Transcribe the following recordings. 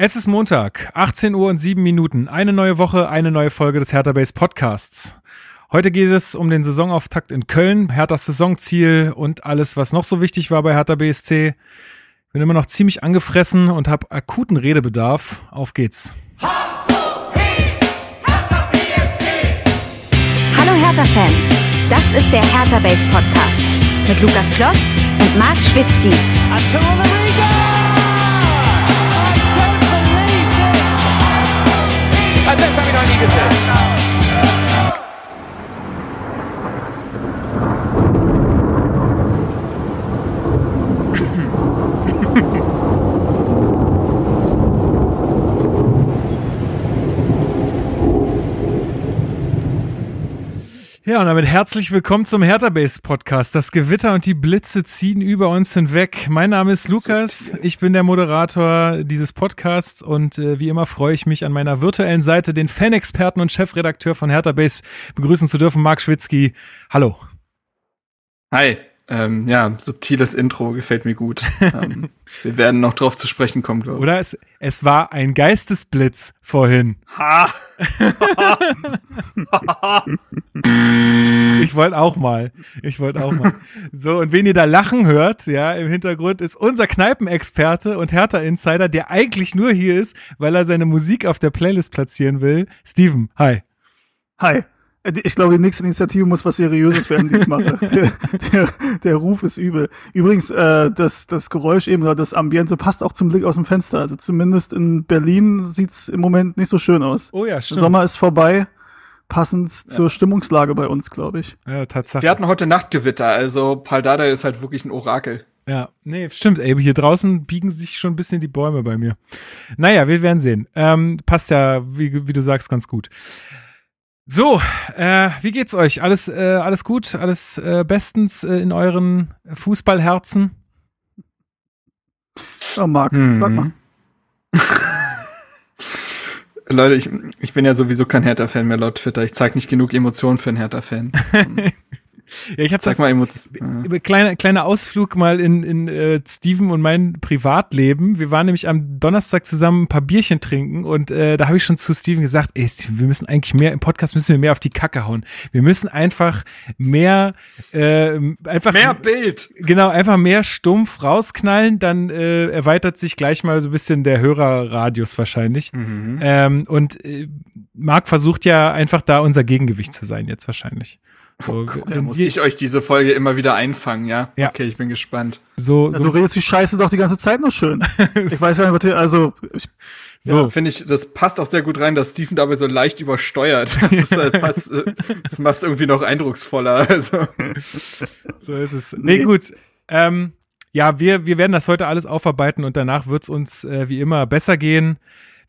Es ist Montag, 18 Uhr und 7 Minuten. Eine neue Woche, eine neue Folge des Hertha Base Podcasts. Heute geht es um den Saisonauftakt in Köln, Herthas Saisonziel und alles, was noch so wichtig war bei Hertha BSC. Ich bin immer noch ziemlich angefressen und habe akuten Redebedarf. Auf geht's. Hallo Hertha-Fans, das ist der Hertha Base Podcast mit Lukas Kloss und Marc Schwitzky. Das habe ich noch nie gesehen. Ja, und damit herzlich willkommen zum Hertha Base Podcast. Das Gewitter und die Blitze ziehen über uns hinweg. Mein Name ist Lukas, ich bin der Moderator dieses Podcasts und äh, wie immer freue ich mich an meiner virtuellen Seite den Fanexperten und Chefredakteur von Hertha Base begrüßen zu dürfen, Marc Schwitzky. Hallo. Hi. Ähm, ja, subtiles Intro gefällt mir gut. ähm, wir werden noch drauf zu sprechen kommen, glaube ich. Oder es, es war ein Geistesblitz vorhin. Ha! Ich wollte auch mal. Ich wollte auch mal. So, und wen ihr da lachen hört, ja, im Hintergrund ist unser Kneipenexperte und Hertha-Insider, der eigentlich nur hier ist, weil er seine Musik auf der Playlist platzieren will. Steven, hi. Hi. Äh, Ich glaube, die nächste Initiative muss was Seriöses werden, die ich mache. der, der, der Ruf ist übel. Übrigens, äh, das, das Geräusch eben, oder das Ambiente passt auch zum Blick aus dem Fenster. Also zumindest in Berlin sieht's im Moment nicht so schön aus. Oh ja, Der stimmt. Sommer ist vorbei. Passend zur Stimmungslage bei uns, glaube ich. Ja, Tatsache. Wir hatten heute Nachtgewitter, also Paul Dada ist halt wirklich ein Orakel. Ja, nee, stimmt. Ey, hier draußen biegen sich schon ein bisschen die Bäume bei mir. Naja, wir werden sehen. Ähm, passt ja, wie, wie du sagst, ganz gut. So, äh, wie geht's euch? Alles, äh, alles gut? Alles äh, bestens äh, in euren Fußballherzen? Ja, Marc, Mhm. sag mal. Leute, ich, ich bin ja sowieso kein Hertha-Fan mehr laut Twitter. Ich zeige nicht genug Emotionen für einen Hertha-Fan. Ja, ich habe Sag das mal Emotionen. Über- kleiner kleiner Ausflug mal in, in äh, Steven und mein Privatleben. Wir waren nämlich am Donnerstag zusammen ein paar Bierchen trinken und äh, da habe ich schon zu Steven gesagt, ey Steven, wir müssen eigentlich mehr, im Podcast müssen wir mehr auf die Kacke hauen. Wir müssen einfach mehr, äh, einfach Mehr Bild! genau, einfach mehr stumpf rausknallen, dann äh, erweitert sich gleich mal so ein bisschen der Hörerradius wahrscheinlich. Mhm. Ähm, und äh, Marc versucht ja einfach da unser Gegengewicht zu sein jetzt wahrscheinlich. So, Da muss ich euch diese Folge immer wieder einfangen, ja? Ja. Okay, ich bin gespannt. so, Ja, so du redest die Scheiße doch die ganze Zeit noch schön. ich weiß ja nicht, also, ich, So. Ja, finde ich, das passt auch sehr gut rein, dass Steven dabei so leicht übersteuert. Das, ist halt, passt, äh, das macht es irgendwie noch eindrucksvoller. Also. So ist es. Nee, gut. Ähm, ja, wir, wir werden das heute alles aufarbeiten und danach wird es uns äh, wie immer besser gehen.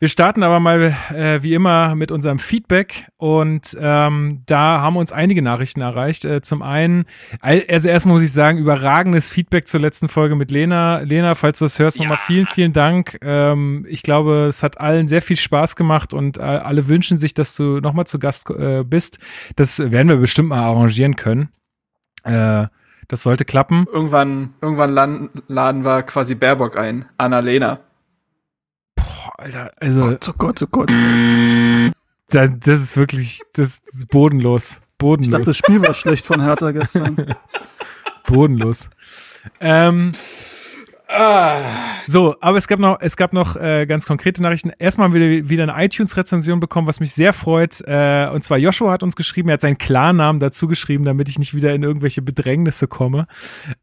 Wir starten aber mal äh, wie immer mit unserem Feedback und ähm, da haben uns einige Nachrichten erreicht. Äh, zum einen, al- also erstmal muss ich sagen, überragendes Feedback zur letzten Folge mit Lena. Lena, falls du das hörst, nochmal vielen, vielen Dank. Ähm, ich glaube, es hat allen sehr viel Spaß gemacht und äh, alle wünschen sich, dass du nochmal zu Gast äh, bist. Das werden wir bestimmt mal arrangieren können. Äh, das sollte klappen. Irgendwann, irgendwann laden, laden wir quasi Baerbock ein. Annalena. Alter, also Gott, oh Gott, oh Gott. da, das ist wirklich, das ist bodenlos. Ich dachte, Bodenlos. das Spiel war schlecht von Hertha gestern. bodenlos. Ähm, Ah. so, aber es gab noch, es gab noch äh, ganz konkrete Nachrichten. Erstmal haben wir wieder eine iTunes-Rezension bekommen, was mich sehr freut. Äh, und zwar Joshua hat uns geschrieben, er hat seinen Klarnamen dazu geschrieben, damit ich nicht wieder in irgendwelche Bedrängnisse komme.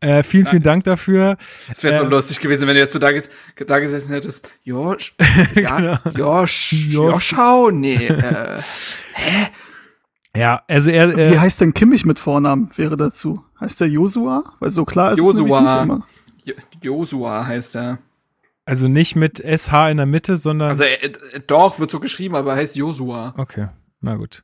Äh, vielen, vielen Nice. Dank dafür. Es wäre so Äh, lustig gewesen, wenn du jetzt so da, ges da gesessen hättest. Josh, ja, Genau. Josh, Josh. Joschau, nee, äh, Ja, also er, Wie äh, heißt denn Kimmich mit Vornamen, wäre dazu? Heißt der Josua? Weil so klar ist es nämlich Josua. nicht immer. Jo- Josua heißt er. also nicht mit SH in der Mitte, sondern. Also, äh, äh, doch, wird so geschrieben, aber er heißt Josua. Okay, na gut.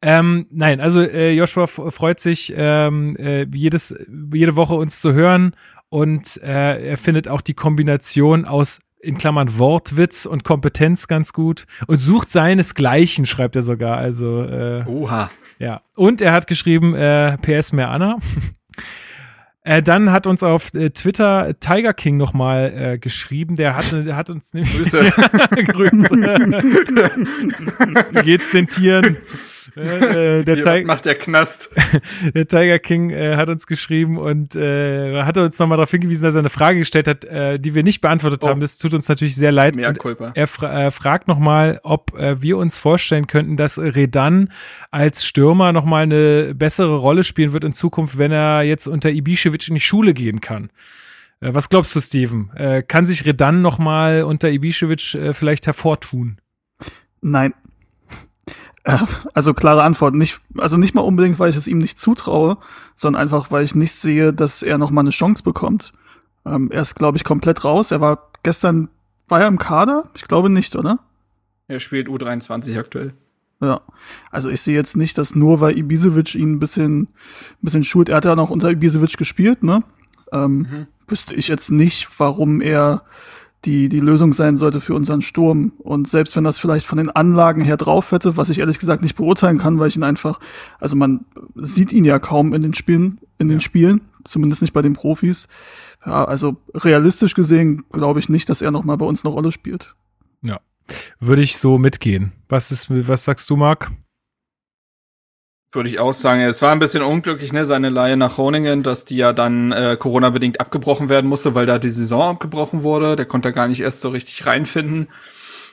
Ähm, nein, also äh, Joshua freut sich, ähm, äh, jedes, jede Woche uns zu hören und äh, er findet auch die Kombination aus in Klammern Wortwitz und Kompetenz ganz gut und sucht seinesgleichen, schreibt er sogar. Also äh, Oha. ja. Und er hat geschrieben, PS mehr Anna. Äh, dann hat uns auf äh, Twitter Tiger King nochmal äh, geschrieben. Der hat, der hat uns nämlich. Grüße. Grüße. Wie geht's den Tieren? Äh, äh, der, Tiger, macht der Knast. der Tiger King äh, hat uns geschrieben und äh, hat uns nochmal darauf hingewiesen, dass er eine Frage gestellt hat, äh, die wir nicht beantwortet Oh. haben. Das tut uns natürlich sehr leid. Mehr Und Culpa. er fra äh, fragt nochmal, ob äh, wir uns vorstellen könnten, dass Redan als Stürmer nochmal eine bessere Rolle spielen wird in Zukunft, wenn er jetzt unter Ibišević in die Schule gehen kann. Äh, was glaubst du, Steven? Äh, kann sich Redan nochmal unter Ibišević äh, vielleicht hervortun? Nein. Also klare Antwort. Nicht, also nicht mal unbedingt, weil ich es ihm nicht zutraue, sondern einfach, weil ich nicht sehe, dass er noch mal eine Chance bekommt. Ähm, er ist, glaube ich, komplett raus. Er war gestern, war er im Kader? Ich glaube nicht, oder? Er spielt U23 aktuell. Ja. Also ich sehe jetzt nicht, dass nur weil Ibisevic ihn ein bisschen, ein bisschen schult, er hat ja noch unter Ibisevic gespielt, ne? Ähm, Wüsste ich jetzt nicht, warum er die, die Lösung sein sollte für unseren Sturm. Und selbst wenn das vielleicht von den Anlagen her drauf hätte, was ich ehrlich gesagt nicht beurteilen kann, weil ich ihn einfach, also man sieht ihn ja kaum in den Spielen, in den Spielen, zumindest nicht bei den Profis. Ja, also realistisch gesehen glaube ich nicht, dass er noch mal bei uns eine Rolle spielt. Würde ich so mitgehen. Was ist, was sagst du, Marc? Würde ich auch sagen. Es war ein bisschen unglücklich, ne, seine Leihe nach Groningen, dass die ja dann äh, Corona-bedingt abgebrochen werden musste, weil da die Saison abgebrochen wurde. Der konnte gar nicht erst so richtig reinfinden.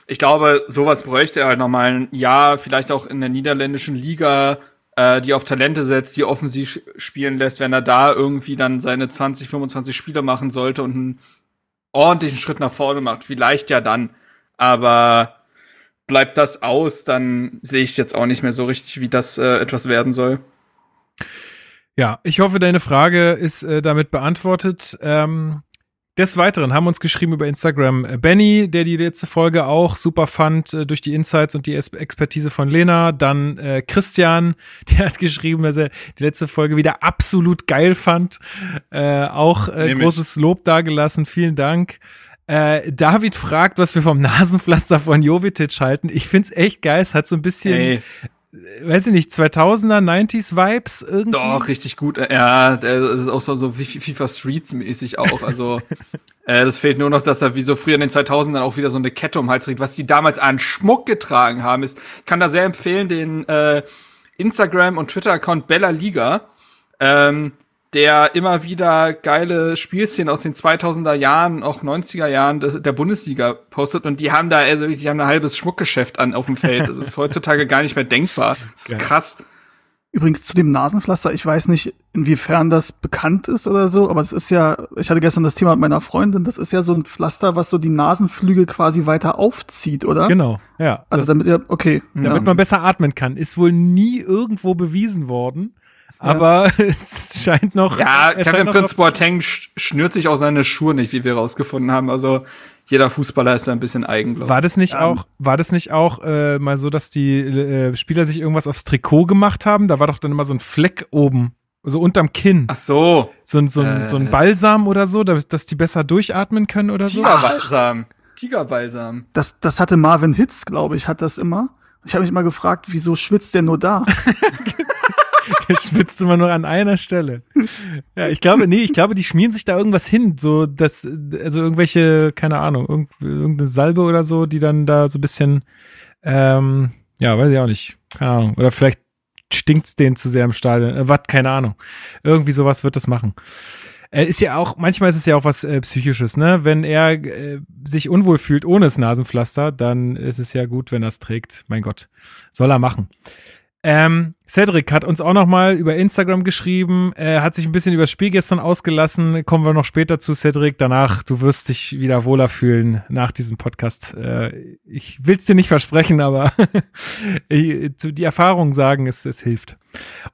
Ich glaube, sowas bräuchte er halt nochmal ein Jahr, vielleicht auch in der niederländischen Liga, äh, die auf Talente setzt, die offensiv spielen lässt, wenn er da irgendwie dann seine 20, 25 Spiele machen sollte und einen ordentlichen Schritt nach vorne macht. Vielleicht ja dann. Aber bleibt das aus, dann sehe ich jetzt auch nicht mehr so richtig, wie das äh, etwas werden soll. Ja, ich hoffe, deine Frage ist äh, damit beantwortet. Ähm, des Weiteren haben uns geschrieben über Instagram äh, Benny, der die letzte Folge auch super fand äh, durch die Insights und die Es- Expertise von Lena. Dann äh, Christian, der hat geschrieben, dass er die letzte Folge wieder absolut geil fand. Äh, auch äh, großes Lob dagelassen. Vielen Dank. Äh, David fragt, was wir vom Nasenpflaster von Jovetic halten. Ich find's echt geil. Es hat so ein bisschen, Ey, weiß ich nicht, 2000er, 90s Vibes irgendwie. doch, richtig gut. Äh, Ja, das ist auch so, so FIFA Streets mäßig auch. Also, äh, das fehlt nur noch, dass er wie so früher in den 2000ern auch wieder so eine Kette um den Hals trägt, was die damals an Schmuck getragen haben. Ist, ich kann da sehr empfehlen, den äh, Instagram- und Twitter-Account Bella Liga. Ähm, der immer wieder geile Spielszenen aus den 2000er Jahren, auch 90er Jahren des, der Bundesliga postet und die haben da, also die haben ein halbes Schmuckgeschäft an auf dem Feld. Das ist heutzutage gar nicht mehr denkbar. Das ist Geil. krass. Übrigens zu dem Nasenpflaster, ich weiß nicht, inwiefern das bekannt ist oder so, aber es ist ja, ich hatte gestern das Thema mit meiner Freundin, das ist ja so ein Pflaster, was so die Nasenflügel quasi weiter aufzieht, oder? Genau, ja. Also Das- damit ihr, okay. damit ja. man besser atmen kann. Ist wohl nie irgendwo bewiesen worden. Aber es scheint noch. Ja, Kevin Prince Boateng sch schnürt sich auch seine Schuhe nicht, wie wir rausgefunden haben. Also jeder Fußballer ist da ein bisschen eigen, glaub ich. War das nicht Ähm. auch, war das nicht auch äh, mal so, dass die äh, Spieler sich irgendwas aufs Trikot gemacht haben? Da war doch dann immer so ein Fleck oben, so unterm Kinn. Ach so, So ein, so ein, so ein Äh. Balsam oder so, dass, dass die besser durchatmen können oder so. Tigerbalsam. Tigerbalsam. Das, das hatte Marvin Hitz, glaube ich, hat das immer. Ich habe mich mal gefragt, wieso schwitzt der nur da? Der schwitzt immer nur an einer Stelle. Ja, ich glaube, nee, ich glaube, die schmieren sich da irgendwas hin, so dass, also irgendwelche, keine Ahnung, irgend, irgendeine Salbe oder so, die dann da so ein bisschen, ähm, ja, weiß ich auch nicht, keine Ahnung, oder vielleicht stinkt's denen zu sehr im Stadion, äh, was, keine Ahnung. Irgendwie sowas wird das machen. Äh, ist ja auch, manchmal ist es ja auch was äh, Psychisches, ne? Wenn er äh, sich unwohl fühlt ohne das Nasenpflaster, dann ist es ja gut, wenn er es trägt. Mein Gott, soll er machen. Ähm, Cedric hat uns auch noch mal über Instagram geschrieben, er hat sich ein bisschen über das Spiel gestern ausgelassen, kommen wir noch später zu, Cedric. Danach, du wirst dich wieder wohler fühlen nach diesem Podcast. Äh, ich will es dir nicht versprechen, aber die Erfahrungen sagen, es, es hilft.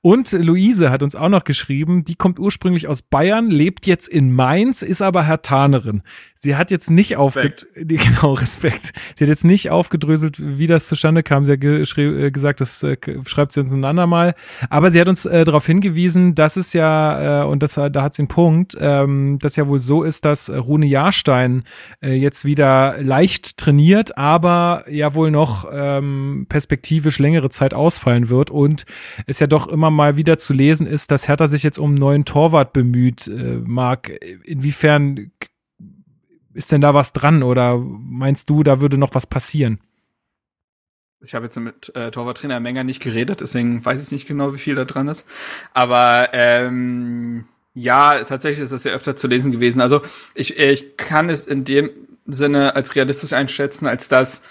Und Luise hat uns auch noch geschrieben, die kommt ursprünglich aus Bayern, lebt jetzt in Mainz, ist aber Hertanerin. Sie hat jetzt nicht aufge die- genau Respekt. Sie hat jetzt nicht aufgedröselt, wie das zustande kam. Sie hat äh, gesagt, das äh, schreibt sie uns in einer mal. Aber sie hat uns äh, darauf hingewiesen, dass es ja, äh, und das, da hat sie einen Punkt, ähm, dass ja wohl so ist, dass Rune Jahrstein äh, jetzt wieder leicht trainiert, aber ja wohl noch ähm, perspektivisch längere Zeit ausfallen wird. Und es ja doch immer mal wieder zu lesen ist, dass Hertha sich jetzt um einen neuen Torwart bemüht. Äh, Marc, inwiefern ist denn da was dran oder meinst du, da würde noch was passieren? Ich habe jetzt mit äh, Torwarttrainer Menger nicht geredet, deswegen weiß ich nicht genau, wie viel da dran ist. Aber ähm, ja, tatsächlich ist das ja öfter zu lesen gewesen. Also ich, ich kann es in dem Sinne als realistisch einschätzen, als dass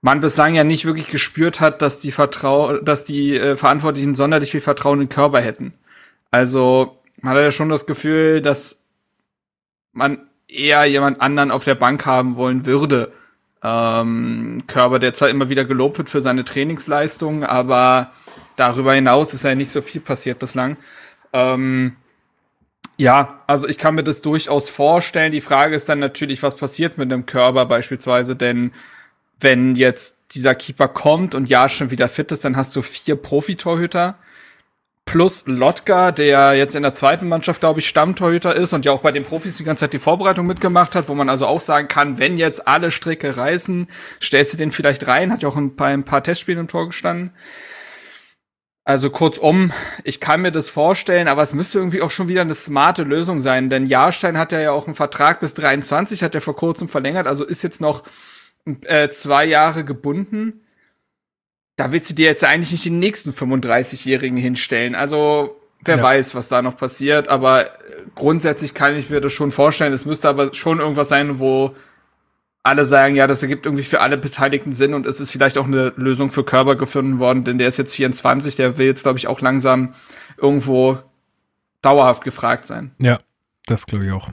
man bislang ja nicht wirklich gespürt hat, dass die Vertrau dass die äh, Verantwortlichen sonderlich viel Vertrauen in Körper hätten. Also man hat ja schon das Gefühl, dass man eher jemand anderen auf der Bank haben wollen würde ähm, Körper, der zwar immer wieder gelobt wird für seine Trainingsleistung, aber darüber hinaus ist ja nicht so viel passiert bislang. Ähm, ja, also ich kann mir das durchaus vorstellen. Die Frage ist dann natürlich, was passiert mit einem Körper beispielsweise, denn wenn jetzt dieser Keeper kommt und ja schon wieder fit ist, dann hast du vier Profitorhüter plus Lotka, der jetzt in der zweiten Mannschaft, glaube ich, Stammtorhüter ist und ja auch bei den Profis die ganze Zeit die Vorbereitung mitgemacht hat, wo man also auch sagen kann, wenn jetzt alle Stricke reißen, stellst du den vielleicht rein, hat ja auch ein paar, ein paar Testspiele im Tor gestanden. Also kurzum, ich kann mir das vorstellen, aber es müsste irgendwie auch schon wieder eine smarte Lösung sein, denn Jahrstein hat ja auch einen Vertrag bis 23, hat er vor kurzem verlängert, also ist jetzt noch äh, zwei Jahre gebunden da willst du dir jetzt eigentlich nicht den nächsten 35-Jährigen hinstellen. Also, wer ja. weiß, was da noch passiert, aber äh, grundsätzlich kann ich mir das schon vorstellen. Es müsste aber schon irgendwas sein, wo alle sagen, ja, das ergibt irgendwie für alle Beteiligten Sinn und es ist vielleicht auch eine Lösung für Körper gefunden worden, denn der ist jetzt 24, der will jetzt, glaube ich, auch langsam irgendwo dauerhaft gefragt sein. Ja, das glaube ich auch.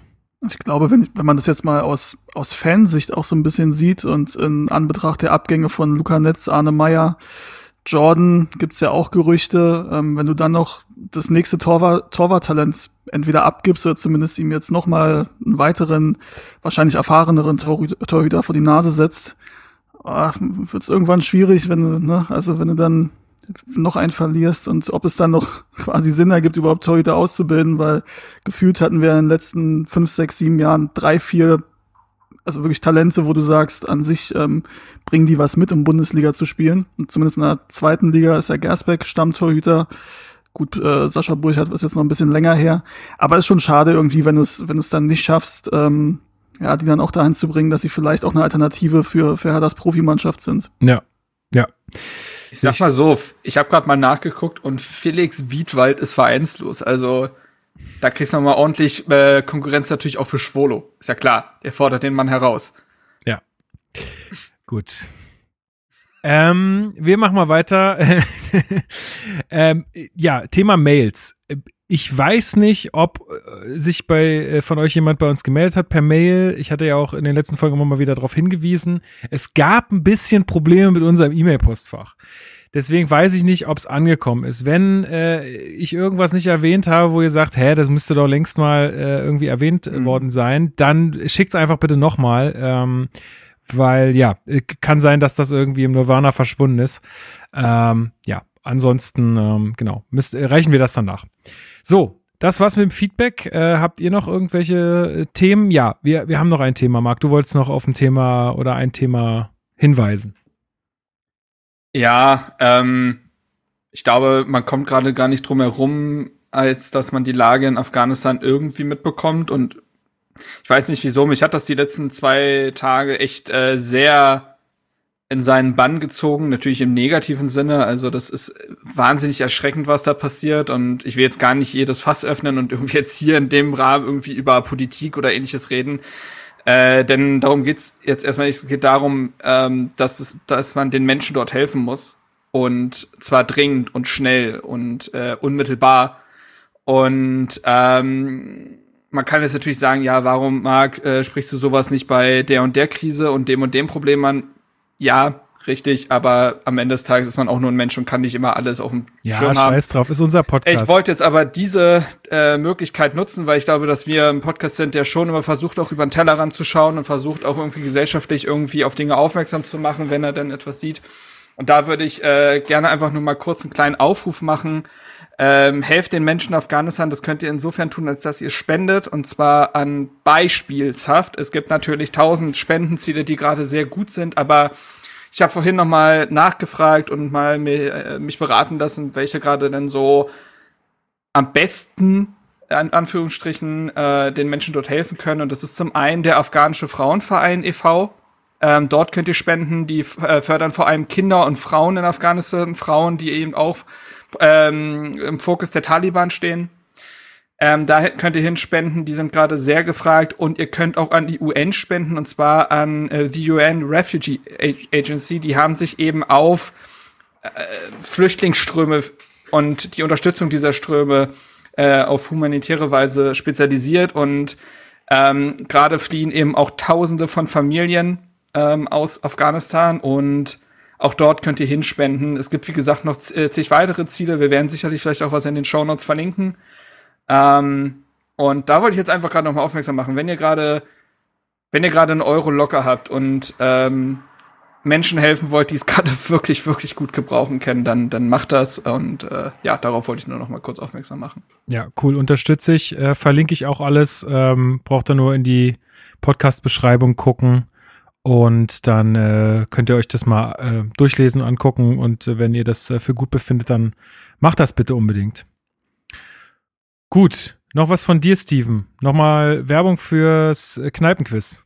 Ich glaube, wenn, wenn man das jetzt mal aus, aus Fansicht auch so ein bisschen sieht und in Anbetracht der Abgänge von Luca Netz, Arne Meyer, Jordan gibt's ja auch Gerüchte, ähm, wenn du dann noch das nächste Torwart, Torwarttalent entweder abgibst oder zumindest ihm jetzt nochmal einen weiteren, wahrscheinlich erfahreneren Torhüter vor die Nase setzt, ah, wird's irgendwann schwierig, wenn du, ne, also wenn du dann noch einen verlierst und ob es dann noch quasi Sinn ergibt, überhaupt Torhüter auszubilden, weil gefühlt hatten wir in den letzten fünf, sechs, sieben Jahren drei, vier, also wirklich Talente, wo du sagst, an sich ähm, bringen die was mit, um Bundesliga zu spielen. Und zumindest in der zweiten Liga ist ja Gersbeck Stammtorhüter. Gut, äh, Sascha Burchardt ist jetzt noch ein bisschen länger her. Aber ist schon schade irgendwie, wenn du es wenn dann nicht schaffst, ähm, ja, die dann auch dahin zu bringen, dass sie vielleicht auch eine Alternative für, für Herthas Profimannschaft sind. Ja, ja. Ich sag mal so, ich habe gerade mal nachgeguckt und Felix Wiedwald ist vereinslos. Also da kriegst du noch mal ordentlich äh, Konkurrenz natürlich auch für Schwolo. Ist ja klar, der fordert den Mann heraus. Ja. Gut. Ähm, wir machen mal weiter. ähm, ja, Thema Mails. Ich weiß nicht, ob äh, sich bei äh, von euch jemand bei uns gemeldet hat per Mail. Ich hatte ja auch in den letzten Folgen immer mal wieder darauf hingewiesen. Es gab ein bisschen Probleme mit unserem E-Mail-Postfach. Deswegen weiß ich nicht, ob es angekommen ist. Wenn äh, ich irgendwas nicht erwähnt habe, wo ihr sagt, hä, das müsste doch längst mal äh, irgendwie erwähnt mhm. worden sein, dann schickt's einfach bitte nochmal. Ähm, weil ja, kann sein, dass das irgendwie im Nirvana verschwunden ist. Ähm, ja, ansonsten, ähm, genau, müsst, reichen wir das dann nach. So, das war's mit dem Feedback. Äh, habt ihr noch irgendwelche äh, Themen? Ja, wir, wir haben noch ein Thema. Marc, du wolltest noch auf ein Thema oder ein Thema hinweisen. Ja, ähm, ich glaube, man kommt gerade gar nicht drum herum, als dass man die Lage in Afghanistan irgendwie mitbekommt. Und ich weiß nicht wieso, mich hat das die letzten zwei Tage echt äh, sehr in seinen Bann gezogen, natürlich im negativen Sinne. Also das ist wahnsinnig erschreckend, was da passiert. Und ich will jetzt gar nicht jedes Fass öffnen und irgendwie jetzt hier in dem Rahmen irgendwie über Politik oder ähnliches reden. Äh, denn darum geht's jetzt erstmal nicht. Es geht darum, ähm, dass, es, dass man den Menschen dort helfen muss. Und zwar dringend und schnell und äh, unmittelbar. Und ähm, man kann jetzt natürlich sagen, ja, warum, Marc, äh, sprichst du sowas nicht bei der und der Krise und dem und dem Problem an? Ja, richtig, aber am Ende des Tages ist man auch nur ein Mensch und kann nicht immer alles auf dem ja, Schirm haben. Ja, drauf, ist unser Podcast. Ich wollte jetzt aber diese äh, Möglichkeit nutzen, weil ich glaube, dass wir ein Podcast sind, der schon immer versucht, auch über den Tellerrand zu schauen und versucht auch irgendwie gesellschaftlich irgendwie auf Dinge aufmerksam zu machen, wenn er denn etwas sieht. Und da würde ich äh, gerne einfach nur mal kurz einen kleinen Aufruf machen. Ähm, helft den Menschen in Afghanistan. Das könnt ihr insofern tun, als dass ihr spendet. Und zwar an Beispielshaft. Es gibt natürlich tausend Spendenziele, die gerade sehr gut sind, aber ich habe vorhin noch mal nachgefragt und mal mir, äh, mich beraten lassen, welche gerade denn so am besten an Anführungsstrichen äh, den Menschen dort helfen können. Und das ist zum einen der afghanische Frauenverein e.V. Ähm, dort könnt ihr spenden. Die äh, fördern vor allem Kinder und Frauen in Afghanistan, Frauen, die eben auch ähm, im Fokus der Taliban stehen. Ähm, da könnt ihr hinspenden, die sind gerade sehr gefragt und ihr könnt auch an die UN spenden und zwar an äh, die UN Refugee Agency. Die haben sich eben auf äh, Flüchtlingsströme und die Unterstützung dieser Ströme äh, auf humanitäre Weise spezialisiert und ähm, gerade fliehen eben auch Tausende von Familien ähm, aus Afghanistan und auch dort könnt ihr hinspenden. Es gibt, wie gesagt, noch äh, zig weitere Ziele. Wir werden sicherlich vielleicht auch was in den Show Notes verlinken. Ähm, und da wollte ich jetzt einfach gerade nochmal aufmerksam machen. Wenn ihr gerade, wenn ihr gerade einen Euro locker habt und ähm, Menschen helfen wollt, die es gerade wirklich, wirklich gut gebrauchen können, dann, dann macht das. Und äh, ja, darauf wollte ich nur noch mal kurz aufmerksam machen. Ja, cool, unterstütze ich. Äh, verlinke ich auch alles. Ähm, braucht ihr nur in die Podcast-Beschreibung gucken. Und dann äh, könnt ihr euch das mal äh, durchlesen, angucken. Und äh, wenn ihr das äh, für gut befindet, dann macht das bitte unbedingt. Gut, noch was von dir, Steven. Nochmal Werbung fürs äh, Kneipenquiz.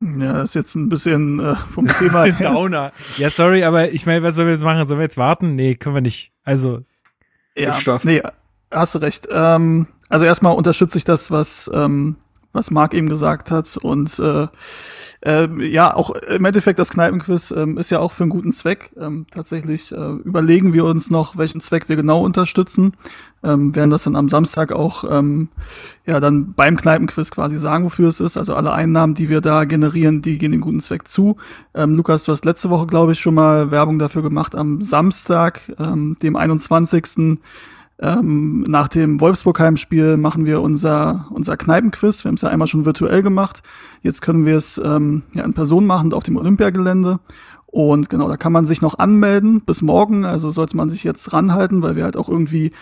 Ja, ist jetzt ein bisschen äh, vom Thema her. Downer. Ja, sorry, aber ich meine, was sollen wir jetzt machen? Sollen wir jetzt warten? Nee, können wir nicht. Also. Ja, nee, hast du recht. Ähm, also erstmal unterstütze ich das, was ähm, was Marc eben gesagt hat. Und äh, äh, ja, auch im Endeffekt das Kneipenquiz äh, ist ja auch für einen guten Zweck. Ähm, tatsächlich äh, überlegen wir uns noch, welchen Zweck wir genau unterstützen. Ähm, werden das dann am Samstag auch ähm, ja dann beim Kneipenquiz quasi sagen, wofür es ist. Also alle Einnahmen, die wir da generieren, die gehen dem guten Zweck zu. Ähm, Lukas, du hast letzte Woche, glaube ich, schon mal Werbung dafür gemacht. Am Samstag, ähm, dem 21 ähm, nach dem Wolfsburg-Heimspiel machen wir unser, unser Kneipenquiz. Wir haben es ja einmal schon virtuell gemacht. Jetzt können wir es ähm, ja, in Person machen auf dem Olympiagelände. Und genau, da kann man sich noch anmelden bis morgen. Also sollte man sich jetzt ranhalten, weil wir halt auch irgendwie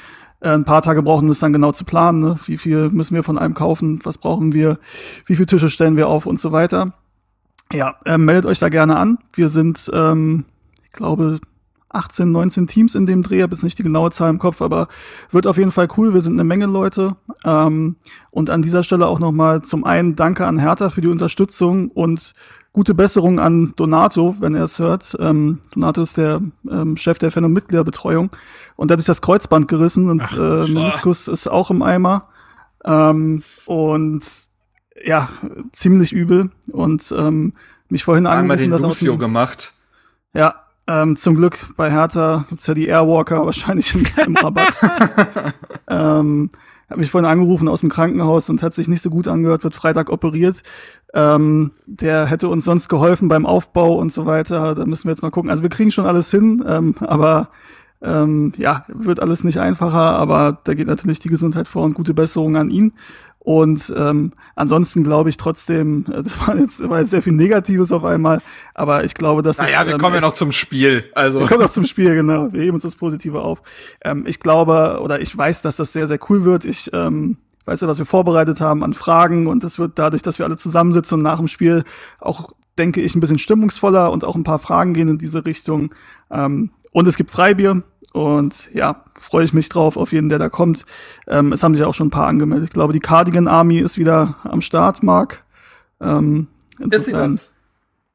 äh, ein paar Tage brauchen, um das dann genau zu planen. Ne? Wie viel müssen wir von einem kaufen? Was brauchen wir? Wie viele Tische stellen wir auf und so weiter? Ja, äh, meldet euch da gerne an. Wir sind, ähm, ich glaube, 18, 19 Teams in dem Dreh, habe jetzt nicht die genaue Zahl im Kopf, aber wird auf jeden Fall cool. Wir sind eine Menge Leute. Ähm, und an dieser Stelle auch nochmal zum einen Danke an Hertha für die Unterstützung und gute Besserung an Donato, wenn er es hört. Ähm, Donato ist der ähm, Chef der Fan- und Mitgliederbetreuung und der hat sich das Kreuzband gerissen und Ach, äh, Meniskus ist auch im Eimer. Ähm, und ja, ziemlich übel. Und ähm, mich vorhin Einmal den Lucio gemacht. Ja, ähm, zum Glück bei Hertha gibt's ja die Airwalker wahrscheinlich im, im Rabatt. ähm, hat mich vorhin angerufen aus dem Krankenhaus und hat sich nicht so gut angehört, wird Freitag operiert. Ähm, der hätte uns sonst geholfen beim Aufbau und so weiter. Da müssen wir jetzt mal gucken. Also wir kriegen schon alles hin, ähm, aber ähm, ja, wird alles nicht einfacher, aber da geht natürlich die Gesundheit vor und gute Besserung an ihn. Und ähm, ansonsten glaube ich trotzdem, äh, das war jetzt, war jetzt sehr viel Negatives auf einmal, aber ich glaube, dass naja, es, wir ähm, kommen ja noch zum Spiel. Also wir kommen noch zum Spiel, genau. Wir heben uns das Positive auf. Ähm, ich glaube oder ich weiß, dass das sehr sehr cool wird. Ich ähm, weiß ja, was wir vorbereitet haben an Fragen und das wird dadurch, dass wir alle zusammensitzen und nach dem Spiel auch denke ich ein bisschen stimmungsvoller und auch ein paar Fragen gehen in diese Richtung. Ähm, und es gibt Freibier. Und ja, freue ich mich drauf auf jeden, der da kommt. Ähm, es haben sich auch schon ein paar angemeldet. Ich glaube, die Cardigan Army ist wieder am Start, Marc. Ähm, ist sie das?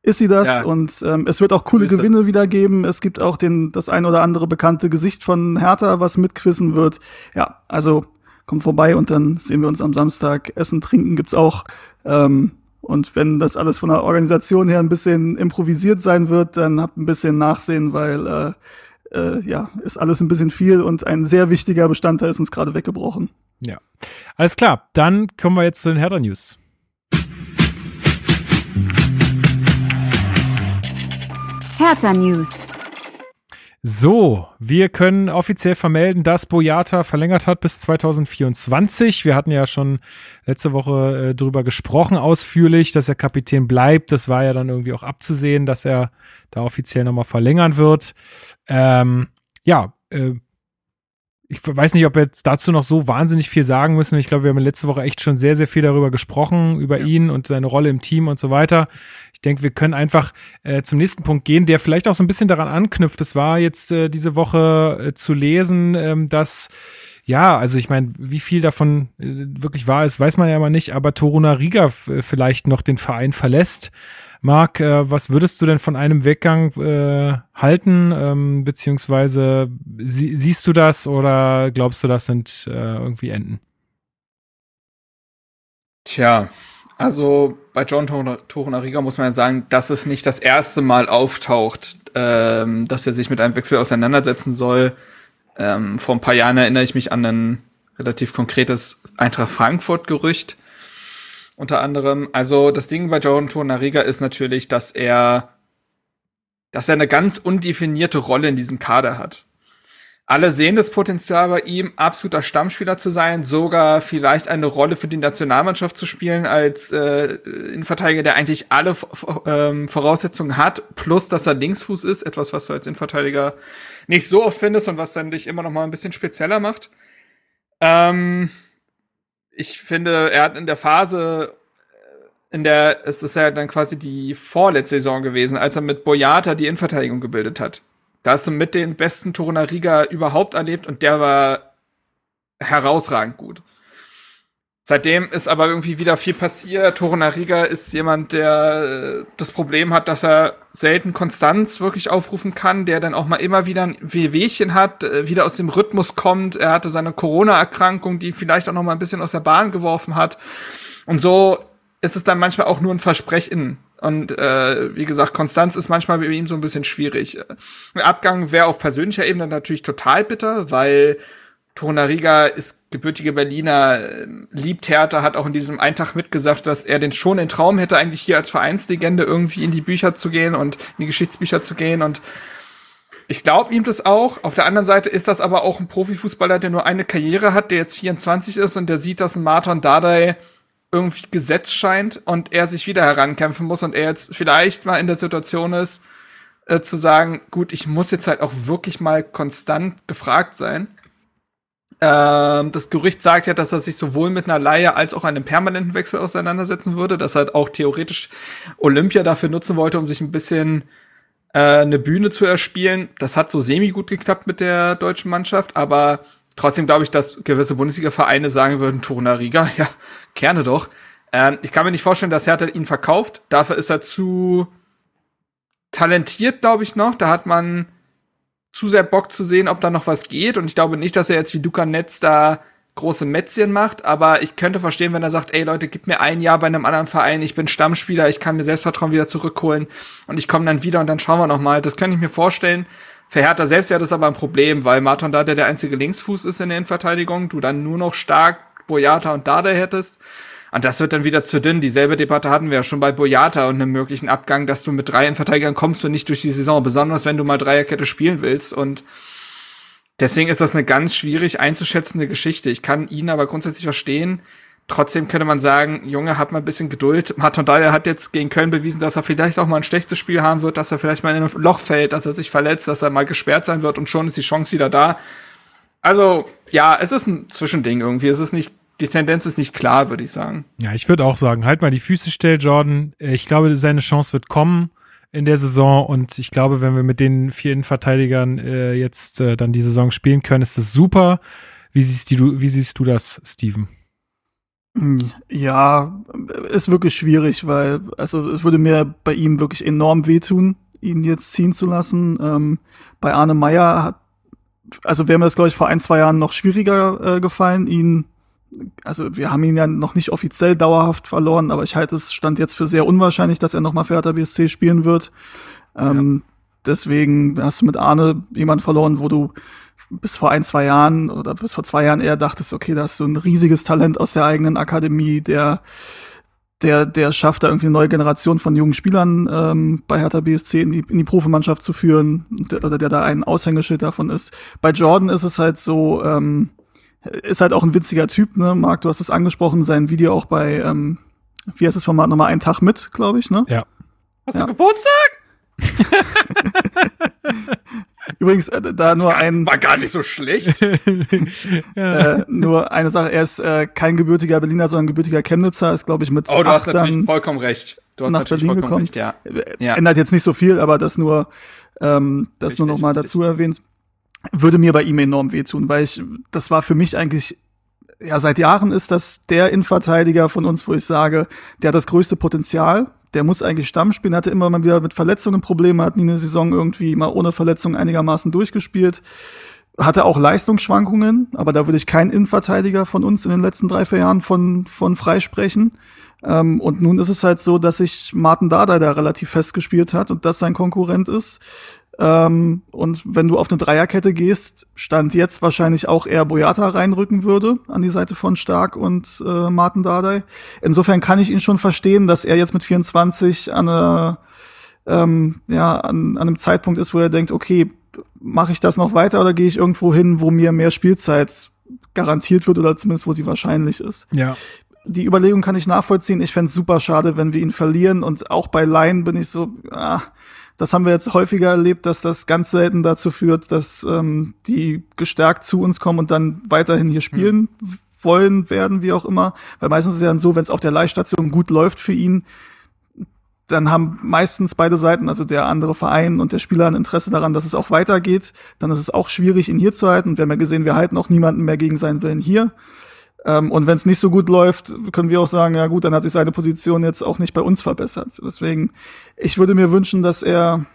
Ist sie das? Ja. Und ähm, es wird auch coole Grüße. Gewinne wieder geben. Es gibt auch den, das ein oder andere bekannte Gesicht von Hertha, was mitquissen wird. Ja, also kommt vorbei und dann sehen wir uns am Samstag. Essen, trinken gibt's auch. Ähm, und wenn das alles von der Organisation her ein bisschen improvisiert sein wird, dann habt ein bisschen Nachsehen, weil äh, äh, ja, ist alles ein bisschen viel und ein sehr wichtiger Bestandteil ist uns gerade weggebrochen. Ja. Alles klar, dann kommen wir jetzt zu den Hertha News. Hertha News. So, wir können offiziell vermelden, dass Boyata verlängert hat bis 2024. Wir hatten ja schon letzte Woche äh, drüber gesprochen, ausführlich, dass er Kapitän bleibt. Das war ja dann irgendwie auch abzusehen, dass er da offiziell nochmal verlängern wird. Ähm, ja, äh, ich weiß nicht, ob wir jetzt dazu noch so wahnsinnig viel sagen müssen. Ich glaube, wir haben letzte Woche echt schon sehr, sehr viel darüber gesprochen, über ja. ihn und seine Rolle im Team und so weiter. Ich denke, wir können einfach äh, zum nächsten Punkt gehen, der vielleicht auch so ein bisschen daran anknüpft. Es war jetzt äh, diese Woche äh, zu lesen, ähm, dass ja, also ich meine, wie viel davon äh, wirklich wahr ist, weiß man ja immer nicht, aber Toruna Riga vielleicht noch den Verein verlässt. Marc, äh, was würdest du denn von einem Weggang äh, halten? Ähm, beziehungsweise sie, siehst du das oder glaubst du, das sind äh, irgendwie Enden? Tja, also bei John Torunariga muss man ja sagen, dass es nicht das erste Mal auftaucht, ähm, dass er sich mit einem Wechsel auseinandersetzen soll. Ähm, vor ein paar Jahren erinnere ich mich an ein relativ konkretes Eintracht Frankfurt-Gerücht, unter anderem. Also das Ding bei Jordan Torunariga ist natürlich, dass er, dass er eine ganz undefinierte Rolle in diesem Kader hat. Alle sehen das Potenzial bei ihm, absoluter Stammspieler zu sein, sogar vielleicht eine Rolle für die Nationalmannschaft zu spielen als äh, Innenverteidiger, der eigentlich alle ähm, Voraussetzungen hat, plus dass er Linksfuß ist, etwas, was du als Innenverteidiger nicht so oft findest und was dann dich immer noch mal ein bisschen spezieller macht. Ähm, ich finde, er hat in der Phase, in der, es ist ja dann quasi die vorletzte Saison gewesen, als er mit Boyata die Innenverteidigung gebildet hat. Da hast du mit den besten Toruna Riga überhaupt erlebt und der war herausragend gut. Seitdem ist aber irgendwie wieder viel passiert. Toruna Riga ist jemand, der äh, das Problem hat, dass er selten Konstanz wirklich aufrufen kann, der dann auch mal immer wieder ein Wehwehchen hat, äh, wieder aus dem Rhythmus kommt. Er hatte seine Corona-Erkrankung, die vielleicht auch noch mal ein bisschen aus der Bahn geworfen hat. Und so ist es dann manchmal auch nur ein Versprechen. Und äh, wie gesagt, Konstanz ist manchmal bei ihm so ein bisschen schwierig. Ein Abgang wäre auf persönlicher Ebene natürlich total bitter, weil Torunariga ist gebürtige Berliner, äh, liebt Hertha, hat auch in diesem Eintag mitgesagt, dass er den schon den Traum hätte, eigentlich hier als Vereinslegende irgendwie in die Bücher zu gehen und in die Geschichtsbücher zu gehen. Und ich glaube ihm das auch. Auf der anderen Seite ist das aber auch ein Profifußballer, der nur eine Karriere hat, der jetzt 24 ist und der sieht, dass ein Martin Dardai irgendwie gesetzt scheint und er sich wieder herankämpfen muss und er jetzt vielleicht mal in der Situation ist, äh, zu sagen, gut, ich muss jetzt halt auch wirklich mal konstant gefragt sein. Ähm, das Gerücht sagt ja, dass er sich sowohl mit einer Laie als auch einem permanenten Wechsel auseinandersetzen würde, dass er auch theoretisch Olympia dafür nutzen wollte, um sich ein bisschen äh, eine Bühne zu erspielen. Das hat so semi gut geklappt mit der deutschen Mannschaft, aber trotzdem glaube ich, dass gewisse Bundesliga-Vereine sagen würden, Turner Riga, ja, gerne doch. Ähm, ich kann mir nicht vorstellen, dass Hertha ihn verkauft. Dafür ist er zu talentiert, glaube ich, noch. Da hat man zu sehr Bock zu sehen, ob da noch was geht. Und ich glaube nicht, dass er jetzt wie Luca Netz da große Mätzchen macht, aber ich könnte verstehen, wenn er sagt, ey Leute, gib mir ein Jahr bei einem anderen Verein, ich bin Stammspieler, ich kann mir Selbstvertrauen wieder zurückholen und ich komme dann wieder und dann schauen wir noch mal. Das könnte ich mir vorstellen. Für Hertha selbst wäre das aber ein Problem, weil Martin da der einzige Linksfuß ist in der Innenverteidigung, du dann nur noch stark Boyata und Dada hättest. Und das wird dann wieder zu dünn. Dieselbe Debatte hatten wir ja schon bei Boyata und einem möglichen Abgang, dass du mit drei Innenverteidigern kommst und nicht durch die Saison, besonders wenn du mal Dreierkette spielen willst. Und deswegen ist das eine ganz schwierig einzuschätzende Geschichte. Ich kann ihn aber grundsätzlich verstehen. Trotzdem könnte man sagen, Junge, hat mal ein bisschen Geduld. Martin Dyer hat jetzt gegen Köln bewiesen, dass er vielleicht auch mal ein schlechtes Spiel haben wird, dass er vielleicht mal in ein Loch fällt, dass er sich verletzt, dass er mal gesperrt sein wird und schon ist die Chance wieder da. Also, ja, es ist ein Zwischending irgendwie. Es ist nicht die Tendenz ist nicht klar, würde ich sagen. Ja, ich würde auch sagen, halt mal die Füße still, Jordan. Ich glaube, seine Chance wird kommen in der Saison und ich glaube, wenn wir mit den vier Innenverteidigern äh, jetzt äh, dann die Saison spielen können, ist das super. Wie siehst du, wie siehst du das, Steven? Ja, ist wirklich schwierig, weil, also es würde mir bei ihm wirklich enorm wehtun, ihn jetzt ziehen zu lassen. Ähm, bei Arne Meyer hat, also wäre mir das, glaube ich, vor ein, zwei Jahren noch schwieriger äh, gefallen, ihn also wir haben ihn ja noch nicht offiziell dauerhaft verloren, aber ich halte es stand jetzt für sehr unwahrscheinlich, dass er nochmal für Hertha BSC spielen wird. Ähm, ja. Deswegen hast du mit Arne jemand verloren, wo du bis vor ein, zwei Jahren oder bis vor zwei Jahren eher dachtest, okay, da hast du ein riesiges Talent aus der eigenen Akademie, der der, der schafft da irgendwie eine neue Generation von jungen Spielern ähm, bei Hertha BSC in die, in die Profimannschaft zu führen, der, oder der da ein Aushängeschild davon ist. Bei Jordan ist es halt so, ähm, ist halt auch ein witziger Typ, ne? Marc, du hast es angesprochen, sein Video auch bei, ähm, wie heißt das Format nochmal, einen Tag mit, glaube ich, ne? Ja. Hast Ja. du Geburtstag? Übrigens, äh, da nur ein, War gar nicht so schlecht. äh, nur eine Sache, er ist äh, kein gebürtiger Berliner, sondern gebürtiger Chemnitzer, ist, glaube ich, mit Oh, du hast natürlich dann- vollkommen recht. Du hast nach natürlich Berlin vollkommen gekommen. recht, ja. Ja. Ändert jetzt nicht so viel, aber das nur, ähm, das Richtig, nur noch mal richtig. dazu erwähnt. Würde mir bei ihm enorm wehtun, weil ich, das war für mich eigentlich, ja, seit Jahren ist das der Innenverteidiger von uns, wo ich sage, der hat das größte Potenzial. Der muss eigentlich Stamm spielen, hatte immer mal wieder mit Verletzungen Probleme, hat nie eine Saison irgendwie mal ohne Verletzung einigermaßen durchgespielt. Hatte auch Leistungsschwankungen, aber da würde ich keinen Innenverteidiger von uns in den letzten drei, vier Jahren von, von freisprechen. Ähm, und nun ist es halt so, dass sich Martin Dardai da relativ fest gespielt hat und das sein Konkurrent ist. Ähm, und wenn du auf eine Dreierkette gehst, stand jetzt wahrscheinlich auch eher Boyata reinrücken würde an die Seite von Stark und äh, Martin Dardai. Insofern kann ich ihn schon verstehen, dass er jetzt mit 24 an, einer, ähm, ja, an, an einem Zeitpunkt ist, wo er denkt, okay, mache ich das noch weiter oder gehe ich irgendwo hin, wo mir mehr Spielzeit garantiert wird oder zumindest wo sie wahrscheinlich ist Ja. die Überlegung kann ich nachvollziehen. Ich fänd's super schade, wenn wir ihn verlieren. Und auch bei Laien bin ich so, ah, das haben wir jetzt häufiger erlebt, dass das ganz selten dazu führt, dass ähm, die gestärkt zu uns kommen und dann weiterhin hier spielen wollen werden, wie auch immer. Weil meistens ist es ja dann so, wenn es auf der Leihstation gut läuft für ihn, dann haben meistens beide Seiten, also der andere Verein und der Spieler, ein Interesse daran, dass es auch weitergeht. Dann ist es auch schwierig, ihn hier zu halten. Und wir haben ja gesehen, wir halten auch niemanden mehr gegen seinen Willen hier. Ähm, und wenn es nicht so gut läuft, können wir auch sagen, ja gut, dann hat sich seine Position jetzt auch nicht bei uns verbessert. Deswegen, ich würde mir wünschen, dass er,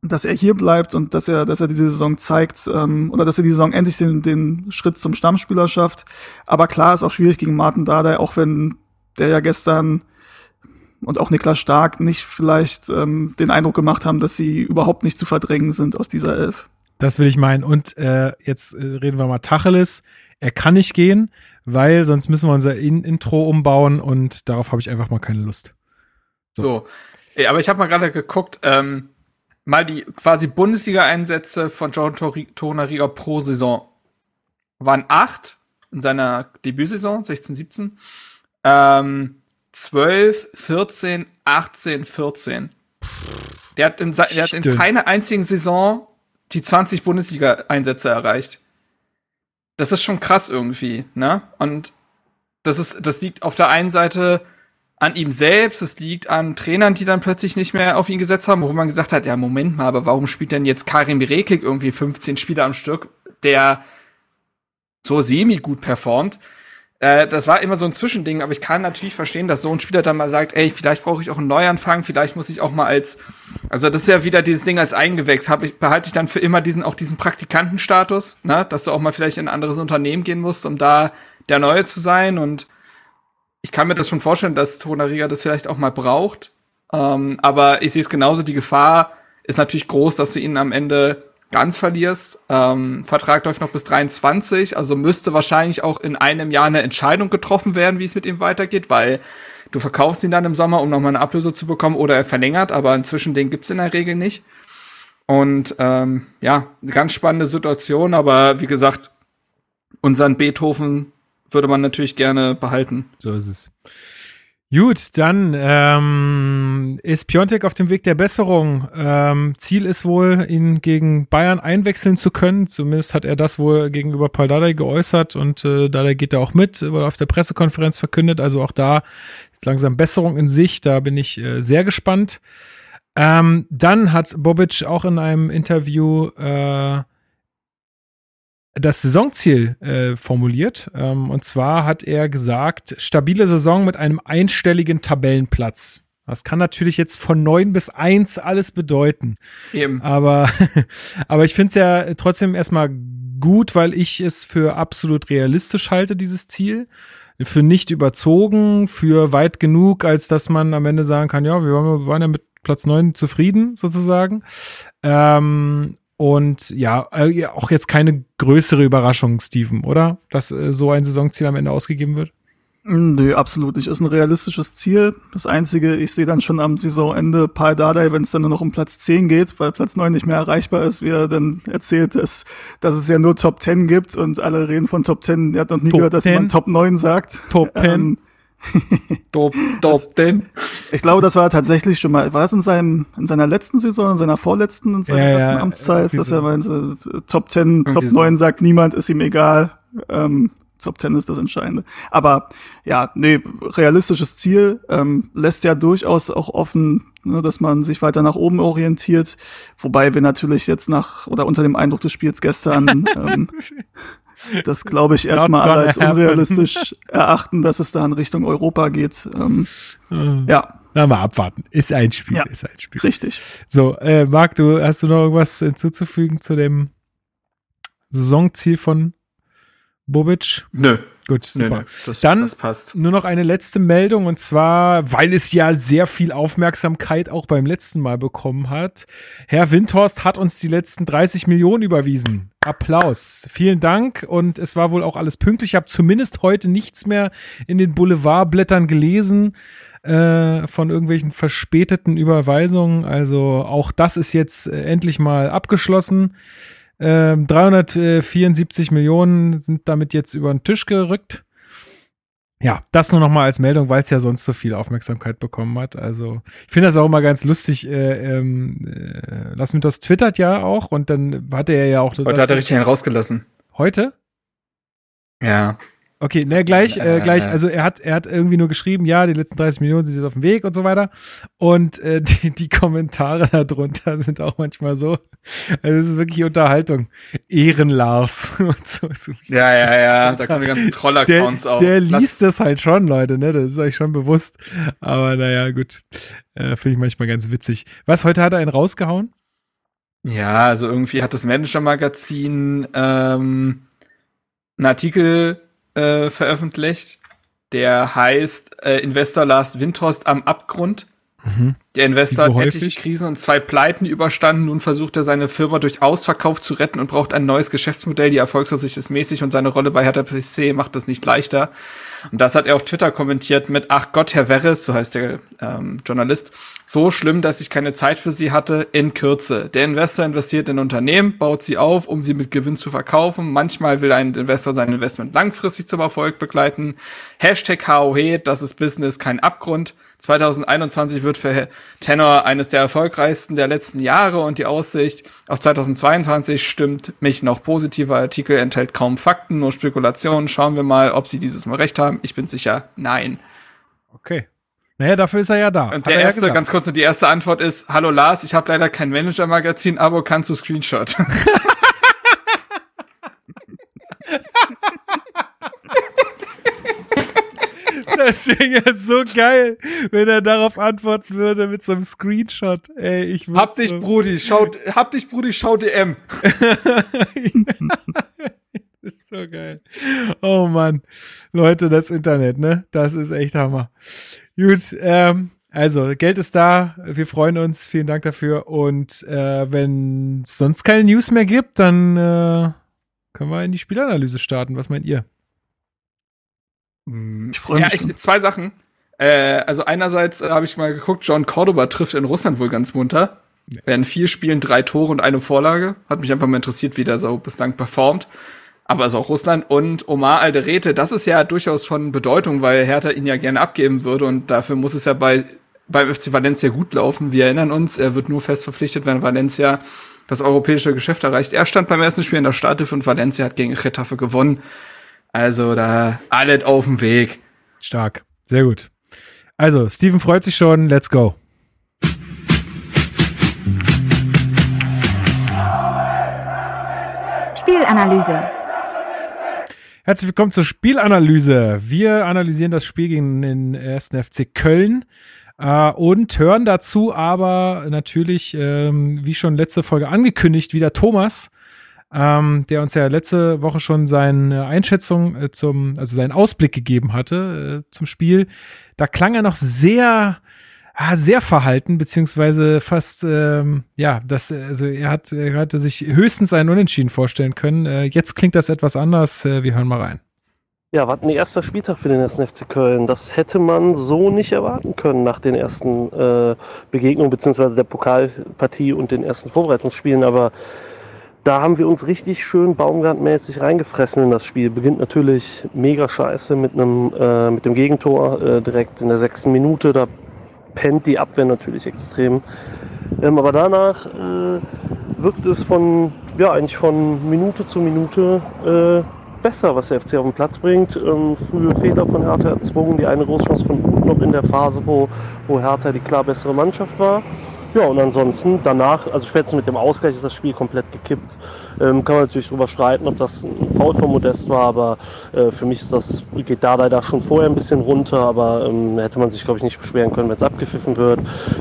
dass er hier bleibt und dass er, dass er diese Saison zeigt, ähm, oder dass er die Saison endlich den, den Schritt zum Stammspieler schafft. Aber klar ist auch schwierig gegen Martin Dardai, auch wenn der ja gestern und auch Niklas Stark nicht vielleicht ähm, den Eindruck gemacht haben, dass sie überhaupt nicht zu verdrängen sind aus dieser Elf. Das will ich meinen. Und äh, jetzt äh, reden wir mal Tacheles. Er kann nicht gehen, weil sonst müssen wir unser In Intro umbauen und darauf habe ich einfach mal keine Lust. So. Ey, aber ich habe mal gerade geguckt, ähm, mal die quasi Bundesliga-Einsätze von John Tonariga pro Saison. Waren acht in seiner Debütsaison, 16, 17. Ähm, 12, 14, 18, 14. Der hat in, der hat in keiner einzigen Saison die 20 Bundesliga-Einsätze erreicht. Das ist schon krass irgendwie, ne? Und das ist, das liegt auf der einen Seite an ihm selbst, es liegt an Trainern, die dann plötzlich nicht mehr auf ihn gesetzt haben, wo man gesagt hat, ja, Moment mal, aber warum spielt denn jetzt Karim Rekik irgendwie 15 Spiele am Stück, der so semi gut performt? Äh, das war immer so ein Zwischending, aber ich kann natürlich verstehen, dass so ein Spieler dann mal sagt, ey, vielleicht brauche ich auch einen Neuanfang, vielleicht muss ich auch mal als, also das ist ja wieder dieses Ding als Eingewächs, hab ich, behalte ich dann für immer diesen, auch diesen Praktikantenstatus, ne, dass du auch mal vielleicht in ein anderes Unternehmen gehen musst, um da der Neue zu sein. Und ich kann mir das schon vorstellen, dass Tonariga das vielleicht auch mal braucht. Ähm, aber ich sehe es genauso, die Gefahr ist natürlich groß, dass du ihn am Ende ganz verlierst. Ähm, Vertrag läuft noch bis 23, also müsste wahrscheinlich auch in einem Jahr eine Entscheidung getroffen werden, wie es mit ihm weitergeht, weil du verkaufst ihn dann im Sommer, um nochmal eine Ablöse zu bekommen, oder er verlängert, aber inzwischen den gibt's in der Regel nicht. Und ähm, ja, ganz spannende Situation, aber wie gesagt, unseren Beethoven würde man natürlich gerne behalten. So ist es. Gut, dann ähm, ist Piontek auf dem Weg der Besserung. Ähm, Ziel ist wohl, ihn gegen Bayern einwechseln zu können. Zumindest hat er das wohl gegenüber Paul Dardai geäußert und äh, Dardai geht da auch mit, wurde auf der Pressekonferenz verkündet. Also auch da ist langsam Besserung in Sicht. Da bin ich äh, sehr gespannt. Ähm, dann hat Bobic auch in einem Interview äh, das Saisonziel äh, formuliert. Ähm, und zwar hat er gesagt, stabile Saison mit einem einstelligen Tabellenplatz. Das kann natürlich jetzt von neun bis eins alles bedeuten. Eben. Aber, aber ich finde es ja trotzdem erstmal gut, weil ich es für absolut realistisch halte, dieses Ziel. Für nicht überzogen, für weit genug, als dass man am Ende sagen kann, ja, wir waren, ja mit Platz neun zufrieden, sozusagen. Ähm, und ja, äh, auch jetzt keine größere Überraschung, Steven, oder? Dass äh, so ein Saisonziel am Ende ausgegeben wird? Nö, absolut nicht. Ist ein realistisches Ziel. Das Einzige, ich sehe dann schon am Saisonende Paul Dardai, wenn es dann nur noch um Platz 10 geht, weil Platz 9 nicht mehr erreichbar ist, wie er dann erzählt, dass, dass es ja nur Top 10 gibt und alle reden von Top 10. Er hat noch nie Top gehört, dass 10? man Top 9 sagt. Top 10. Ähm, Top, top, denn. ich glaube, das war tatsächlich schon mal, war es in seinem, in seiner letzten Saison, in seiner vorletzten, in seiner Ja, ja, ersten Amtszeit, irgendwie dass so. er meinte, Top 10, Top Irgendwie so. 9 sagt niemand, ist ihm egal. Ähm, Top 10 ist das Entscheidende. Aber ja, nee, realistisches Ziel ähm, lässt ja durchaus auch offen, ne, dass man sich weiter nach oben orientiert. Wobei wir natürlich jetzt nach oder unter dem Eindruck des Spiels gestern ähm, das glaube ich erstmal alle als unrealistisch erachten, dass es da in Richtung Europa geht. Ähm, ja, Na, mal abwarten. Ist ein Spiel, Ja. ist ein Spiel. richtig. So, äh, Marc, du hast du noch irgendwas hinzuzufügen zu dem Saisonziel von Bobic? Nö, Gut, super. nö. Das, Dann- das passt. Nur noch eine letzte Meldung und zwar, weil es ja sehr viel Aufmerksamkeit auch beim letzten Mal bekommen hat. Herr Windhorst hat uns die letzten 30 Millionen überwiesen. Applaus. Vielen Dank und es war wohl auch alles pünktlich. Ich habe zumindest heute nichts mehr in den Boulevardblättern gelesen äh, von irgendwelchen verspäteten Überweisungen. Also auch das ist jetzt äh, endlich mal abgeschlossen. Ähm, 374 Millionen sind damit jetzt über den Tisch gerückt. Ja, das nur noch mal als Meldung, weil es ja sonst so viel Aufmerksamkeit bekommen hat. Also ich finde das auch immer ganz lustig. Äh, ähm, äh, Lass mich das twittert ja auch und dann hatte er ja auch Heute hat er richtig einen rausgelassen. heute. Ja. Okay, ne, gleich, äh, Äh, gleich, äh. also er hat, er hat irgendwie nur geschrieben, ja, die letzten 30 Millionen sind jetzt auf dem Weg und so weiter. Und äh, die, die Kommentare darunter sind auch manchmal so, also es ist wirklich Unterhaltung. Ehrenlars. und so. so. Ja, ja, ja. Da kommen die ganzen Troll-Accounts auf. der liest das halt schon, Leute, ne? Das ist euch schon bewusst. Aber naja, gut. Äh, Finde ich manchmal ganz witzig. Was, heute hat er einen rausgehauen? Ja, also irgendwie hat das Manager-Magazin ähm, einen Artikel äh, veröffentlicht, der heißt äh, Investor Last Windhorst am Abgrund. Der Investor so hat etliche Krisen und zwei Pleiten überstanden. Nun versucht er seine Firma durch Ausverkauf zu retten und braucht ein neues Geschäftsmodell. Die Erfolgsaussicht ist mäßig und seine Rolle bei Hertha PC macht das nicht leichter. Und das hat er auf Twitter kommentiert mit, ach Gott, Herr Verres, so heißt der ähm, Journalist, so schlimm, dass ich keine Zeit für sie hatte, in Kürze. Der Investor investiert in Unternehmen, baut sie auf, um sie mit Gewinn zu verkaufen. Manchmal will ein Investor sein Investment langfristig zum Erfolg begleiten. Hashtag HOE, das ist Business, kein Abgrund. 2021 wird für Tenor eines der erfolgreichsten der letzten Jahre und die Aussicht auf 2022 stimmt mich noch positiver. Artikel enthält kaum Fakten, nur Spekulationen. Schauen wir mal, ob sie dieses Mal recht haben. Ich bin sicher, nein. Okay. Naja, dafür ist er ja da. Und der er ja erste, gesagt. ganz kurz, und die erste Antwort ist, hallo Lars, ich habe leider kein Manager-Magazin, aber kannst du Screenshot? Das wäre ja so geil, wenn er darauf antworten würde mit so einem Screenshot. Ey, ich hab dich, so, Brudi, schau, hab dich, Brudi, schau DM. Das ist so geil. Oh Mann. Leute, das Internet, ne? Das ist echt Hammer. Gut, ähm, also, Geld ist da. Wir freuen uns. Vielen Dank dafür. Und äh, wenn es sonst keine News mehr gibt, dann äh, können wir in die Spielanalyse starten. Was meint ihr? Ich freue Ja, mich. ich, schon. zwei Sachen. Äh, also einerseits äh, habe ich mal geguckt, John Cordoba trifft in Russland wohl ganz munter. Er in vier Spielen drei Tore und eine Vorlage. Hat mich einfach mal interessiert, wie der so bislang performt. Aber ist auch Russland. Und Omar Alderete, das ist ja durchaus von Bedeutung, weil Hertha ihn ja gerne abgeben würde. Und dafür muss es ja bei, beim FC Valencia gut laufen. Wir erinnern uns, er wird nur fest verpflichtet, wenn Valencia das europäische Geschäft erreicht. Er stand beim ersten Spiel in der Starthilfe und Valencia hat gegen Getafe gewonnen. Also da alles auf dem Weg. Stark. Sehr gut. Also, Steven freut sich schon. Let's go. Spielanalyse. Herzlich willkommen zur Spielanalyse. Wir analysieren das Spiel gegen den ersten FC Köln äh, und hören dazu aber natürlich, ähm, wie schon letzte Folge angekündigt, wieder Thomas, ähm, der uns ja letzte Woche schon seine Einschätzung äh, zum, also seinen Ausblick gegeben hatte äh, zum Spiel. Da klang er noch sehr ah, sehr verhalten, beziehungsweise fast, ähm, ja, das, also er hat, er hatte sich höchstens einen Unentschieden vorstellen können. Äh, jetzt klingt das etwas anders. Äh, wir hören mal rein. Ja, warten die erster Spieltag für den ersten FC Köln. Das hätte man so nicht erwarten können nach den ersten äh, Begegnungen beziehungsweise der Pokalpartie und den ersten Vorbereitungsspielen. Aber da haben wir uns richtig schön baumgartmäßig reingefressen in das Spiel. Beginnt natürlich mega scheiße mit einem äh, mit dem Gegentor äh, direkt in der sechsten Minute. Da pennt die Abwehr natürlich extrem. Ähm, aber danach äh, wirkt es von ja eigentlich von Minute zu Minute äh, besser, was der FC auf den Platz bringt. Ähm, frühe Fehler von Hertha erzwungen, die eine Großchance von Uth noch in der Phase, wo, wo Hertha die klar bessere Mannschaft war. Ja, und ansonsten danach, also spätestens mit dem Ausgleich ist das Spiel komplett gekippt. Ähm, kann man natürlich darüber streiten, ob das ein Foul von Modest war, aber äh, für mich ist das, geht da leider schon vorher ein bisschen runter, aber ähm, hätte man sich, glaube ich, nicht beschweren können, wenn es abgepfiffen wird.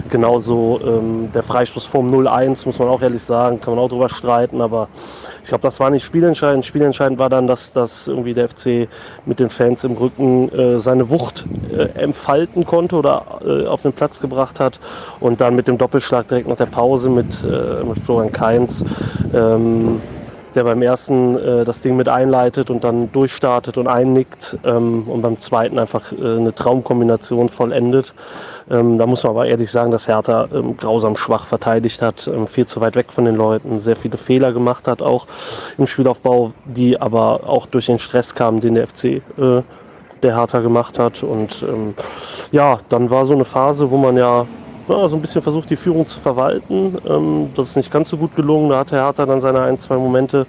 Genauso ähm, der Freistoß vom 0-1, muss man auch ehrlich sagen, kann man auch drüber streiten, aber ich glaube, das war nicht spielentscheidend. Spielentscheidend war dann, dass, dass irgendwie der FC mit den Fans im Rücken äh, seine Wucht äh, entfalten konnte oder äh, auf den Platz gebracht hat und dann mit dem Doppelschlag direkt nach der Pause mit, äh, mit Florian Kainz ähm, der beim ersten äh, das Ding mit einleitet und dann durchstartet und einnickt ähm, und beim zweiten einfach äh, eine Traumkombination vollendet. Ähm, da muss man aber ehrlich sagen, dass Hertha ähm, grausam schwach verteidigt hat, ähm, viel zu weit weg von den Leuten, sehr viele Fehler gemacht hat, auch im Spielaufbau, die aber auch durch den Stress kamen, den der FC äh, der Hertha gemacht hat. Und ähm, ja, dann war so eine Phase, wo man ja ja, so ein bisschen versucht, die Führung zu verwalten. Ähm, das ist nicht ganz so gut gelungen. Da hatte Hertha dann seine ein, zwei Momente,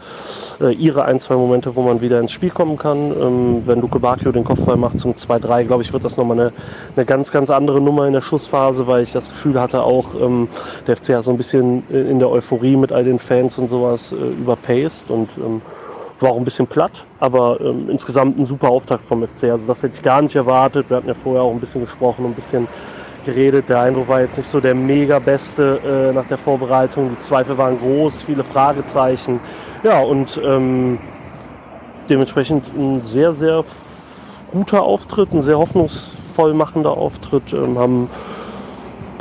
äh, ihre ein, zwei Momente, wo man wieder ins Spiel kommen kann. Ähm, wenn Luke Bacchio den Kopfball macht zum 2-3, glaube ich, wird das nochmal eine, eine ganz, ganz andere Nummer in der Schussphase, weil ich das Gefühl hatte auch, ähm, der FC hat so ein bisschen in der Euphorie mit all den Fans und sowas äh, überpaced und ähm, war auch ein bisschen platt, aber ähm, insgesamt ein super Auftakt vom FC. Also das hätte ich gar nicht erwartet. Wir hatten ja vorher auch ein bisschen gesprochen, ein bisschen geredet. Der Eindruck war jetzt nicht so der mega beste äh, nach der Vorbereitung. Die Zweifel waren groß, viele Fragezeichen. Ja, und ähm, dementsprechend ein sehr, sehr guter Auftritt, ein sehr hoffnungsvoll machender Auftritt. Ähm, haben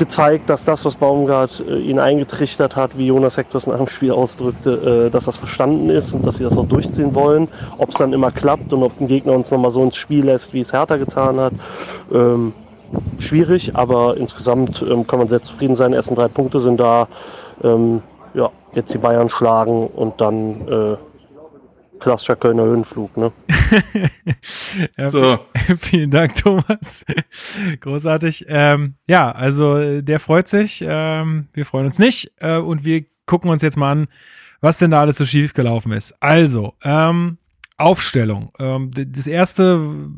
gezeigt, dass das, was Baumgart äh, ihn eingetrichtert hat, wie Jonas Hector nach dem Spiel ausdrückte, äh, dass das verstanden ist und dass sie das auch durchziehen wollen. Ob es dann immer klappt und ob ein Gegner uns nochmal so ins Spiel lässt, wie es Hertha getan hat, ähm, schwierig, aber insgesamt ähm, kann man sehr zufrieden sein. Die ersten drei Punkte sind da. Ähm, ja, jetzt die Bayern schlagen und dann äh, klassischer Kölner Höhenflug, ne? ja, so. Vielen Dank, Thomas. Großartig. Ähm, ja, also der freut sich. Ähm, wir freuen uns nicht. Äh, und wir gucken uns jetzt mal an, was denn da alles so schief gelaufen ist. Also, ähm, Aufstellung. Ähm, das erste,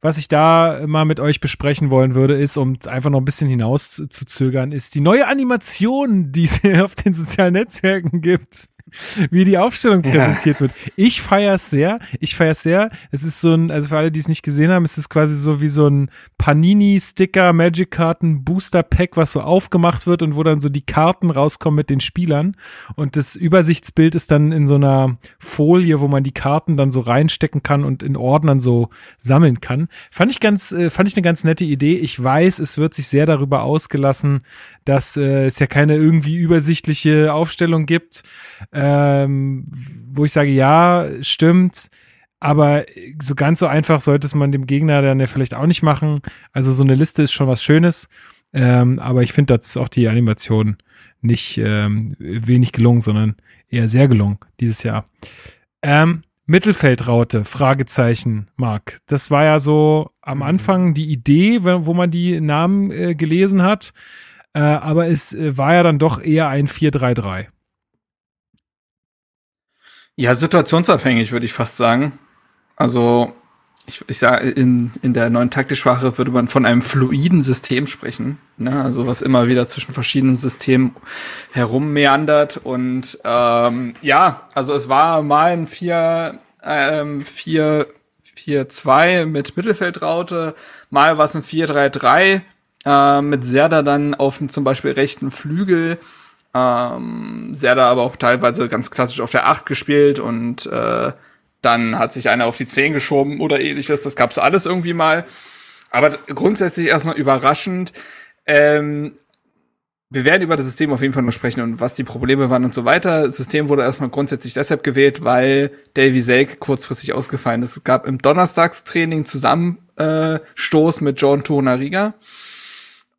was ich da mal mit euch besprechen wollen würde, ist, um einfach noch ein bisschen hinaus zu zögern, ist die neue Animation, die es auf den sozialen Netzwerken gibt. wie die Aufstellung präsentiert ja. wird. Ich feiere es sehr. Ich feiere es sehr. Es ist so ein, also für alle, die es nicht gesehen haben, es ist quasi so wie so ein Panini-Sticker, Magic-Karten, Booster-Pack, was so aufgemacht wird und wo dann so die Karten rauskommen mit den Spielern. Und das Übersichtsbild ist dann in so einer Folie, wo man die Karten dann so reinstecken kann und in Ordnern so sammeln kann. Fand ich ganz, äh, fand ich eine ganz nette Idee. Ich weiß, es wird sich sehr darüber ausgelassen, dass äh, es ja keine irgendwie übersichtliche Aufstellung gibt, ähm, wo ich sage, ja, stimmt, aber so ganz so einfach sollte es man dem Gegner dann ja vielleicht auch nicht machen. Also so eine Liste ist schon was Schönes, ähm, aber ich finde, dass auch die Animation nicht ähm, wenig gelungen, sondern eher sehr gelungen dieses Jahr. Ähm, Mittelfeldraute, Fragezeichen, Marc. Das war ja so am mhm. Anfang die Idee, wo man die Namen äh, gelesen hat. Äh, aber es äh, war ja dann doch eher ein 4-3-3. Ja, situationsabhängig, würde ich fast sagen. Also, ich, ich sage, in, in der neuen Taktischsprache würde man von einem fluiden System sprechen. Ne? Also, was immer wieder zwischen verschiedenen Systemen herummeandert. Und ähm, ja, also es war mal ein 4, ähm, 4, 4-2 mit Mittelfeldraute, mal war es ein 4-3-3 äh, mit Serda dann auf dem zum Beispiel rechten Flügel. Ähm, Serda aber auch teilweise ganz klassisch auf der 8 gespielt und äh, dann hat sich einer auf die 10 geschoben oder ähnliches. Das gab's alles irgendwie mal. Aber grundsätzlich erstmal überraschend. Ähm, wir werden über das System auf jeden Fall noch sprechen und was die Probleme waren und so weiter. Das System wurde erstmal grundsätzlich deshalb gewählt, weil Davy Selk kurzfristig ausgefallen ist. Es gab im Donnerstagstraining Zusammenstoß mit John Tonariga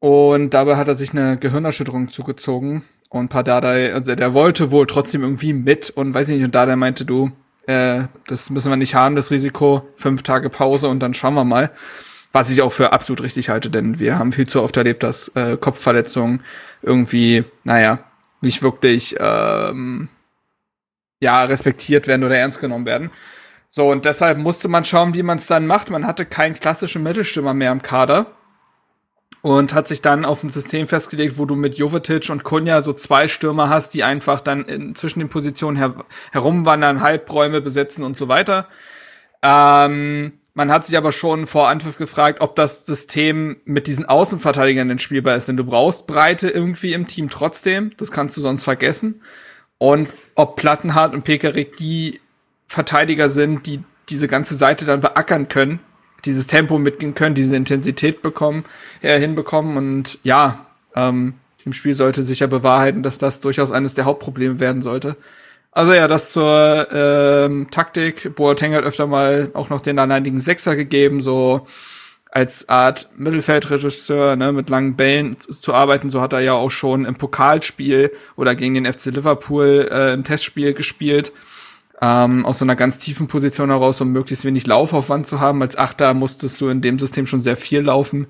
und dabei hat er sich eine Gehirnerschütterung zugezogen und Pardadei, also der wollte wohl trotzdem irgendwie mit und weiß ich nicht, und Dardai meinte du, äh, das müssen wir nicht haben, das Risiko, fünf Tage Pause und dann schauen wir mal. Was ich auch für absolut richtig halte, denn wir haben viel zu oft erlebt, dass äh, Kopfverletzungen irgendwie, naja, nicht wirklich ähm, ja, respektiert werden oder ernst genommen werden. So, und deshalb musste man schauen, wie man es dann macht. Man hatte keinen klassischen Mittelstürmer mehr im Kader und hat sich dann auf ein System festgelegt, wo du mit Jovetic und Kunja so zwei Stürmer hast, die einfach dann in, zwischen den Positionen her herumwandern, Halbräume besetzen und so weiter. Ähm, man hat sich aber schon vor Anpfiff gefragt, ob das System mit diesen Außenverteidigern denn spielbar ist. Denn du brauchst Breite irgendwie im Team trotzdem. Das kannst du sonst vergessen. Und ob Plattenhardt und Pekarik die Verteidiger sind, die diese ganze Seite dann beackern können, dieses Tempo mitgehen können, diese Intensität bekommen, äh, hinbekommen. Und ja, ähm, im Spiel sollte sich ja bewahrheiten, dass das durchaus eines der Hauptprobleme werden sollte. Also ja, das zur ähm, Taktik. Boateng hat öfter mal auch noch den alleinigen Sechser gegeben, so als Art Mittelfeldregisseur, ne, mit langen Bällen zu arbeiten. So hat er ja auch schon im Pokalspiel oder gegen den FC Liverpool äh, im Testspiel gespielt. Ähm, aus so einer ganz tiefen Position heraus, um möglichst wenig Laufaufwand zu haben. Als Achter musstest du in dem System schon sehr viel laufen.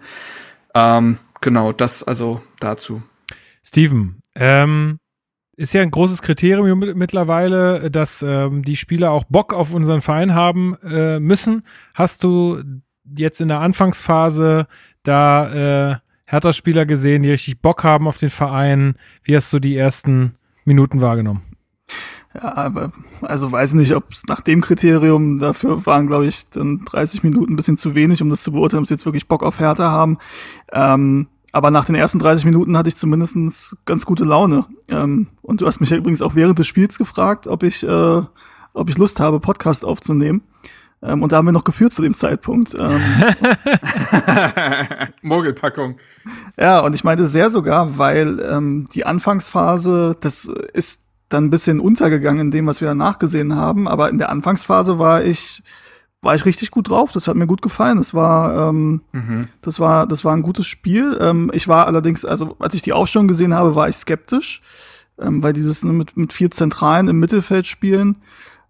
Ähm, genau, das also dazu. Steven, ähm, ist ja ein großes Kriterium mittlerweile, dass ähm, die Spieler auch Bock auf unseren Verein haben äh, müssen. Hast du jetzt in der Anfangsphase da äh, Hertha-Spieler gesehen, die richtig Bock haben auf den Verein? Wie hast du die ersten Minuten wahrgenommen? Ja, aber also weiß nicht, ob es nach dem Kriterium dafür waren, glaube ich, dann 30 Minuten ein bisschen zu wenig, um das zu beurteilen, ob sie jetzt wirklich Bock auf Hertha haben. Ähm, aber nach den ersten 30 Minuten hatte ich zumindest ganz gute Laune. Ähm, und du hast mich ja übrigens auch während des Spiels gefragt, ob ich, äh, ob ich Lust habe, Podcast aufzunehmen. Ähm, und da haben wir noch geführt zu dem Zeitpunkt. Ähm, Mogelpackung. Ja, und ich meinte sehr sogar, weil ähm, die Anfangsphase, das ist dann ein bisschen untergegangen in dem, was wir danach gesehen haben. Aber in der Anfangsphase war ich war ich richtig gut drauf. Das hat mir gut gefallen. Das war, ähm, mhm. das war, das war ein gutes Spiel. Ähm, ich war allerdings, also als ich die Aufstellung gesehen habe, war ich skeptisch, ähm, weil dieses ne, mit, mit vier Zentralen im Mittelfeld spielen.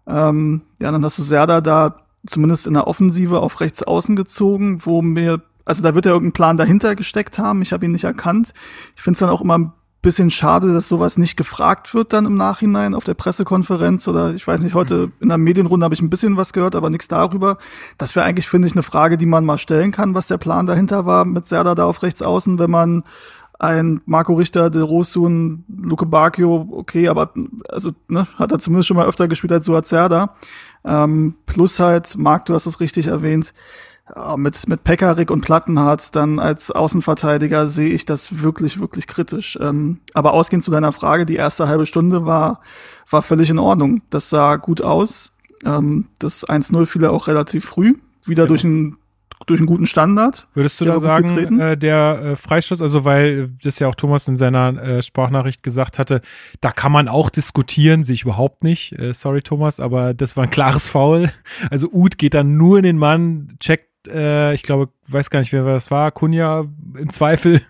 Ähm, ja, dann hast du Serda da zumindest in der Offensive auf rechts außen gezogen, wo mir, also da wird ja irgendein Plan dahinter gesteckt haben. Ich habe ihn nicht erkannt. Ich finde es dann auch immer bisschen schade, dass sowas nicht gefragt wird dann im Nachhinein auf der Pressekonferenz oder ich weiß nicht, heute mhm. in der Medienrunde habe ich ein bisschen was gehört, aber nichts darüber. Das wäre eigentlich, finde ich, eine Frage, die man mal stellen kann, was der Plan dahinter war mit Serda da auf rechts außen, wenn man ein Marco Richter, De Rosun, Luke Bacchio, okay, aber also ne, hat er zumindest schon mal öfter gespielt als Suat Serda. Ähm, plus halt, Marc, du hast es richtig erwähnt, mit, mit Pekarik und Plattenhardt dann als Außenverteidiger sehe ich das wirklich, wirklich kritisch. Ähm, aber ausgehend zu deiner Frage, die erste halbe Stunde war, war völlig in Ordnung. Das sah gut aus. Ähm, das 1-0 fiel ja auch relativ früh, wieder genau. durch ein durch einen guten Standard. Würdest du da sagen, äh, der äh, Freistoß, also weil das ja auch Thomas in seiner äh, Sprachnachricht gesagt hatte, da kann man auch diskutieren, sehe ich überhaupt nicht. Äh, sorry Thomas, aber das war ein klares Foul. Also Uth geht dann nur in den Mann, checkt äh, ich glaube, weiß gar nicht, wer das war, Kunja im Zweifel.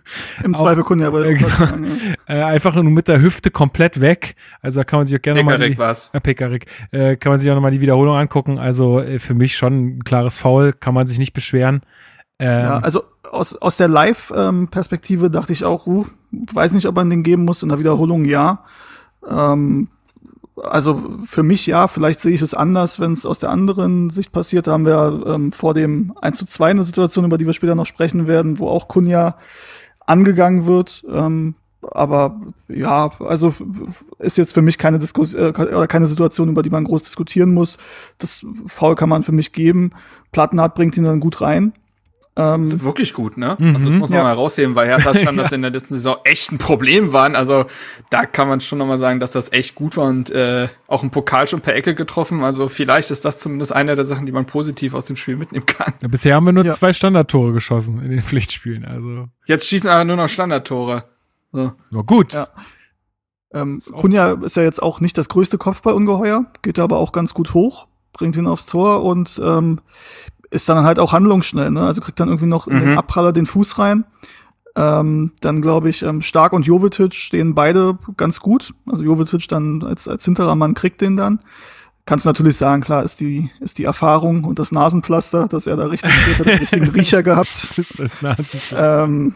Im Zweifel Kunja, aber äh, genau, sagen, ja. äh, einfach nur mit der Hüfte komplett weg. Also da kann man sich auch gerne nochmal. Pekarik war's. Äh, Pekarik. Äh, kann man sich auch nochmal die Wiederholung angucken. Also äh, für mich schon ein klares Foul, kann man sich nicht beschweren. Ähm, ja, also aus, aus der Live-Perspektive dachte ich auch, uh, weiß nicht, ob man den geben muss. In der Wiederholung ja. Ähm, also für mich ja, vielleicht sehe ich es anders, wenn es aus der anderen Sicht passiert. Da haben wir ähm, vor dem 1 zu 2 eine Situation, über die wir später noch sprechen werden, wo auch Kunja angegangen wird. Ähm, aber ja, also ist jetzt für mich keine Diskussion äh, keine Situation, über die man groß diskutieren muss. Das Foul kann man für mich geben. Plattenhardt bringt ihn dann gut rein. Ähm, wirklich gut, ne? Mhm. Also das muss man ja. mal rausheben, weil Hertha Standards ja. in der letzten Saison echt ein Problem waren. Also da kann man schon nochmal sagen, dass das echt gut war und äh, auch im Pokal schon per Ecke getroffen. Also vielleicht ist das zumindest eine der Sachen, die man positiv aus dem Spiel mitnehmen kann. Ja, bisher haben wir nur ja. zwei Standardtore geschossen in den Pflichtspielen. Also jetzt schießen aber nur noch Standardtore. So. Nur gut. Ja. Ähm, ist Kunja ist ja jetzt auch nicht das größte Kopfballungeheuer, geht aber auch ganz gut hoch, bringt ihn aufs Tor und ähm, ist dann halt auch handlungsschnell, ne? Also kriegt dann irgendwie noch in den Mhm. Abpraller den Fuß rein. Ähm, dann glaube ich, ähm, Stark und Jovetic stehen beide ganz gut. Also Jovetic dann als, als hinterer Mann kriegt den dann. Kannst natürlich sagen, klar, ist die, ist die Erfahrung und das Nasenpflaster, dass er da richtig steht, hat den richtigen Riecher gehabt. Das ist das. Ähm,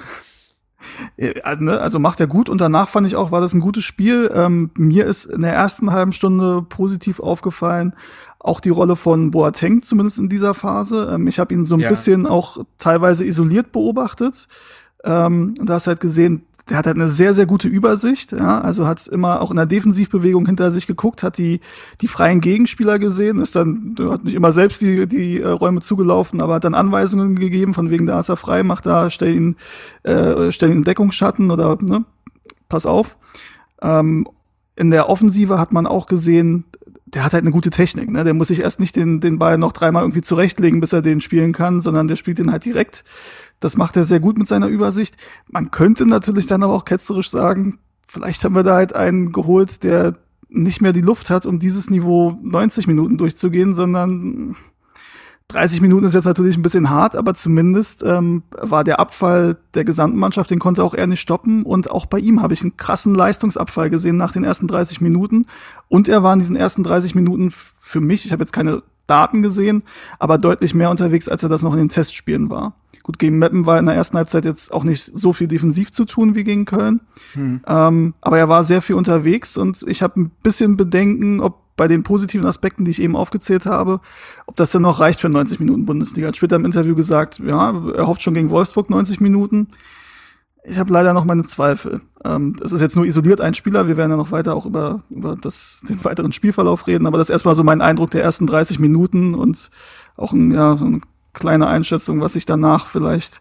äh, also, ne, also macht er gut und danach fand ich auch, war das ein gutes Spiel. Ähm, mir ist in der ersten halben Stunde positiv aufgefallen, auch die Rolle von Boateng, zumindest in dieser Phase. Ähm, ich habe ihn so ein Ja. bisschen auch teilweise isoliert beobachtet. Ähm, und da hast halt gesehen, der hat halt eine sehr, sehr gute Übersicht, ja, also hat immer auch in der Defensivbewegung hinter sich geguckt, hat die, die freien Gegenspieler gesehen, ist dann, hat nicht immer selbst die, die äh, Räume zugelaufen, aber hat dann Anweisungen gegeben, von wegen, da ist er frei, mach da, stell ihn, äh, stell ihn in Deckungsschatten oder, ne, pass auf. Ähm, in der Offensive hat man auch gesehen, der hat halt eine gute Technik, ne? Der muss sich erst nicht den, den Ball noch dreimal irgendwie zurechtlegen, bis er den spielen kann, sondern der spielt den halt direkt. Das macht er sehr gut mit seiner Übersicht. Man könnte natürlich dann aber auch ketzerisch sagen, vielleicht haben wir da halt einen geholt, der nicht mehr die Luft hat, um dieses Niveau 90 Minuten durchzugehen, sondern 30 Minuten ist jetzt natürlich ein bisschen hart, aber zumindest ähm, war der Abfall der gesamten Mannschaft, den konnte auch er nicht stoppen. Und auch bei ihm habe ich einen krassen Leistungsabfall gesehen nach den ersten 30 Minuten. Und er war in diesen ersten 30 Minuten für mich, ich habe jetzt keine Daten gesehen, aber deutlich mehr unterwegs, als er das noch in den Testspielen war. Gut, gegen Meppen war in der ersten Halbzeit jetzt auch nicht so viel defensiv zu tun wie gegen Köln. Ähm, aber er war sehr viel unterwegs und ich habe ein bisschen Bedenken, ob bei den positiven Aspekten, die ich eben aufgezählt habe, ob das denn noch reicht für 90 Minuten Bundesliga. Hat später im Interview gesagt, ja, er hofft schon gegen Wolfsburg 90 Minuten. Ich habe leider noch meine Zweifel. Ähm, das ist jetzt nur isoliert ein Spieler. Wir werden ja noch weiter auch über, über das, den weiteren Spielverlauf reden. Aber das ist erstmal so mein Eindruck der ersten 30 Minuten und auch ein, ja, so eine kleine Einschätzung, was sich danach vielleicht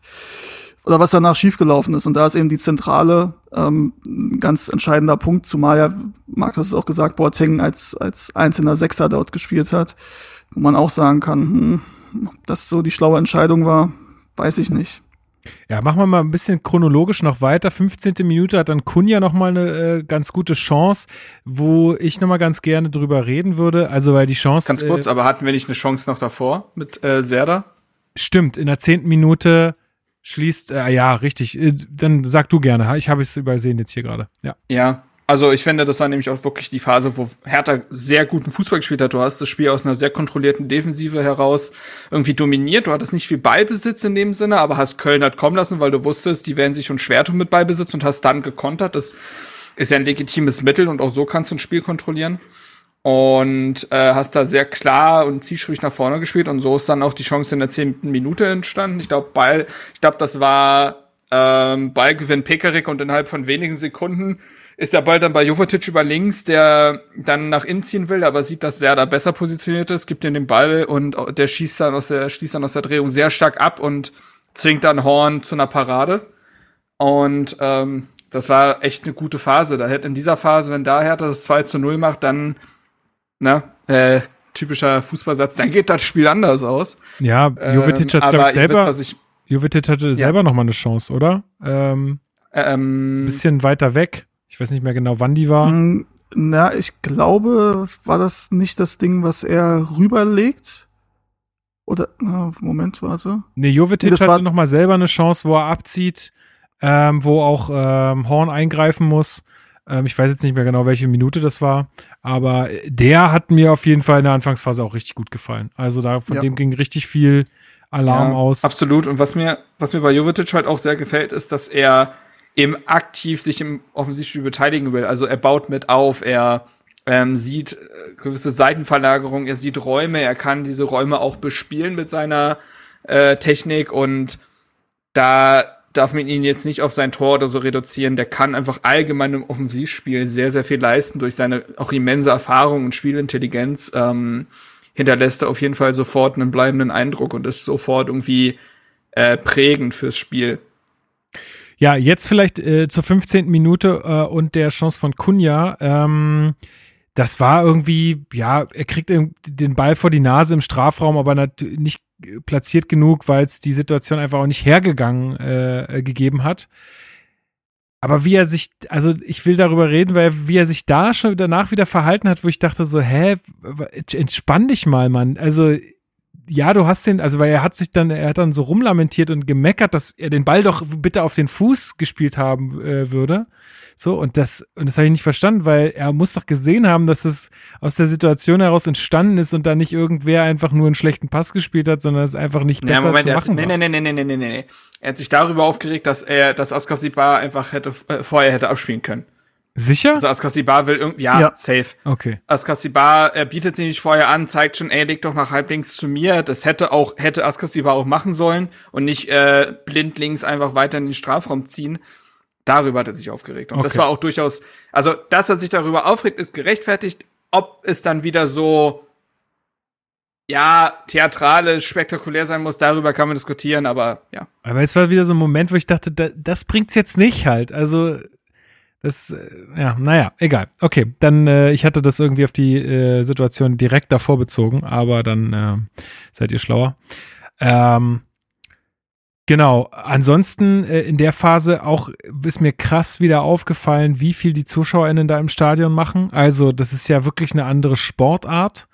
oder was danach schiefgelaufen ist. Und da ist eben die Zentrale ähm, ein ganz entscheidender Punkt, zumal ja, Marc hat es auch gesagt, Boateng als, als einzelner Sechser dort gespielt hat, wo man auch sagen kann, hm, ob das so die schlaue Entscheidung war, weiß ich nicht. Ja, machen wir mal ein bisschen chronologisch noch weiter. 15. Minute hat dann Kunja noch mal eine äh, ganz gute Chance, wo ich noch mal ganz gerne drüber reden würde. Also weil die Chance Ganz kurz, äh, aber hatten wir nicht eine Chance noch davor mit äh, Serda? stimmt. In der zehnten Minute schließt äh, ja richtig. Äh, dann sag du gerne. Ich habe es übersehen jetzt hier gerade. Ja. Ja. Also ich finde, das war nämlich auch wirklich die Phase, wo Hertha sehr guten Fußball gespielt hat. Du hast das Spiel aus einer sehr kontrollierten Defensive heraus irgendwie dominiert. Du hattest nicht viel Ballbesitz in dem Sinne, aber hast Köln halt kommen lassen, weil du wusstest, die werden sich schon schwer tun mit Ballbesitz und hast dann gekontert. Das ist ja ein legitimes Mittel und auch so kannst du ein Spiel kontrollieren. Und äh, hast da sehr klar und zielstrebig nach vorne gespielt und so ist dann auch die Chance in der zehnten Minute entstanden. Ich glaube, Ball, ich glaube, das war ähm, Ballgewinn Pekarik und innerhalb von wenigen Sekunden ist der Ball dann bei Jovetic über links, der dann nach innen ziehen will, aber sieht, dass Serda besser positioniert ist, gibt ihm den Ball und der schießt dann aus der, schließt dann aus der Drehung sehr stark ab und zwingt dann Horn zu einer Parade. Und ähm, das war echt eine gute Phase. Da hätte in dieser Phase, wenn da Hertha das 2 zu 0 macht, dann, na, äh, typischer Fußballsatz, dann geht das Spiel anders aus. Ja, Jovetic Ähm, hat, glaube ich, wisst, selber, was ich, Jovetic hatte selber noch mal eine Chance, oder? Ähm, ähm, bisschen weiter weg. Ich weiß nicht mehr genau, wann die war. Hm, Na, ich glaube, war das nicht das Ding, was er rüberlegt? Oder, na, Moment, warte. Nee, Jovetic Nee, hatte war- noch mal selber eine Chance, wo er abzieht, ähm, wo auch ähm, Horn eingreifen muss. Ähm, ich weiß jetzt nicht mehr genau, welche Minute das war, aber der hat mir auf jeden Fall in der Anfangsphase auch richtig gut gefallen. Also da von Ja. dem ging richtig viel Alarm Ja, aus. Absolut. Und was mir, was mir bei Jovetic halt auch sehr gefällt, ist, dass er eben aktiv sich im Offensivspiel beteiligen will. Also er baut mit auf, er ähm, sieht äh, gewisse Seitenverlagerungen, er sieht Räume, er kann diese Räume auch bespielen mit seiner äh, Technik und da darf man ihn jetzt nicht auf sein Tor oder so reduzieren. Der kann einfach allgemein im Offensivspiel sehr, sehr viel leisten durch seine auch immense Erfahrung und Spielintelligenz. Ähm, hinterlässt er auf jeden Fall sofort einen bleibenden Eindruck und ist sofort irgendwie äh, prägend fürs Spiel. Ja, jetzt vielleicht äh, zur 15. Minute äh, und der Chance von Kunja. Ähm, das war irgendwie, ja, er kriegt den Ball vor die Nase im Strafraum, aber nicht platziert genug, weil es die Situation einfach auch nicht hergegangen äh, gegeben hat. Aber wie er sich, also ich will darüber reden, weil wie er sich da schon danach wieder verhalten hat, wo ich dachte so, hä, entspann dich mal, Mann. Also ja, du hast den, also weil er hat sich dann, er hat dann so rumlamentiert und gemeckert, dass er den Ball doch bitte auf den Fuß gespielt haben äh, würde. So, und das, und das habe ich nicht verstanden, weil er muss doch gesehen haben, dass es aus der Situation heraus entstanden ist und da nicht irgendwer einfach nur einen schlechten Pass gespielt hat, sondern es einfach nicht besser ja, Moment, zu machen hat, nee, nee, nee, nee, nee, nee, nee. Er hat sich darüber aufgeregt, dass er, dass Oscar Sibar einfach hätte, äh, vorher hätte abspielen können. Sicher? Also Askasibar will irgendwie, ja, ja, safe. Okay. Askasibar, er bietet sich nicht vorher an, zeigt schon, ey, leg doch nach halblinks zu mir. Das hätte auch, hätte Askasibar auch machen sollen und nicht äh, blindlings einfach weiter in den Strafraum ziehen. Darüber hat er sich aufgeregt. Und okay. das war auch durchaus, also, dass er sich darüber aufregt, ist gerechtfertigt. Ob es dann wieder so, ja, theatralisch, spektakulär sein muss, darüber kann man diskutieren, aber ja. Aber es war wieder so ein Moment, wo ich dachte, da, das bringt's jetzt nicht halt. Also, das, äh, ja, naja, egal. Okay, dann, äh, ich hatte das irgendwie auf die äh, Situation direkt davor bezogen, aber dann äh, seid ihr schlauer. Ähm, genau, ansonsten äh, in der Phase auch ist mir krass wieder aufgefallen, wie viel die ZuschauerInnen da im Stadion machen. Also, das ist ja wirklich eine andere Sportart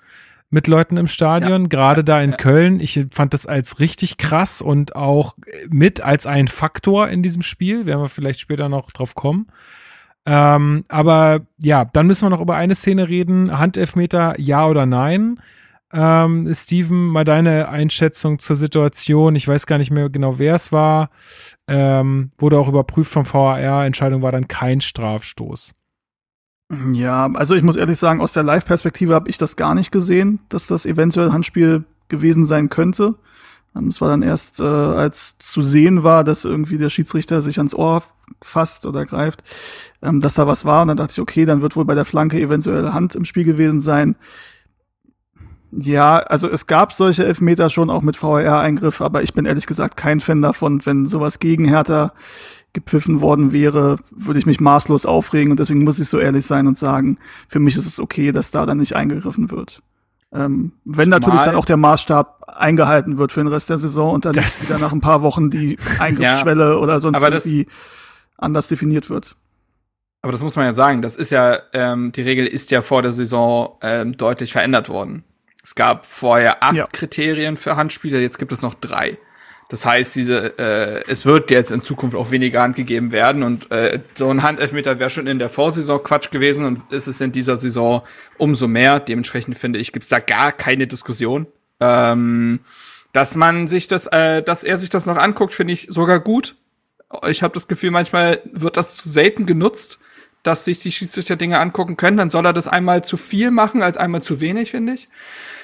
mit Leuten im Stadion, ja. gerade da in ja. Köln. Ich fand das als richtig krass und auch mit als ein Faktor in diesem Spiel. Werden wir vielleicht später noch drauf kommen. Ähm, aber ja, dann müssen wir noch über eine Szene reden. Handelfmeter, ja oder nein? Ähm, Steven, mal deine Einschätzung zur Situation. Ich weiß gar nicht mehr genau, wer es war. Ähm, wurde auch überprüft vom VAR. Entscheidung war dann kein Strafstoß. Ja, also ich muss ehrlich sagen, aus der Live-Perspektive habe ich das gar nicht gesehen, dass das eventuell Handspiel gewesen sein könnte. Ähm, es war dann erst, äh, als zu sehen war, dass irgendwie der Schiedsrichter sich ans Ohr fasst oder greift, ähm, dass da was war. Und dann dachte ich, okay, dann wird wohl bei der Flanke eventuell Hand im Spiel gewesen sein. Ja, also es gab solche Elfmeter schon auch mit VR-Eingriff, aber ich bin ehrlich gesagt kein Fan davon. Wenn sowas gegen Hertha gepfiffen worden wäre, würde ich mich maßlos aufregen und deswegen muss ich so ehrlich sein und sagen, für mich ist es okay, dass da dann nicht eingegriffen wird. Ähm, wenn Zumal natürlich dann auch der Maßstab eingehalten wird für den Rest der Saison und dann das wieder nach ein paar Wochen die Eingriffsschwelle ja, oder sonst irgendwie anders definiert wird. Aber das muss man ja sagen, das ist ja, ähm, die Regel ist ja vor der Saison ähm, deutlich verändert worden. Es gab vorher acht ja. Kriterien für Handspiele, jetzt gibt es noch drei. Das heißt, diese, äh, es wird jetzt in Zukunft auch weniger Hand gegeben werden und äh, so ein Handelfmeter wäre schon in der Vorsaison Quatsch gewesen und ist es in dieser Saison umso mehr. Dementsprechend finde ich, gibt es da gar keine Diskussion. Ähm, dass man sich das, äh, dass er sich das noch anguckt, finde ich sogar gut. Ich habe das Gefühl, manchmal wird das zu selten genutzt, dass sich die Schiedsrichter Dinge angucken können. Dann soll er das einmal zu viel machen als einmal zu wenig, finde ich.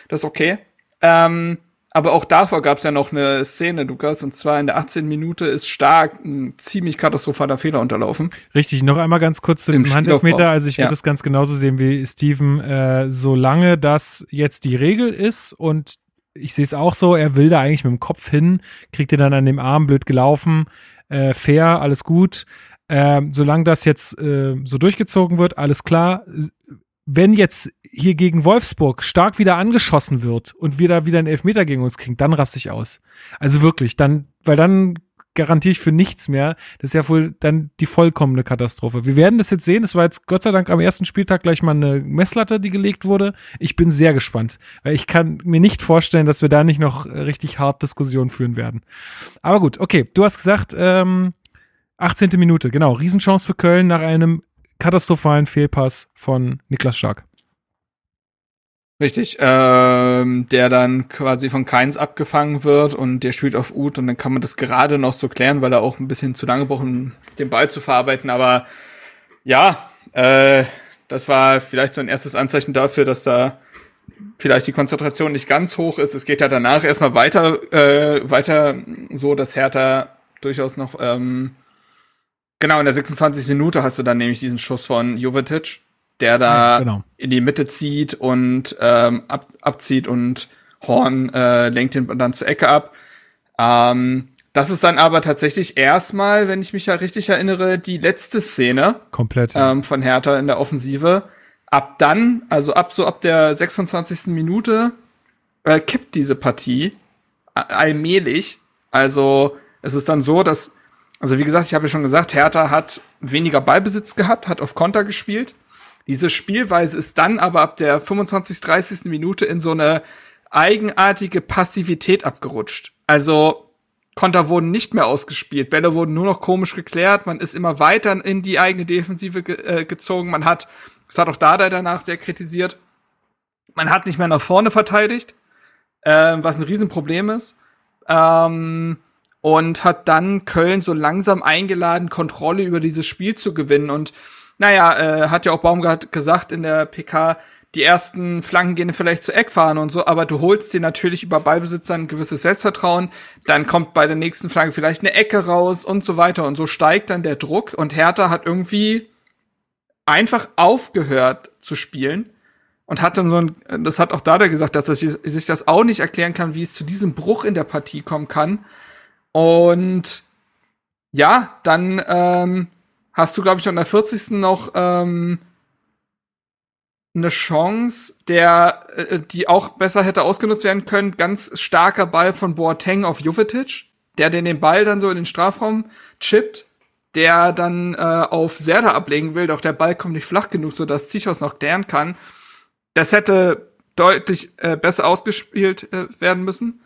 Das ist okay. Ähm, aber auch davor gab es ja noch eine Szene, Lukas, und zwar in der 18. Minute ist stark ein ziemlich katastrophaler Fehler unterlaufen. Richtig, noch einmal ganz kurz zu dem Handelfmeter. Also ich würde ja. das ganz genauso sehen wie Steven. Äh, solange das jetzt die Regel ist und ich sehe es auch so, er will da eigentlich mit dem Kopf hin, kriegt er dann an dem Arm blöd gelaufen, äh, fair, alles gut. Äh, solange das jetzt äh, so durchgezogen wird, alles klar wenn jetzt hier gegen Wolfsburg stark wieder angeschossen wird und wir da wieder einen Elfmeter gegen uns kriegen, dann raste ich aus. Also wirklich, dann, weil dann garantiere ich für nichts mehr. Das ist ja wohl dann die vollkommene Katastrophe. Wir werden das jetzt sehen. Das war jetzt Gott sei Dank am ersten Spieltag gleich mal eine Messlatte, die gelegt wurde. Ich bin sehr gespannt, weil ich kann mir nicht vorstellen, dass wir da nicht noch richtig hart Diskussionen führen werden. Aber gut, okay, du hast gesagt, ähm, 18. Minute, genau, Riesenchance für Köln nach einem katastrophalen Fehlpass von Niklas Stark. Richtig, ähm, der dann quasi von Keins abgefangen wird und der spielt auf Ut und dann kann man das gerade noch so klären, weil er auch ein bisschen zu lange braucht, um den Ball zu verarbeiten. Aber ja, äh, das war vielleicht so ein erstes Anzeichen dafür, dass da vielleicht die Konzentration nicht ganz hoch ist. Es geht ja danach erstmal weiter, äh, weiter so, dass Hertha durchaus noch ähm, Genau, in der 26. Minute hast du dann nämlich diesen Schuss von Jovetic, der da ja, genau. in die Mitte zieht und ähm, ab, abzieht und Horn äh, lenkt ihn dann zur Ecke ab. Ähm, das ist dann aber tatsächlich erstmal, wenn ich mich ja richtig erinnere, die letzte Szene komplett ja. ähm, von Hertha in der Offensive. Ab dann, also ab so ab der 26. Minute, äh, kippt diese Partie allmählich. Also es ist dann so, dass Also wie gesagt, ich habe ja schon gesagt, Hertha hat weniger Ballbesitz gehabt, hat auf Konter gespielt. Diese Spielweise ist dann aber ab der 25. 30. Minute in so eine eigenartige Passivität abgerutscht. Also Konter wurden nicht mehr ausgespielt, Bälle wurden nur noch komisch geklärt, man ist immer weiter in die eigene Defensive ge äh, gezogen, man hat, das hat auch Dada danach sehr kritisiert, man hat nicht mehr nach vorne verteidigt, äh, was ein Riesenproblem ist. Ähm, und hat dann Köln so langsam eingeladen, Kontrolle über dieses Spiel zu gewinnen. Und naja, äh, hat ja auch Baumgart gesagt in der PK, die ersten Flanken gehen vielleicht zu Eckfahren und so, aber du holst dir natürlich über Ballbesitzer ein gewisses Selbstvertrauen, dann kommt bei der nächsten Flanke vielleicht eine Ecke raus und so weiter. Und so steigt dann der Druck. Und Hertha hat irgendwie einfach aufgehört zu spielen und hat dann so ein, das hat auch Dada gesagt, dass er sich das auch nicht erklären kann, wie es zu diesem Bruch in der Partie kommen kann. Und ja, dann ähm, hast du, glaube ich, an der 40. noch ähm, eine Chance, der, äh, die auch besser hätte ausgenutzt werden können. Ganz starker Ball von Boateng auf Jovetic, der den Ball dann so in den Strafraum chippt, der dann äh, auf Serda ablegen will, doch der Ball kommt nicht flach genug, sodass Zichos noch klären kann. Das hätte deutlich äh, besser ausgespielt äh, werden müssen.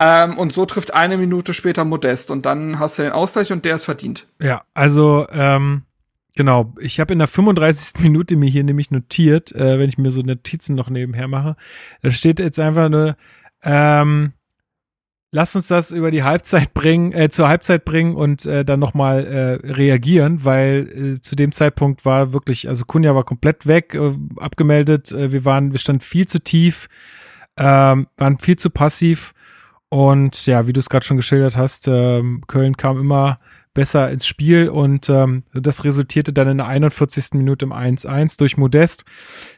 Ähm, und so trifft eine Minute später Modest und dann hast du den Ausgleich und der ist verdient. Ja, also ähm, genau. Ich habe in der 35. Minute mir hier nämlich notiert, äh, wenn ich mir so Notizen noch nebenher mache, da steht jetzt einfach nur, ähm, lass uns das über die Halbzeit bringen, äh, zur Halbzeit bringen und äh, dann nochmal äh, reagieren, weil äh, zu dem Zeitpunkt war wirklich, also Kunja war komplett weg, äh, abgemeldet, äh, wir waren, wir standen viel zu tief, ähm, waren viel zu passiv und ja, wie du es gerade schon geschildert hast, ähm, Köln kam immer besser ins Spiel und ähm, das resultierte dann in der 41. Minute im 1-1 durch Modest.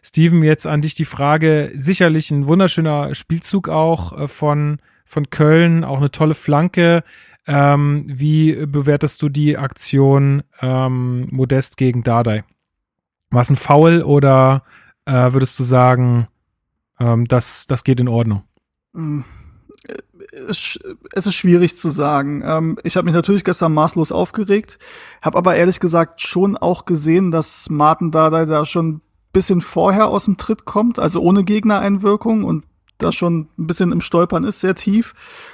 Steven, jetzt an dich die Frage, sicherlich ein wunderschöner Spielzug auch äh, von, von Köln, auch eine tolle Flanke. Ähm, wie bewertest du die Aktion ähm, Modest gegen Dardai? War es ein Foul oder äh, würdest du sagen, ähm, das, das geht in Ordnung? Mm es, es ist schwierig zu sagen. Ähm, ich habe mich natürlich gestern maßlos aufgeregt, habe aber ehrlich gesagt schon auch gesehen, dass Martin Dardai da schon ein bisschen vorher aus dem Tritt kommt, also ohne Gegnereinwirkung und da schon ein bisschen im Stolpern ist, sehr tief.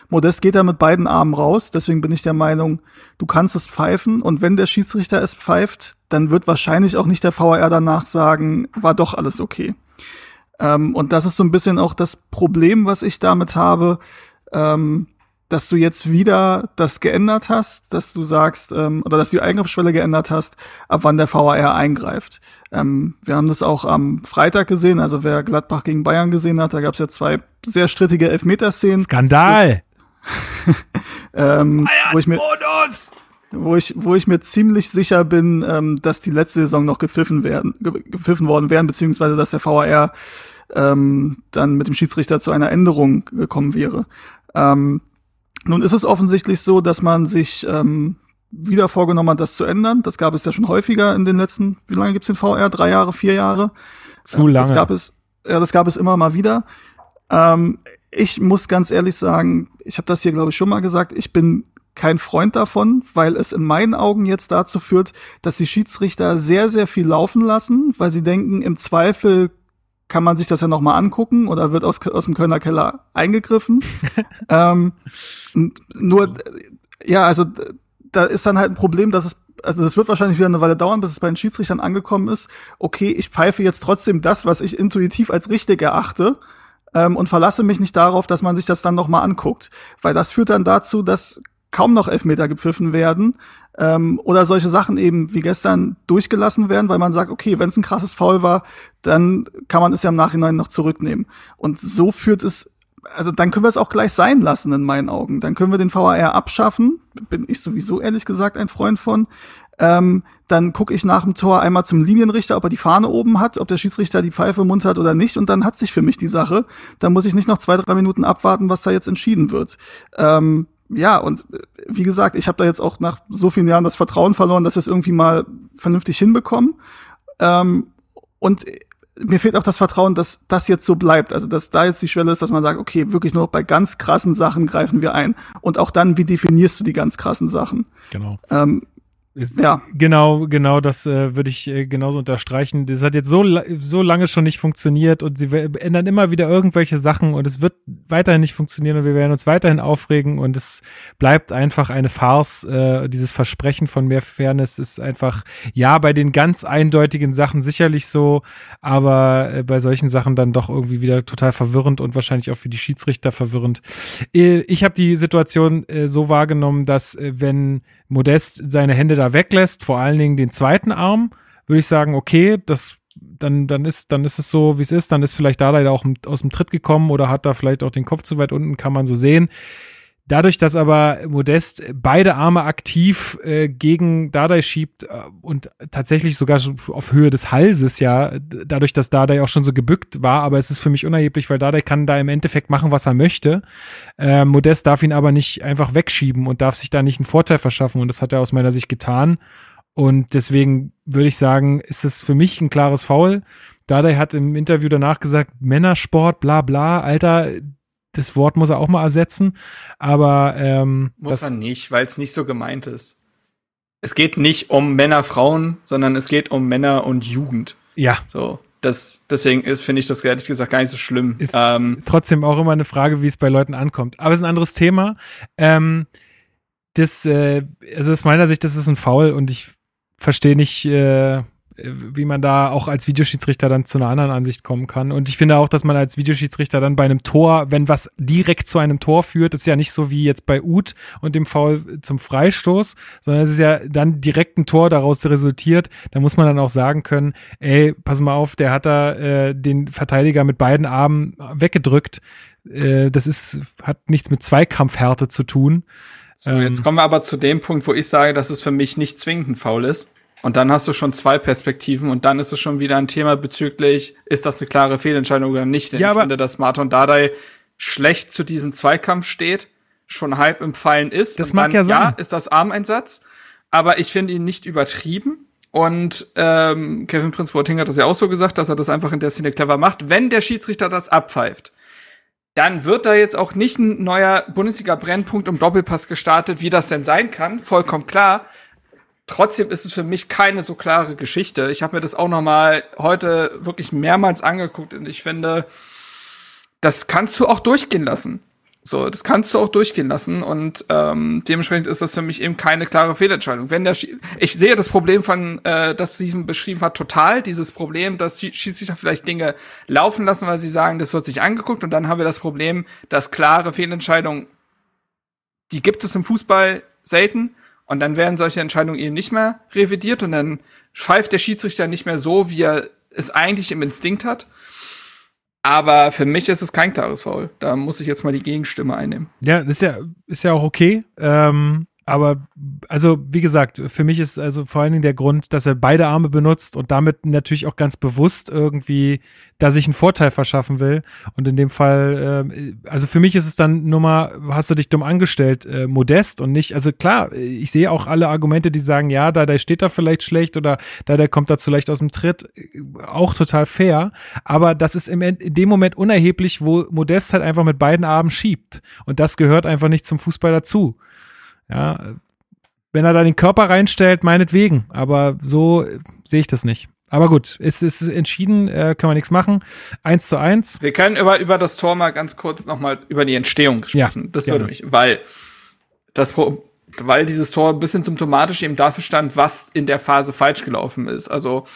Modest geht da mit beiden Armen raus, deswegen bin ich der Meinung, du kannst es pfeifen und wenn der Schiedsrichter es pfeift, dann wird wahrscheinlich auch nicht der VAR danach sagen, war doch alles okay. Ähm, und das ist so ein bisschen auch das Problem, was ich damit habe ähm, dass du jetzt wieder das geändert hast, dass du sagst, ähm, oder dass du die Eingriffsschwelle geändert hast, ab wann der VAR eingreift. Ähm, wir haben das auch am Freitag gesehen, also wer Gladbach gegen Bayern gesehen hat, da gab es ja zwei sehr strittige Elfmeterszenen. Skandal! ähm, wo ich mir wo ich, wo ich mir ziemlich sicher bin, ähm, dass die letzte Saison noch gepfiffen werden, gepfiffen worden wären, beziehungsweise dass der VAR ähm, dann mit dem Schiedsrichter zu einer Änderung gekommen wäre. Ähm, nun ist es offensichtlich so, dass man sich ähm, wieder vorgenommen hat, das zu ändern. Das gab es ja schon häufiger in den letzten, wie lange gibt's den VR? Drei Jahre, vier Jahre? Zu lange. Das gab es, ja, das gab es immer mal wieder. Ähm, ich muss ganz ehrlich sagen, ich habe das hier, glaube ich, schon mal gesagt, ich bin kein Freund davon, weil es in meinen Augen jetzt dazu führt, dass die Schiedsrichter sehr, sehr viel laufen lassen, weil sie denken, im Zweifel kann man sich das ja noch mal angucken oder wird aus, aus dem Kölner Keller eingegriffen. ähm, nur, ja, also da ist dann halt ein Problem, dass es, also das wird wahrscheinlich wieder eine Weile dauern, bis es bei den Schiedsrichtern angekommen ist. Okay, ich pfeife jetzt trotzdem das, was ich intuitiv als richtig erachte. Ähm, und verlasse mich nicht darauf, dass man sich das dann noch mal anguckt. Weil das führt dann dazu, dass kaum noch Elfmeter gepfiffen werden ähm, oder solche Sachen eben wie gestern durchgelassen werden, weil man sagt, okay, wenn es ein krasses Foul war, dann kann man es ja im Nachhinein noch zurücknehmen. Und so führt es, also dann können wir es auch gleich sein lassen in meinen Augen. Dann können wir den VAR abschaffen, bin ich sowieso ehrlich gesagt ein Freund von. Ähm, dann gucke ich nach dem Tor einmal zum Linienrichter, ob er die Fahne oben hat, ob der Schiedsrichter die Pfeife im Mund hat oder nicht. Und dann hat sich für mich die Sache. Dann muss ich nicht noch zwei, drei Minuten abwarten, was da jetzt entschieden wird. Ähm, ja, und äh, wie gesagt, ich habe da jetzt auch nach so vielen Jahren das Vertrauen verloren, dass wir es irgendwie mal vernünftig hinbekommen. Ähm, und mir fehlt auch das Vertrauen, dass das jetzt so bleibt. Also, dass da jetzt die Schwelle ist, dass man sagt, okay, wirklich nur noch bei ganz krassen Sachen greifen wir ein. Und auch dann, wie definierst du die ganz krassen Sachen? Genau. Ähm, Ist, Ja. Genau, genau, das äh, würde ich äh, genauso unterstreichen. Das hat jetzt so, so lange schon nicht funktioniert und sie ändern immer wieder irgendwelche Sachen und es wird weiterhin nicht funktionieren und wir werden uns weiterhin aufregen und es bleibt einfach eine Farce. Äh, dieses Versprechen von mehr Fairness ist einfach, ja, bei den ganz eindeutigen Sachen sicherlich so, aber äh, bei solchen Sachen dann doch irgendwie wieder total verwirrend und wahrscheinlich auch für die Schiedsrichter verwirrend. Äh, Ich habe die Situation äh, so wahrgenommen, dass äh, wenn Modest seine Hände da weglässt, vor allen Dingen den zweiten Arm, würde ich sagen, okay, das dann, dann ist, dann ist es so, wie es ist, dann ist vielleicht da auch im- aus dem Tritt gekommen oder hat da vielleicht auch den Kopf zu weit unten, kann man so sehen. Dadurch, dass aber Modest beide Arme aktiv äh, gegen Dardai schiebt äh, und tatsächlich sogar so auf Höhe des Halses, ja, dadurch, dass Dardai auch schon so gebückt war, aber es ist für mich unerheblich, weil Dardai kann da im Endeffekt machen, was er möchte. Äh, Modest darf ihn aber nicht einfach wegschieben und darf sich da nicht einen Vorteil verschaffen und das hat er aus meiner Sicht getan. Und deswegen würde ich sagen, ist es für mich ein klares Foul. Dardai hat im Interview danach gesagt, Männersport, bla bla, Alter, das Wort muss er auch mal ersetzen. Aber ähm, Muss er nicht, weil es nicht so gemeint ist. Es geht nicht um Männer, Frauen, sondern es geht um Männer und Jugend. ja, So, das, deswegen ist, finde ich das ehrlich gesagt gar nicht so schlimm. ist ähm, trotzdem auch immer eine Frage, wie es bei Leuten ankommt. Aber es ist ein anderes Thema. Ähm, das, äh, also aus meiner Sicht, das ist ein Foul und ich verstehe nicht, äh, wie man da auch als Videoschiedsrichter dann zu einer anderen Ansicht kommen kann. Und ich finde auch, dass man als Videoschiedsrichter dann bei einem Tor, wenn was direkt zu einem Tor führt, ist ja nicht so wie jetzt bei Uth und dem Foul zum Freistoß, sondern es ist ja dann direkt ein Tor daraus resultiert. Da muss man dann auch sagen können, ey, pass mal auf, der hat da äh, den Verteidiger mit beiden Armen weggedrückt. Äh, das ist, hat nichts mit Zweikampfhärte zu tun. so, ähm, jetzt kommen wir aber zu dem Punkt, wo ich sage, dass es für mich nicht zwingend ein Foul ist. Und dann hast du schon zwei Perspektiven und dann ist es schon wieder ein Thema bezüglich, ist das eine klare Fehlentscheidung oder nicht? Denn Ja, ich finde, dass Martin Dardai schlecht zu diesem Zweikampf steht, schon halb im Fallen ist. Das Und mag dann, ja sein. Ja, ist das Armeinsatz, aber ich finde ihn nicht übertrieben. Und ähm, Kevin Prince Boateng hat das ja auch so gesagt, dass er das einfach in der Szene clever macht. Wenn der Schiedsrichter das abpfeift, dann wird da jetzt auch nicht ein neuer Bundesliga-Brennpunkt im Doppelpass gestartet, wie das denn sein kann, vollkommen klar. Trotzdem ist es für mich keine so klare Geschichte. Ich habe mir das auch noch mal heute wirklich mehrmals angeguckt und ich finde, das kannst du auch durchgehen lassen. So, das kannst du auch durchgehen lassen und ähm, dementsprechend ist das für mich eben keine klare Fehlentscheidung. Wenn der Schie ich sehe das Problem von, äh, das Steven beschrieben hat, total. Dieses Problem, dass Schie- Schiedsrichter vielleicht Dinge laufen lassen, weil sie sagen, das wird sich angeguckt und dann haben wir das Problem, dass klare Fehlentscheidungen, die gibt es im Fußball selten und dann werden solche Entscheidungen eben nicht mehr revidiert und dann pfeift der Schiedsrichter nicht mehr so, wie er es eigentlich im Instinkt hat. Aber für mich ist es kein klares Foul. Da muss ich jetzt mal die Gegenstimme einnehmen. Ja, ist ja, ist ja auch okay. Ähm, aber also, wie gesagt, für mich ist also vor allen Dingen der Grund, dass er beide Arme benutzt und damit natürlich auch ganz bewusst irgendwie da sich einen Vorteil verschaffen will. Und in dem Fall, ähm, also für mich ist es dann nur mal, hast du dich dumm angestellt, äh, modest und nicht, also klar, ich sehe auch alle Argumente, die sagen, ja, da der steht da vielleicht schlecht oder da der kommt da vielleicht aus dem Tritt, äh, auch total fair. Aber das ist im, in dem Moment unerheblich, wo Modest halt einfach mit beiden Armen schiebt. Und das gehört einfach nicht zum Fußball dazu. Ja, wenn er da den Körper reinstellt, meinetwegen. Aber so äh, sehe ich das nicht. Aber gut, es ist entschieden, äh, können wir nichts machen. Eins zu eins. Wir können über, über das Tor mal ganz kurz noch mal über die Entstehung Ja, sprechen. das gerne. würde mich, weil das weil dieses Tor ein bisschen symptomatisch eben dafür stand, was in der Phase falsch gelaufen ist. Also,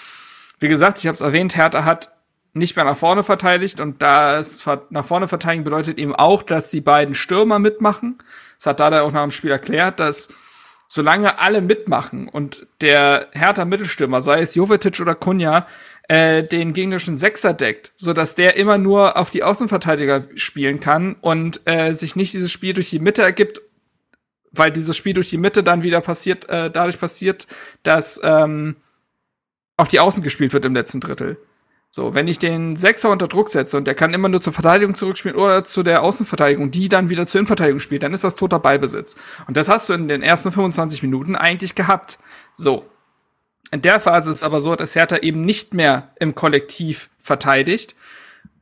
wie gesagt, ich habe es erwähnt, Hertha hat nicht mehr nach vorne verteidigt und das nach vorne verteidigen bedeutet eben auch, dass die beiden Stürmer mitmachen. Das hat Dada auch nach dem Spiel erklärt, dass solange alle mitmachen und der Hertha Mittelstürmer, sei es Jovetic oder Kunja, äh, den gegnerischen Sechser deckt, so dass der immer nur auf die Außenverteidiger spielen kann und äh, sich nicht dieses Spiel durch die Mitte ergibt, weil dieses Spiel durch die Mitte dann wieder passiert, äh, dadurch passiert, dass ähm, auf die Außen gespielt wird im letzten Drittel. So, wenn ich den Sechser unter Druck setze und der kann immer nur zur Verteidigung zurückspielen oder zu der Außenverteidigung, die dann wieder zur Innenverteidigung spielt, dann ist das toter Ballbesitz. Und das hast du in den ersten 25 Minuten eigentlich gehabt. So. In der Phase ist es aber so, dass Hertha eben nicht mehr im Kollektiv verteidigt.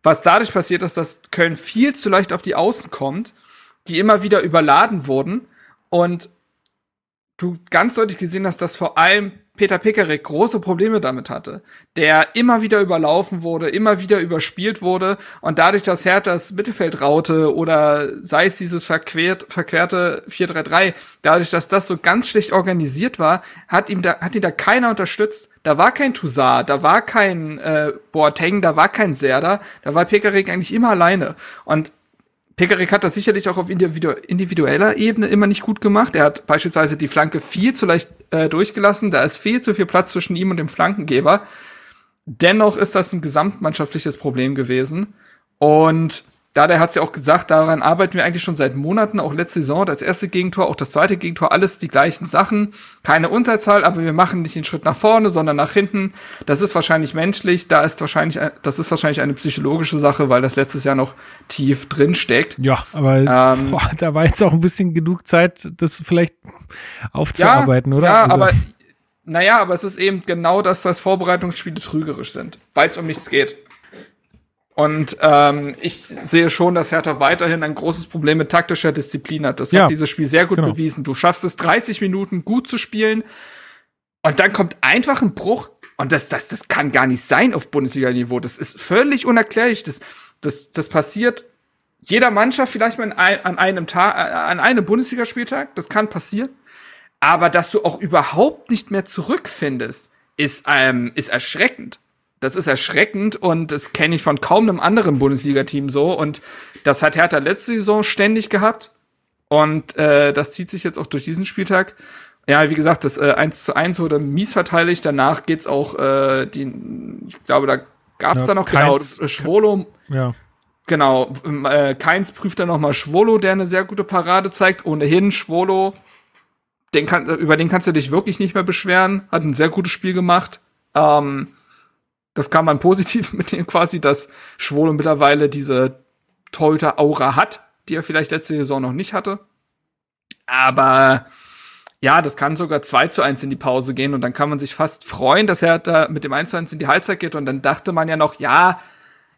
Was dadurch passiert ist, dass Köln viel zu leicht auf die Außen kommt, die immer wieder überladen wurden und du ganz deutlich gesehen hast, dass vor allem Peter Pickerick große Probleme damit hatte, der immer wieder überlaufen wurde, immer wieder überspielt wurde und dadurch, dass Hertha das Mittelfeld raute oder sei es dieses verquert, verquerte 4-3-3, dadurch, dass das so ganz schlecht organisiert war, hat ihm da, hat ihn da keiner unterstützt. Da war kein Toussaint, da war kein äh, Boateng, da war kein Serda, da war Pickerick eigentlich immer alleine und Pekarik hat das sicherlich auch auf individueller Ebene immer nicht gut gemacht. Er hat beispielsweise die Flanke viel zu leicht äh, durchgelassen. Da ist viel zu viel Platz zwischen ihm und dem Flankengeber. Dennoch ist das ein gesamtmannschaftliches Problem gewesen. Und da der hat ja auch gesagt, daran arbeiten wir eigentlich schon seit Monaten, auch letzte Saison, das erste Gegentor, auch das zweite Gegentor, alles die gleichen Sachen. Keine Unterzahl, aber wir machen nicht den Schritt nach vorne, sondern nach hinten. Das ist wahrscheinlich menschlich, da ist wahrscheinlich, das ist wahrscheinlich eine psychologische Sache, weil das letztes Jahr noch tief drin steckt. Ja, aber ähm, boah, da war jetzt auch ein bisschen genug Zeit, das vielleicht aufzuarbeiten, ja, oder? Ja, also. aber naja, aber es ist eben genau das, dass Vorbereitungsspiele trügerisch sind, weil es um nichts geht. Und ähm, ich sehe schon, dass Hertha weiterhin ein großes Problem mit taktischer Disziplin hat. Das ja, hat dieses Spiel sehr gut genau. bewiesen. Du schaffst es 30 Minuten gut zu spielen und dann kommt einfach ein Bruch und das, das, das kann gar nicht sein auf Bundesliga-Niveau. Das ist völlig unerklärlich. Das, das, das passiert jeder Mannschaft vielleicht mal an einem Tag, äh, an einem Bundesligaspieltag. Das kann passieren. Aber dass du auch überhaupt nicht mehr zurückfindest, ist, ähm, ist erschreckend. Das ist erschreckend und das kenne ich von kaum einem anderen Bundesliga-Team so. Und das hat Hertha letzte Saison ständig gehabt. Und äh, das zieht sich jetzt auch durch diesen Spieltag. Ja, wie gesagt, das äh, 1 zu 1 wurde mies verteidigt. Danach geht's auch, äh, die, ich glaube, da gab's ja, da noch genau, Keins, genau Schwolo. Ja. Genau, äh, Keins prüft dann nochmal Schwolo, der eine sehr gute Parade zeigt. Ohnehin Schwolo, den kann, über den kannst du dich wirklich nicht mehr beschweren. Hat ein sehr gutes Spiel gemacht. Ähm, das kann man positiv mitnehmen quasi, dass Schwolo mittlerweile diese Torhüter-Aura hat, die er vielleicht letzte Saison noch nicht hatte. Aber ja, das kann sogar 2 zu 1 in die Pause gehen und dann kann man sich fast freuen, dass er da mit dem 1 zu 1 in die Halbzeit geht und dann dachte man ja noch, ja,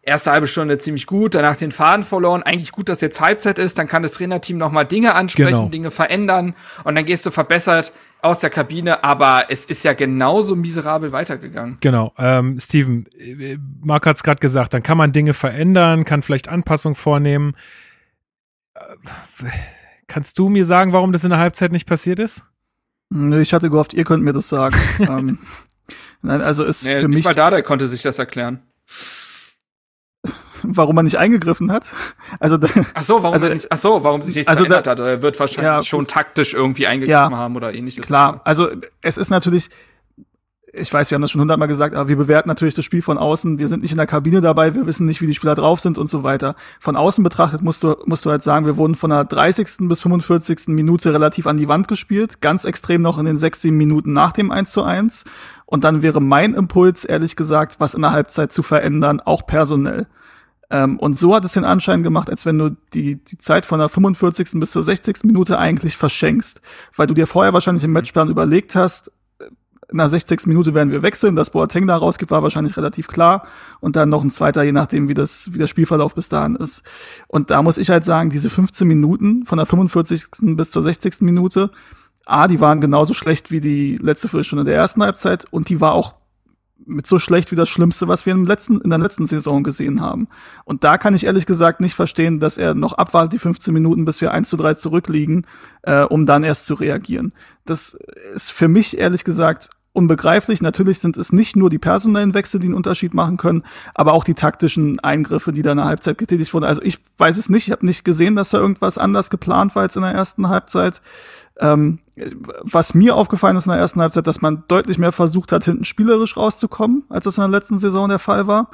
erste halbe Stunde ziemlich gut, danach den Faden verloren, eigentlich gut, dass jetzt Halbzeit ist, dann kann das Trainerteam noch mal Dinge ansprechen, genau. Dinge verändern und dann gehst du verbessert aus der Kabine, aber es ist ja genauso miserabel weitergegangen. Genau, ähm, Steven, Marc hat es gerade gesagt, dann kann man Dinge verändern, kann vielleicht Anpassungen vornehmen. Äh, kannst du mir sagen, warum das in der Halbzeit nicht passiert ist? Ich hatte gehofft, ihr könnt mir das sagen. ähm, nein, also ist nee, für mich. Nicht mal da, der konnte sich das erklären warum man nicht eingegriffen hat. Also, ach so, warum, also, nicht, ach so, warum sich nichts also verändert da, hat. Er wird wahrscheinlich ja, schon taktisch irgendwie eingegriffen ja, haben oder ähnliches. Klar, also es ist natürlich, ich weiß, wir haben das schon hundertmal gesagt, aber wir bewerten natürlich das Spiel von außen. Wir sind nicht in der Kabine dabei, wir wissen nicht, wie die Spieler drauf sind und so weiter. Von außen betrachtet musst du, musst du halt sagen, wir wurden von der 30. bis 45. Minute relativ an die Wand gespielt, ganz extrem noch in den sechs, sieben Minuten nach dem 1 zu 1. Und dann wäre mein Impuls, ehrlich gesagt, was in der Halbzeit zu verändern, auch personell. Ähm, und so hat es den Anschein gemacht, als wenn du die, die Zeit von der 45. bis zur 60. Minute eigentlich verschenkst. Weil du dir vorher wahrscheinlich im Matchplan überlegt hast, in der 60. Minute werden wir wechseln, dass Boateng da rausgeht, war wahrscheinlich relativ klar. Und dann noch ein zweiter, je nachdem, wie das, wie der Spielverlauf bis dahin ist. Und da muss ich halt sagen, diese 15 Minuten von der 45. bis zur 60. Minute, A, die waren genauso schlecht wie die letzte Viertelstunde der ersten Halbzeit und die war auch mit so schlecht wie das Schlimmste, was wir im letzten, in der letzten Saison gesehen haben. Und da kann ich ehrlich gesagt nicht verstehen, dass er noch abwartet, die 15 Minuten, bis wir 1 zu 3 zurückliegen, äh, um dann erst zu reagieren. Das ist für mich ehrlich gesagt unbegreiflich. Natürlich sind es nicht nur die personellen Wechsel, die einen Unterschied machen können, aber auch die taktischen Eingriffe, die da in der Halbzeit getätigt wurden. Also ich weiß es nicht, ich habe nicht gesehen, dass da irgendwas anders geplant war als in der ersten Halbzeit. Ähm, was mir aufgefallen ist in der ersten Halbzeit, dass man deutlich mehr versucht hat, hinten spielerisch rauszukommen, als das in der letzten Saison der Fall war.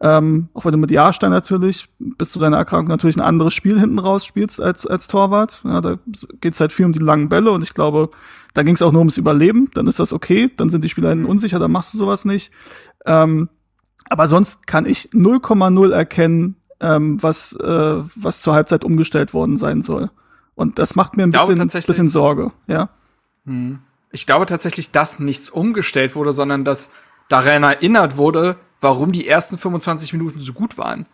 Ähm, auch wenn du mit Jahrstein natürlich bis zu deiner Erkrankung natürlich ein anderes Spiel hinten raus spielst als, als Torwart. Ja, da geht's halt viel um die langen Bälle und ich glaube, da ging es auch nur ums Überleben. Dann ist das okay, dann sind die Spieler hinten unsicher, dann machst du sowas nicht. Ähm, aber sonst kann ich 0,0 erkennen, ähm, was, äh, was zur Halbzeit umgestellt worden sein soll. Und das macht mir ein bisschen, bisschen Sorge, ja. Hm. Ich glaube tatsächlich, dass nichts umgestellt wurde, sondern dass daran erinnert wurde, warum die ersten 25 Minuten so gut waren.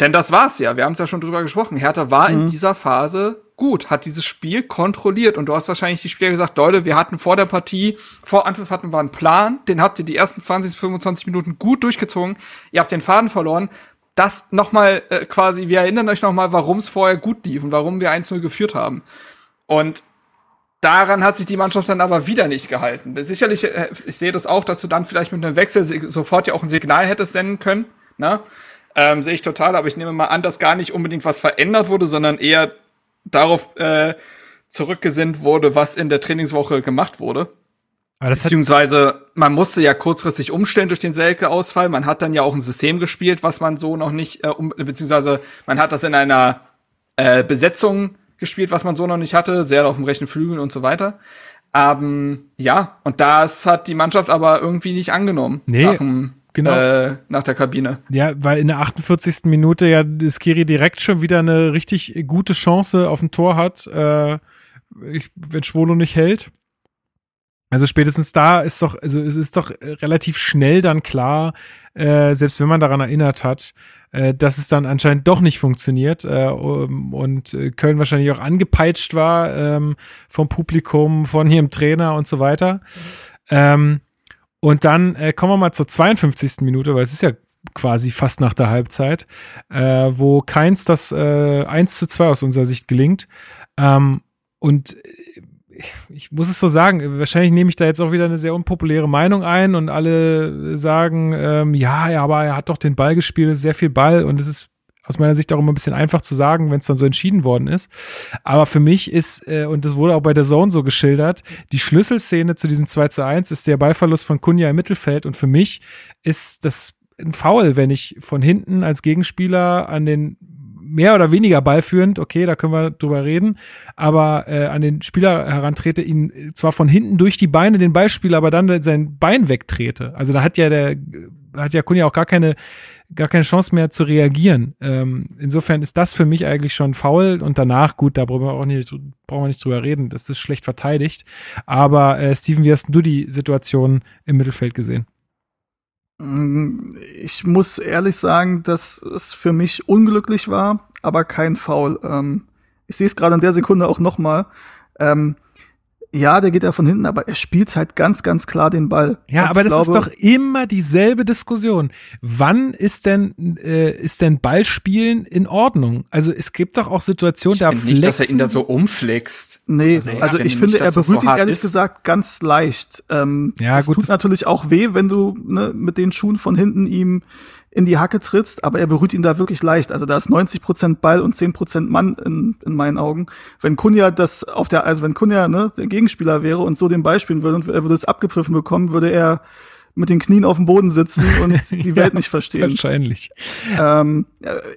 Denn das war's ja. Wir haben es ja schon drüber gesprochen. Hertha war mhm. in dieser Phase gut, hat dieses Spiel kontrolliert. Und du hast wahrscheinlich die Spieler gesagt, Leute, wir hatten vor der Partie, vor Anpfiff hatten wir einen Plan, den habt ihr die ersten 20 bis 25 Minuten gut durchgezogen. Ihr habt den Faden verloren. Das nochmal äh, quasi, wir erinnern euch nochmal, warum es vorher gut lief und warum wir 1-0 geführt haben. Und daran hat sich die Mannschaft dann aber wieder nicht gehalten. Sicherlich, äh, ich sehe das auch, dass du dann vielleicht mit einem Wechsel sofort ja auch ein Signal hättest senden können. Ne? Ähm, sehe ich total, aber ich nehme mal an, dass gar nicht unbedingt was verändert wurde, sondern eher darauf äh, zurückgesinnt wurde, was in der Trainingswoche gemacht wurde. Beziehungsweise man musste ja kurzfristig umstellen durch den Selke-Ausfall. Man hat dann ja auch ein System gespielt, was man so noch nicht, äh, um, beziehungsweise man hat das in einer äh, Besetzung gespielt, was man so noch nicht hatte, sehr auf dem rechten Flügel und so weiter. Ähm, ja, und das hat die Mannschaft aber irgendwie nicht angenommen. Nee, nach, dem, genau. äh, nach der Kabine. Ja, weil in der 48. Minute ja Skiri direkt schon wieder eine richtig gute Chance auf ein Tor hat, äh, wenn Schwolo nicht hält. Also spätestens da ist doch, also es ist doch relativ schnell dann klar, äh, selbst wenn man daran erinnert hat, äh, dass es dann anscheinend doch nicht funktioniert äh, und äh, Köln wahrscheinlich auch angepeitscht war ähm, vom Publikum, von ihrem Trainer und so weiter. Ähm, und dann äh, kommen wir mal zur 52. Minute, weil es ist ja quasi fast nach der Halbzeit, äh, wo keins das äh, 1 zu 2 aus unserer Sicht gelingt. Ähm, und ich muss es so sagen, wahrscheinlich nehme ich da jetzt auch wieder eine sehr unpopuläre Meinung ein und alle sagen, ähm, ja, ja, aber er hat doch den Ball gespielt, sehr viel Ball und es ist aus meiner Sicht auch immer ein bisschen einfach zu sagen, wenn es dann so entschieden worden ist. Aber für mich ist, äh, und das wurde auch bei der Zone so geschildert, die Schlüsselszene zu diesem 2 zu 1 ist der Ballverlust von Kunja im Mittelfeld und für mich ist das ein Foul, wenn ich von hinten als Gegenspieler an den mehr oder weniger ballführend, okay, da können wir drüber reden, aber äh, an den Spieler herantrete, ihn zwar von hinten durch die Beine den Ball aber dann sein Bein wegtrete. Also da hat ja der, hat ja Kunja auch gar keine, gar keine Chance mehr zu reagieren. Ähm, insofern ist das für mich eigentlich schon faul und danach, gut, da brauchen wir auch nicht, brauchen wir nicht drüber reden, das ist schlecht verteidigt. Aber äh, Steven, wie hast du die Situation im Mittelfeld gesehen? Ich muss ehrlich sagen, dass es für mich unglücklich war, aber kein Foul. Ähm, ich sehe es gerade in der Sekunde auch noch mal. Ähm, ja, der geht ja von hinten, aber er spielt halt ganz, ganz klar den Ball. Ja, aber das glaube, ist doch immer dieselbe Diskussion. Wann ist denn, äh, ist denn Ballspielen in Ordnung? Also es gibt doch auch Situationen, ich da flexen. nicht, dass er ihn da so umflext. Nee, also, also ich finde, nicht, er berührt so ihn ehrlich ist. gesagt ganz leicht. Ähm, ja, gut. Es tut natürlich auch weh, wenn du ne, mit den Schuhen von hinten ihm in die Hacke trittst, aber er berührt ihn da wirklich leicht. Also da ist 90 Prozent Ball und 10 Prozent Mann in, in meinen Augen. Wenn Kunja das auf der, also wenn Kunja ne, der Gegenspieler wäre und so den Ball spielen würde und er würde es abgepfiffen bekommen, würde er mit den Knien auf dem Boden sitzen und die Welt ja, nicht verstehen. Wahrscheinlich. Ähm,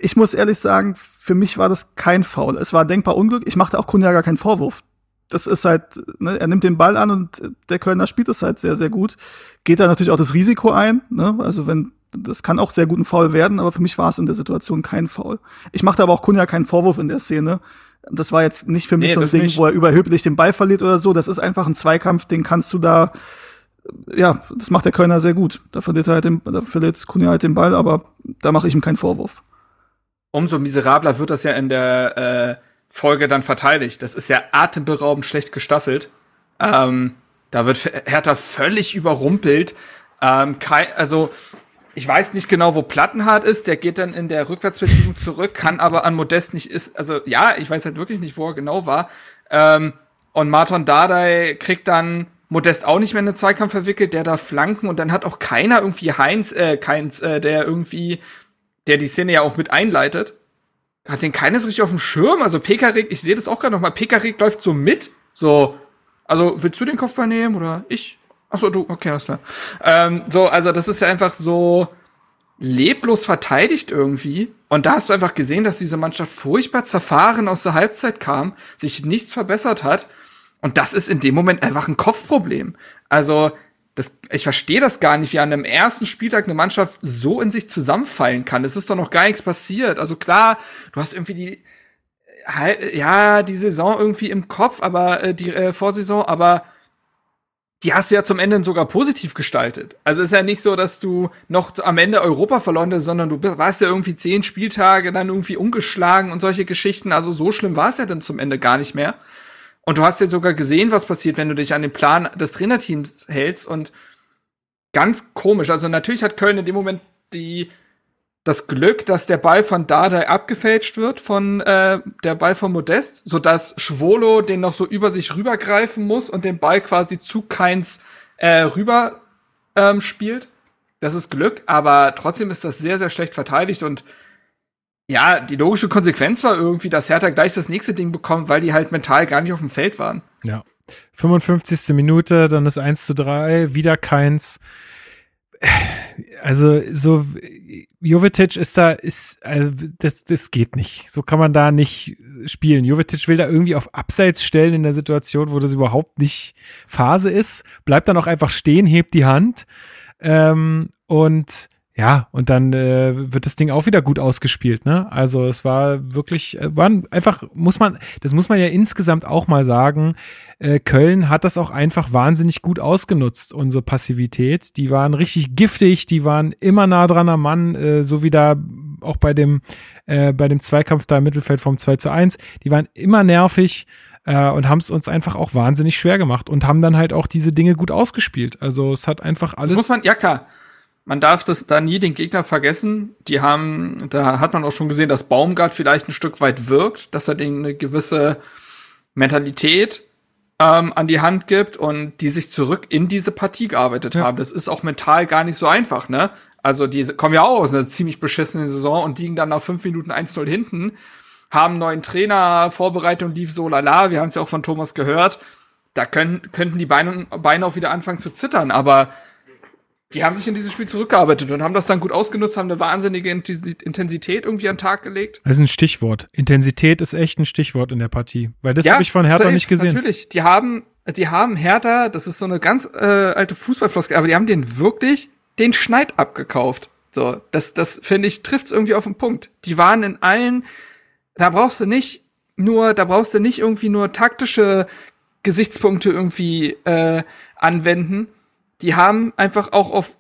ich muss ehrlich sagen, für mich war das kein Foul. Es war denkbar Unglück. Ich machte auch Kunja gar keinen Vorwurf. Das ist halt, ne, er nimmt den Ball an und der Kölner spielt es halt sehr, sehr gut. Geht da natürlich auch das Risiko ein. Ne? Also wenn das kann auch sehr gut ein Foul werden, aber für mich war es in der Situation kein Foul. Ich machte aber auch Kunja keinen Vorwurf in der Szene. Das war jetzt nicht für mich nee, so ein Ding, nicht. wo er überheblich den Ball verliert oder so. Das ist einfach ein Zweikampf, den kannst du da, ja, das macht der Kölner sehr gut. Da verliert er halt den, da verliert Kunja halt den Ball, aber da mache ich ihm keinen Vorwurf. Umso miserabler wird das ja in der äh, Folge dann verteidigt. Das ist ja atemberaubend schlecht gestaffelt. Ähm, da wird Hertha völlig überrumpelt. Ähm, Kai, also ich weiß nicht genau, wo Plattenhardt ist. Der geht dann in der Rückwärtsbewegung zurück, kann aber an Modest nicht ist. Also ja, ich weiß halt wirklich nicht, wo er genau war. Ähm, und Martin Dardai kriegt dann Modest auch nicht mehr in den Zweikampf verwickelt, der da flanken und dann hat auch keiner irgendwie Heinz, äh, keins, äh, der irgendwie, der die Szene ja auch mit einleitet, hat den keines richtig auf dem Schirm. Also Pekarik, ich sehe das auch gerade noch mal. Pekarik läuft so mit, so, also willst du den Kopfball nehmen oder ich? Ach so, du, okay, alles klar. Ähm, so, also das ist ja einfach so leblos verteidigt irgendwie. Und da hast du einfach gesehen, dass diese Mannschaft furchtbar zerfahren aus der Halbzeit kam, sich nichts verbessert hat. Und das ist in dem Moment einfach ein Kopfproblem. Also, das, ich verstehe das gar nicht, wie an einem ersten Spieltag eine Mannschaft so in sich zusammenfallen kann. Es ist doch noch gar nichts passiert. Also klar, du hast irgendwie die, ja, die Saison irgendwie im Kopf, aber äh, die äh, Vorsaison, aber die hast du ja zum Ende sogar positiv gestaltet. Also ist ja nicht so, dass du noch am Ende Europa verloren hast, sondern du warst ja irgendwie zehn Spieltage dann irgendwie ungeschlagen und solche Geschichten. Also so schlimm war es ja dann zum Ende gar nicht mehr. Und du hast ja sogar gesehen, was passiert, wenn du dich an den Plan des Trainerteams hältst und ganz komisch. Also natürlich hat Köln in dem Moment die das Glück, dass der Ball von Dardai abgefälscht wird von äh, der Ball von Modest, so dass Schwolo den noch so über sich rübergreifen muss und den Ball quasi zu Keins äh, rüber ähm, spielt. Das ist Glück, aber trotzdem ist das sehr, sehr schlecht verteidigt und ja, die logische Konsequenz war irgendwie, dass Hertha gleich das nächste Ding bekommt, weil die halt mental gar nicht auf dem Feld waren. Ja. 55. Minute, dann ist 1 zu 3, wieder keins also so Jovetic ist da ist also das das geht nicht. So kann man da nicht spielen. Jovetic will da irgendwie auf Abseits stellen in der Situation, wo das überhaupt nicht Phase ist, bleibt dann auch einfach stehen, hebt die Hand ähm, und ja, und dann äh, wird das Ding auch wieder gut ausgespielt, ne? Also es war wirklich, äh, waren einfach, muss man, das muss man ja insgesamt auch mal sagen, äh, Köln hat das auch einfach wahnsinnig gut ausgenutzt, unsere Passivität. Die waren richtig giftig, die waren immer nah dran am Mann, äh, so wie da auch bei dem, äh, bei dem Zweikampf da im Mittelfeld vom 2 zu 1. Die waren immer nervig äh, und haben es uns einfach auch wahnsinnig schwer gemacht und haben dann halt auch diese Dinge gut ausgespielt. Also es hat einfach alles. Das muss man, ja klar man darf das da nie den Gegner vergessen. Die haben, da hat man auch schon gesehen, dass Baumgart vielleicht ein Stück weit wirkt, dass er denen eine gewisse Mentalität ähm, an die Hand gibt und die sich zurück in diese Partie gearbeitet ja. haben. Das ist auch mental gar nicht so einfach, ne? Also die kommen ja auch aus einer ziemlich beschissenen Saison und liegen dann nach fünf Minuten 1-0 hinten, haben neuen Trainer, Vorbereitung lief so lala, wir haben es ja auch von Thomas gehört. Da können, könnten die Beine, Beine auch wieder anfangen zu zittern, aber die haben sich in dieses Spiel zurückgearbeitet und haben das dann gut ausgenutzt, haben eine wahnsinnige Intensität irgendwie an den Tag gelegt. Das ist ein Stichwort. Intensität ist echt ein Stichwort in der Partie, weil das ja, habe ich von Hertha nicht gesehen. Natürlich, die haben, die haben Hertha, das ist so eine ganz äh, alte Fußballfloskel, aber die haben den wirklich den Schneid abgekauft. So, das, das finde ich trifft's irgendwie auf den Punkt. Die waren in allen, da brauchst du nicht nur, da brauchst du nicht irgendwie nur taktische Gesichtspunkte irgendwie äh, anwenden die haben einfach auch auf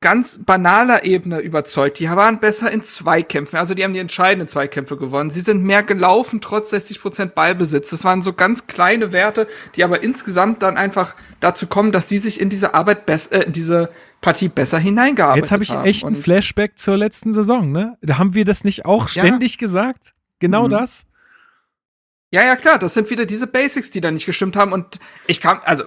ganz banaler Ebene überzeugt. Die waren besser in Zweikämpfen, also die haben die entscheidenden Zweikämpfe gewonnen. Sie sind mehr gelaufen, trotz 60 Prozent Ballbesitz. Das waren so ganz kleine Werte, die aber insgesamt dann einfach dazu kommen, dass sie sich in diese Arbeit besser, äh, in diese Partie besser hineingearbeitet haben. Jetzt habe ich echt einen Flashback zur letzten Saison, ne? Da haben wir das nicht auch ständig ja. gesagt? Genau mhm. das? Ja, ja, klar, das sind wieder diese Basics, die da nicht gestimmt haben und ich kam, also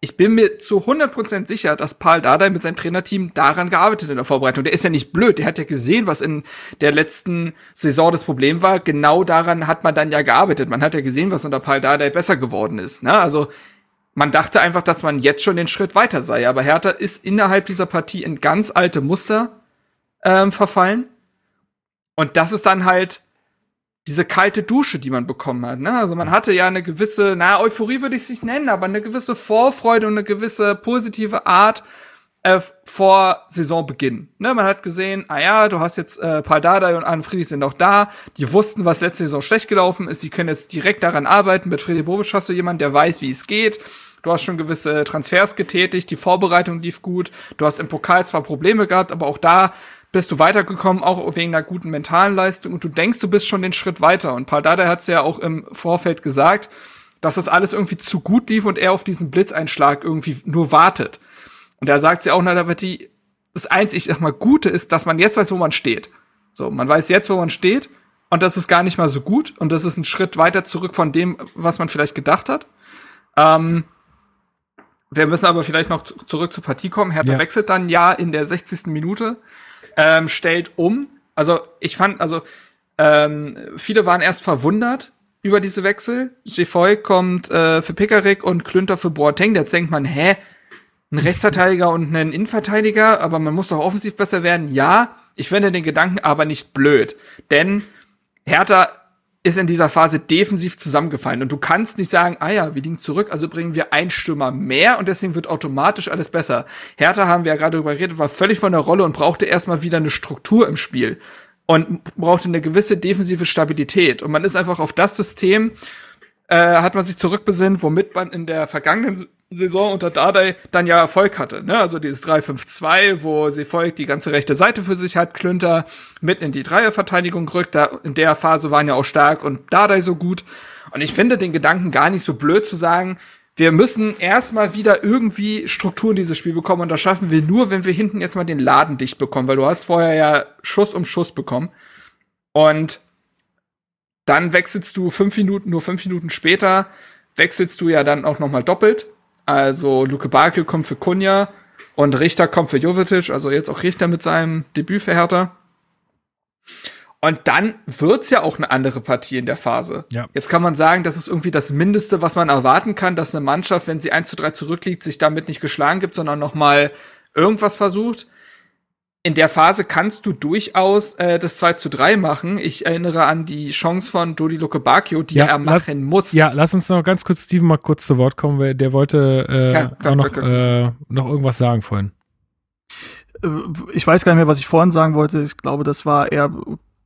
ich bin mir zu 100% sicher, dass Paul Dardai mit seinem Trainerteam daran gearbeitet in der Vorbereitung. Der ist ja nicht blöd. Der hat ja gesehen, was in der letzten Saison das Problem war. Genau daran hat man dann ja gearbeitet. Man hat ja gesehen, was unter Paul Dardai besser geworden ist. Ne? Also man dachte einfach, dass man jetzt schon den Schritt weiter sei. Aber Hertha ist innerhalb dieser Partie in ganz alte Muster ähm, verfallen. Und das ist dann halt diese kalte Dusche, die man bekommen hat. Ne? Also man hatte ja eine gewisse, na, Euphorie würde ich es nicht nennen, aber eine gewisse Vorfreude und eine gewisse positive Art äh, vor Saisonbeginn. Ne? Man hat gesehen, ah ja, du hast jetzt äh, Pardadei und Arne Friedrich sind auch da, die wussten, was letzte Saison schlecht gelaufen ist, die können jetzt direkt daran arbeiten. Mit Freddy Bobic hast du jemanden, der weiß, wie es geht. Du hast schon gewisse Transfers getätigt, die Vorbereitung lief gut. Du hast im Pokal zwar Probleme gehabt, aber auch da bist du weitergekommen, auch wegen einer guten mentalen Leistung und du denkst, du bist schon den Schritt weiter. Und Paul Dada hat es ja auch im Vorfeld gesagt, dass das alles irgendwie zu gut lief und er auf diesen Blitzeinschlag irgendwie nur wartet. Und er sagt ja auch nach der Partie, das einzig, ich sag mal, Gute ist, dass man jetzt weiß, wo man steht. So, man weiß jetzt, wo man steht und das ist gar nicht mal so gut und das ist ein Schritt weiter zurück von dem, was man vielleicht gedacht hat. Ähm, wir müssen aber vielleicht noch zurück zur Partie kommen. Hertha ja. wechselt dann ja in der 60. Minute ähm, stellt um. Also ich fand, also ähm, viele waren erst verwundert über diese Wechsel. Jeffoy kommt äh, für Pickerick und Klünter für Boateng. Jetzt denkt man, hä, ein Rechtsverteidiger und ein Innenverteidiger, aber man muss doch offensiv besser werden. Ja, ich finde den Gedanken aber nicht blöd, denn Hertha ist in dieser Phase defensiv zusammengefallen. Und du kannst nicht sagen, ah ja, wir liegen zurück, also bringen wir einen Stürmer mehr und deswegen wird automatisch alles besser. Hertha haben wir ja gerade darüber geredet, war völlig von der Rolle und brauchte erstmal wieder eine Struktur im Spiel und brauchte eine gewisse defensive Stabilität. Und man ist einfach auf das System, äh, hat man sich zurückbesinnt, womit man in der vergangenen Saison unter Dardai dann ja Erfolg hatte. Ne? Also dieses 3-5-2, wo sie folgt, die ganze rechte Seite für sich hat, Klünter mitten in die Dreierverteidigung rückt. Da, in der Phase waren ja auch Stark und Dardai so gut. Und ich finde den Gedanken gar nicht so blöd zu sagen, wir müssen erstmal wieder irgendwie Struktur in dieses Spiel bekommen und das schaffen wir nur, wenn wir hinten jetzt mal den Laden dicht bekommen, weil du hast vorher ja Schuss um Schuss bekommen. Und dann wechselst du fünf Minuten, nur fünf Minuten später, wechselst du ja dann auch noch mal doppelt. Also Luke Bakio kommt für Kunja und Richter kommt für Jovetic, also jetzt auch Richter mit seinem Debüt für Hertha. Und dann wird's ja auch eine andere Partie in der Phase. Ja. Jetzt kann man sagen, das ist irgendwie das Mindeste, was man erwarten kann, dass eine Mannschaft, wenn sie 1 zu 3 zurückliegt, sich damit nicht geschlagen gibt, sondern noch mal irgendwas versucht. In der Phase kannst du durchaus äh, das 2 zu 3 machen. Ich erinnere an die Chance von Dodi Lukebakio, die Ja, er lass- machen muss. Ja, lass uns noch ganz kurz Steven mal kurz zu Wort kommen, weil der wollte äh, Klar, klar, auch noch, klar, Äh, noch irgendwas sagen vorhin. Äh, Ich weiß gar nicht mehr, was ich vorhin sagen wollte. Ich glaube, das war eher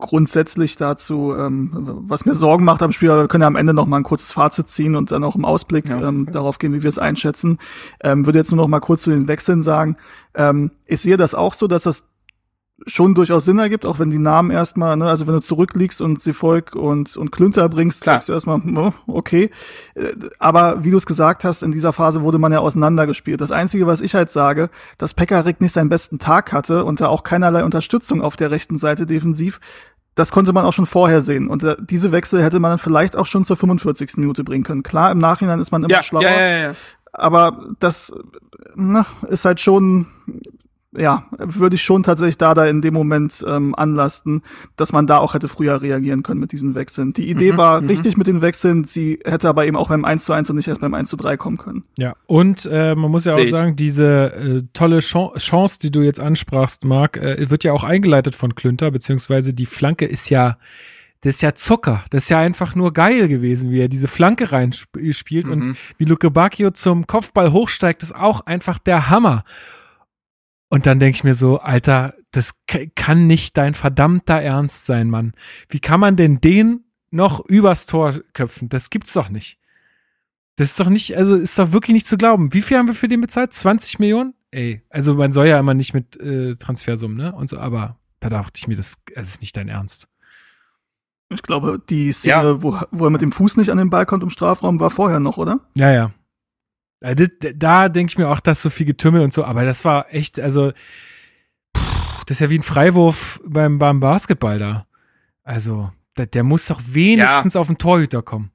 grundsätzlich dazu, ähm, was mir Sorgen macht am Spiel. Aber wir können ja am Ende noch mal ein kurzes Fazit ziehen und dann auch im Ausblick Ja. ähm, darauf gehen, wie wir es einschätzen. Ähm, würde jetzt nur noch mal kurz zu den Wechseln sagen. Ähm, ich sehe das auch so, dass das schon durchaus Sinn ergibt, auch wenn die Namen erstmal, ne, also wenn du zurückliegst und Sefolk und, und Klünter bringst, Klar. sagst du erstmal, hm, okay. Äh, Aber wie du es gesagt hast, in dieser Phase wurde man ja auseinandergespielt. Das Einzige, was ich halt sage, dass Pekarik nicht seinen besten Tag hatte und da auch keinerlei Unterstützung auf der rechten Seite defensiv, das konnte man auch schon vorher sehen. Und äh, diese Wechsel hätte man vielleicht auch schon zur 45. Minute bringen können. Klar, im Nachhinein ist man immer ja, schlauer ja, ja, ja. aber das na, ist halt schon, ja, würde ich schon tatsächlich da da in dem Moment ähm, anlasten, dass man da auch hätte früher reagieren können mit diesen Wechseln. Die Idee war richtig mit den Wechseln, sie hätte aber eben auch beim 1 zu 1 und nicht erst beim 1 zu 3 kommen können. Ja, und äh, man muss ja Seh auch ich. sagen, diese äh, tolle Chan- Chance, die du jetzt ansprachst, Marc, äh, wird ja auch eingeleitet von Klünter, beziehungsweise die Flanke ist ja, das ist ja Zucker. Das ist ja einfach nur geil gewesen, wie er diese Flanke reinspielt und Mhm. wie Luke Bacchio zum Kopfball hochsteigt, ist auch einfach der Hammer. Und dann denke ich mir so, Alter, das kann nicht dein verdammter Ernst sein, Mann. Wie kann man denn den noch übers Tor köpfen? Das gibt's doch nicht. Das ist doch nicht, also ist doch wirklich nicht zu glauben. Wie viel haben wir für den bezahlt? 20 Millionen? Ey, also man soll ja immer nicht mit äh, Transfersummen, ne? Und so, aber da dachte ich mir, das, das ist nicht dein Ernst. Ich glaube, die Szene, Ja. wo, wo er mit dem Fuß nicht an den Ball kommt im Strafraum, war vorher noch, oder? Ja, ja. Äh, das- Da denke ich mir auch, dass so viel Getümmel und so, aber das war echt, also, pff, das ist ja wie ein Freiwurf beim, beim Basketball da. Also, der, der muss doch wenigstens auf den Torhüter kommen.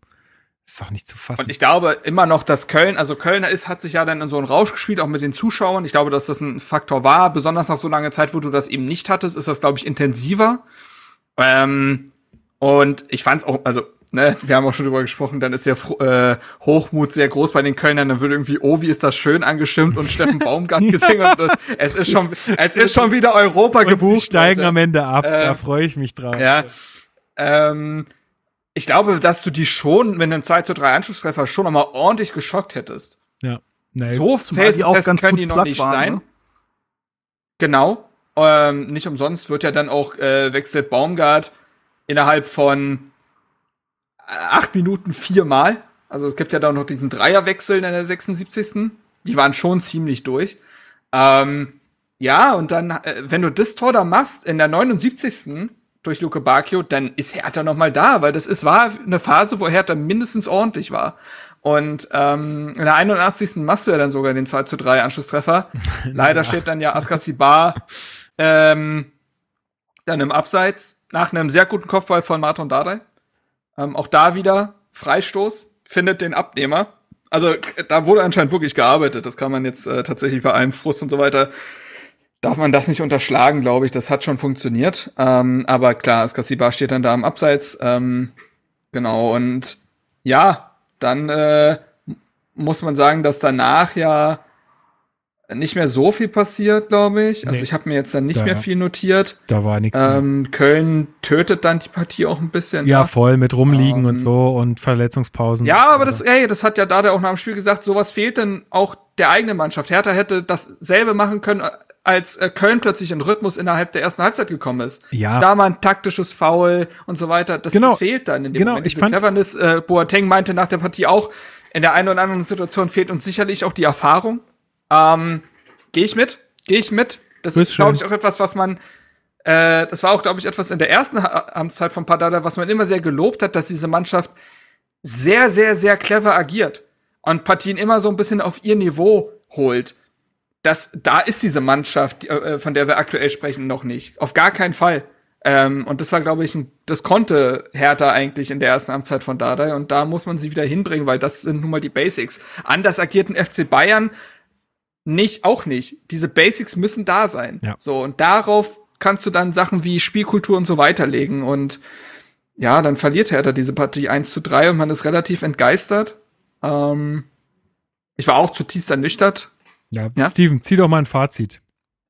Ist doch nicht zu fassen. Und ich glaube immer noch, dass Köln, also Köln ist, hat sich ja dann in so einen Rausch gespielt, auch mit den Zuschauern. Ich glaube, dass das ein Faktor war. Besonders nach so langer Zeit, wo du das eben nicht hattest, ist das, glaube ich, intensiver. Ähm, und ich fand's auch, also, ne, wir haben auch schon drüber gesprochen, dann ist ja äh, Hochmut sehr groß bei den Kölnern. Dann wird irgendwie, oh, wie ist das schön angestimmt und Steffen Baumgart gesungen. Und das, es ist schon, es ist schon wieder Europa und gebucht. sie steigen Leute. am Ende ab, Äh, da freue ich mich drauf. Ja. Ähm, ich glaube, dass du die schon mit einem 2 zu 3 Anschlusstreffer schon nochmal ordentlich geschockt hättest. ja. Nee. So die auch ganz können die noch nicht waren, sein. ne? Genau. Ähm, nicht umsonst wird ja dann auch äh, wechselt Baumgart innerhalb von acht Minuten viermal. Also es gibt ja da noch diesen Dreierwechsel in der 76. Die waren schon ziemlich durch. Ähm, ja, und dann, äh, wenn du das Tor da machst in der 79. durch Luke Bacchio, dann ist Hertha noch mal da, weil das ist, war eine Phase, wo Hertha mindestens ordentlich war. Und ähm, in der 81. machst du ja dann sogar den 2 zu 3 Anschlusstreffer. Leider steht dann ja Askasibar ähm, dann im Abseits nach einem sehr guten Kopfball von Martin Dardai. Ähm, auch da wieder Freistoß, findet den Abnehmer. Also da wurde anscheinend wirklich gearbeitet. Das kann man jetzt äh, tatsächlich bei allem Frust und so weiter, darf man das nicht unterschlagen, glaube ich. Das hat schon funktioniert. Ähm, aber klar, Askasibar steht dann da im Abseits. Ähm, genau, und ja, dann äh, muss man sagen, dass danach ja nicht mehr so viel passiert, glaube ich. Also Nee. ich habe mir jetzt dann nicht Da- mehr viel notiert. Da war nichts mehr. Ähm, Köln tötet dann die Partie auch ein bisschen. Ja, ne? voll mit rumliegen Ähm, und so und Verletzungspausen. Ja, aber das, ey, das hat ja Dada auch nach dem Spiel gesagt, sowas fehlt dann auch der eigenen Mannschaft. Hertha hätte dasselbe machen können, als äh, Köln plötzlich in Rhythmus innerhalb der ersten Halbzeit gekommen ist. Ja. Da mal ein taktisches Foul und so weiter. Das, Genau. das fehlt dann in dem Genau, Moment. ich Diese fand- Cleverness, äh, Boateng meinte nach der Partie auch, in der einen oder anderen Situation fehlt uns sicherlich auch die Erfahrung. Ähm, Gehe ich mit, gehe ich mit. Das ist, Ist glaube ich, auch etwas, was man, äh, das war auch, glaube ich, etwas in der ersten Amtszeit von Padada, was man immer sehr gelobt hat, dass diese Mannschaft sehr, sehr, sehr clever agiert und Partien immer so ein bisschen auf ihr Niveau holt. Das, da ist diese Mannschaft, äh, von der wir aktuell sprechen, noch nicht. Auf gar keinen Fall. Ähm, und das war, glaube ich, ein, das konnte Hertha eigentlich in der ersten Amtszeit von Dardai. Und da muss man sie wieder hinbringen, weil das sind nun mal die Basics. Anders agierten FC Bayern nicht, auch nicht. Diese Basics müssen da sein. Ja. So, und darauf kannst du dann Sachen wie Spielkultur und so weiterlegen. Und ja, dann verliert Hertha diese Partie 1 zu 3 und man ist relativ entgeistert. Ähm, ich war auch zutiefst ernüchtert. Ja, Ja? Steven, zieh doch mal ein Fazit.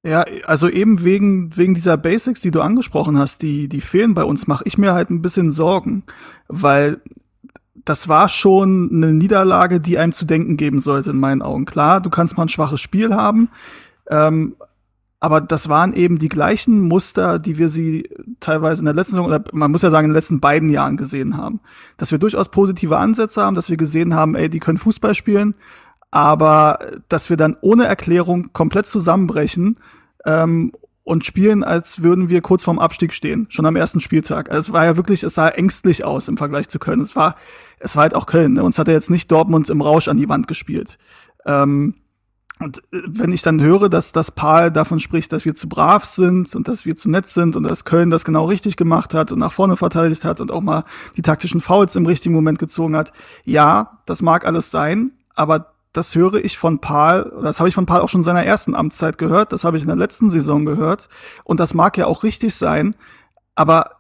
Ja, also eben wegen, wegen dieser Basics, die du angesprochen hast, die, die fehlen bei uns, mache ich mir halt ein bisschen Sorgen, weil das war schon eine Niederlage, die einem zu denken geben sollte, in meinen Augen. Klar, du kannst mal ein schwaches Spiel haben, ähm, aber das waren eben die gleichen Muster, die wir sie teilweise in der letzten Saison, oder man muss ja sagen, in den letzten beiden Jahren gesehen haben. Dass wir durchaus positive Ansätze haben, dass wir gesehen haben, ey, die können Fußball spielen, aber dass wir dann ohne Erklärung komplett zusammenbrechen ähm, und spielen, als würden wir kurz vorm Abstieg stehen, schon am ersten Spieltag. Also es war ja wirklich, es sah ängstlich aus im Vergleich zu Köln. Es war, es war halt auch Köln. Ne? Uns hat er jetzt nicht Dortmund im Rausch an die Wand gespielt. Ähm, und äh, wenn ich dann höre, dass das Paul davon spricht, dass wir zu brav sind und dass wir zu nett sind und dass Köln das genau richtig gemacht hat und nach vorne verteidigt hat und auch mal die taktischen Fouls im richtigen Moment gezogen hat, ja, das mag alles sein, aber das höre ich von Paul, das habe ich von Paul auch schon in seiner ersten Amtszeit gehört, das habe ich in der letzten Saison gehört und das mag ja auch richtig sein, aber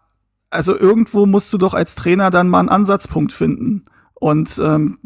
also irgendwo musst du doch als Trainer dann mal einen Ansatzpunkt finden. Und ähm,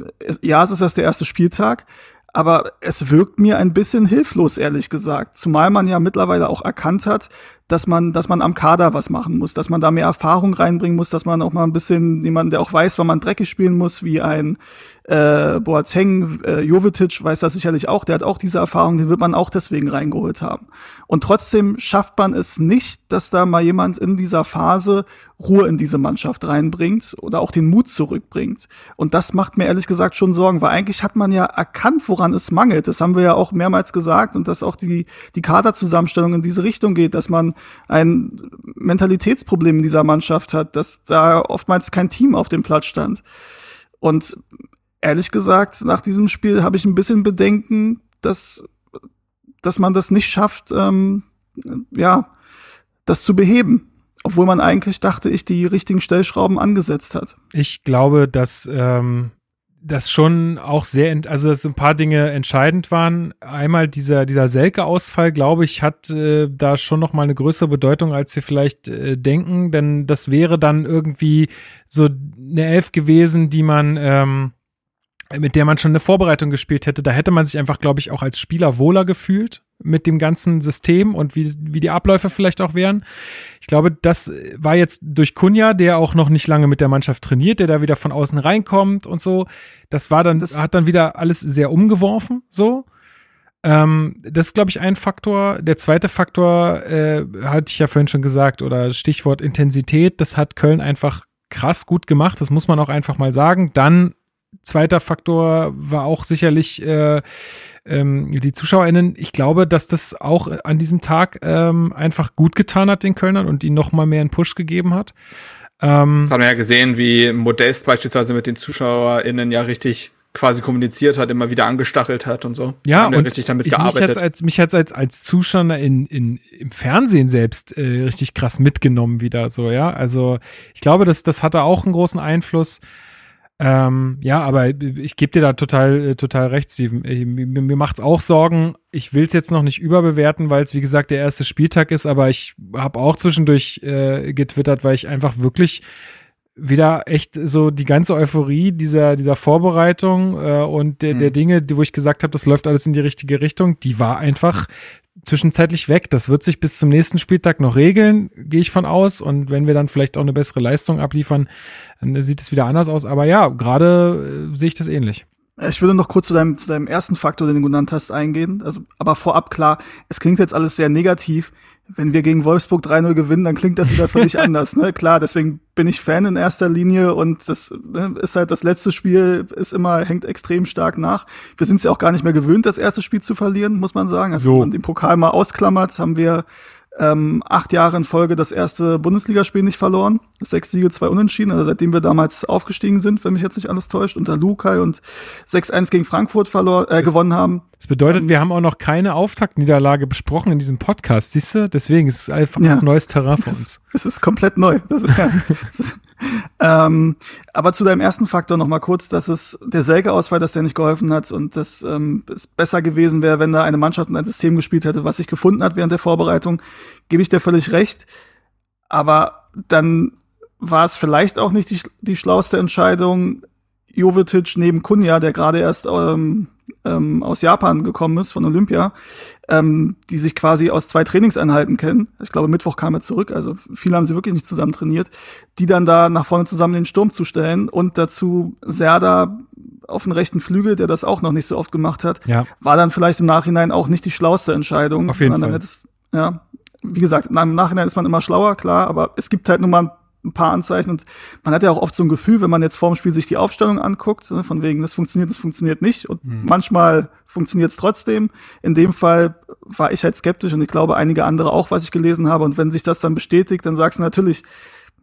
ja, es ist erst der erste Spieltag, aber es wirkt mir ein bisschen hilflos, ehrlich gesagt. Zumal man ja mittlerweile auch erkannt hat, dass man, dass man am Kader was machen muss, dass man da mehr Erfahrung reinbringen muss, dass man auch mal ein bisschen jemanden, der auch weiß, wann man dreckig spielen muss, wie ein äh, Boateng, äh, Jovetic weiß das sicherlich auch, der hat auch diese Erfahrung, den wird man auch deswegen reingeholt haben. Und trotzdem schafft man es nicht, dass da mal jemand in dieser Phase Ruhe in diese Mannschaft reinbringt oder auch den Mut zurückbringt. Und das macht mir ehrlich gesagt schon Sorgen, weil eigentlich hat man ja erkannt, woran es mangelt. Das haben wir ja auch mehrmals gesagt und dass auch die, die Kaderzusammenstellung in diese Richtung geht, dass man ein Mentalitätsproblem in dieser Mannschaft hat, dass da oftmals kein Team auf dem Platz stand. Und ehrlich gesagt, nach diesem Spiel habe ich ein bisschen Bedenken, dass, dass man das nicht schafft, ähm, ja, das zu beheben. Obwohl man eigentlich, dachte ich, die richtigen Stellschrauben angesetzt hat. Ich glaube, dass ähm, das schon auch sehr, also dass ein paar Dinge entscheidend waren. Einmal dieser, dieser Selke-Ausfall, glaube ich, hat äh, da schon noch mal eine größere Bedeutung, als wir vielleicht äh, denken, denn das wäre dann irgendwie so eine Elf gewesen, die man ähm, mit der man schon eine Vorbereitung gespielt hätte, da hätte man sich einfach, glaube ich, auch als Spieler wohler gefühlt mit dem ganzen System und wie, wie die Abläufe vielleicht auch wären. Ich glaube, das war jetzt durch Kunja, der auch noch nicht lange mit der Mannschaft trainiert, der da wieder von außen reinkommt und so. Das war dann, Das- hat dann wieder alles sehr umgeworfen, so. Ähm, das ist, glaube ich, ein Faktor. Der zweite Faktor, äh, hatte ich ja vorhin schon gesagt, oder Stichwort Intensität, das hat Köln einfach krass gut gemacht, das muss man auch einfach mal sagen. Dann zweiter Faktor war auch sicherlich äh, ähm, die ZuschauerInnen. Ich glaube, dass das auch an diesem Tag ähm, einfach gut getan hat den Kölnern und ihnen noch mal mehr einen Push gegeben hat. Ähm, Das haben wir ja gesehen, wie Modest beispielsweise mit den ZuschauerInnen ja richtig quasi kommuniziert hat, immer wieder angestachelt hat und so. Ja, und richtig damit ich, mich gearbeitet. hat's als mich hat's als als Zuschauer in, in im Fernsehen selbst äh, richtig krass mitgenommen wieder so ja also ich glaube das das hatte auch einen großen Einfluss ähm, ja aber ich gebe dir da total äh, total recht Steven ich, mir, mir macht's auch Sorgen ich will's jetzt noch nicht überbewerten weil es wie gesagt der erste Spieltag ist aber ich habe auch zwischendurch äh, getwittert weil ich einfach wirklich wieder echt so die ganze Euphorie dieser, dieser Vorbereitung äh, und der, der Mhm. Dinge, die, wo ich gesagt habe, das läuft alles in die richtige Richtung, die war einfach zwischenzeitlich weg. Das wird sich bis zum nächsten Spieltag noch regeln, gehe ich von aus. Und wenn wir dann vielleicht auch eine bessere Leistung abliefern, dann sieht es wieder anders aus. Aber ja, gerade äh, sehe ich das ähnlich. Ich würde noch kurz zu deinem, zu deinem ersten Faktor, den du genannt hast, eingehen. Also, aber vorab klar, es klingt jetzt alles sehr negativ. Wenn wir gegen Wolfsburg 3-0 gewinnen, dann klingt das wieder völlig anders. Ne? Klar, deswegen bin ich Fan in erster Linie und das ne, ist halt das letzte Spiel, ist immer, hängt extrem stark nach. Wir sind es ja auch gar nicht mehr gewöhnt, das erste Spiel zu verlieren, muss man sagen. Also So. wenn man den Pokal mal ausklammert, haben wir ähm, acht Jahre in Folge das erste Bundesligaspiel nicht verloren. Sechs Siege, zwei Unentschieden, also seitdem wir damals aufgestiegen sind, wenn mich jetzt nicht alles täuscht, unter Lukai und 6-1 gegen Frankfurt verlor, äh, gewonnen haben. Das bedeutet, wir haben auch noch keine Auftaktniederlage besprochen in diesem Podcast, siehst du? Deswegen ist es einfach Ja. ein neues Terrain für Es, uns. es ist komplett neu. Das ist, ja, es ähm, aber zu deinem ersten Faktor noch mal kurz, dass es der Selke-Ausfall, dass der nicht geholfen hat und dass ähm, es besser gewesen wäre, wenn da eine Mannschaft und ein System gespielt hätte, was sich gefunden hat während der Vorbereitung, gebe ich dir völlig recht. Aber dann war es vielleicht auch nicht die, die schlauste Entscheidung, Jovetic neben Kunja, der gerade erst ähm, ähm, aus Japan gekommen ist, von Olympia, ähm, die sich quasi aus zwei Trainingseinheiten kennen. Ich glaube, Mittwoch kam er zurück, also viele haben sie wirklich nicht zusammen trainiert, die dann da nach vorne zusammen den Sturm zu stellen und dazu Serda auf den rechten Flügel, der das auch noch nicht so oft gemacht hat, Ja. war dann vielleicht im Nachhinein auch nicht die schlauste Entscheidung. Auf jeden Fall. Hättest, ja, wie gesagt, im Nachhinein ist man immer schlauer, klar, aber es gibt halt nun mal ein paar Anzeichen und man hat ja auch oft so ein Gefühl, wenn man jetzt vorm Spiel sich die Aufstellung anguckt, ne, von wegen, das funktioniert, das funktioniert nicht und Mhm. manchmal funktioniert es trotzdem. In dem Fall war ich halt skeptisch und ich glaube einige andere auch, was ich gelesen habe und wenn sich das dann bestätigt, dann sagst du natürlich,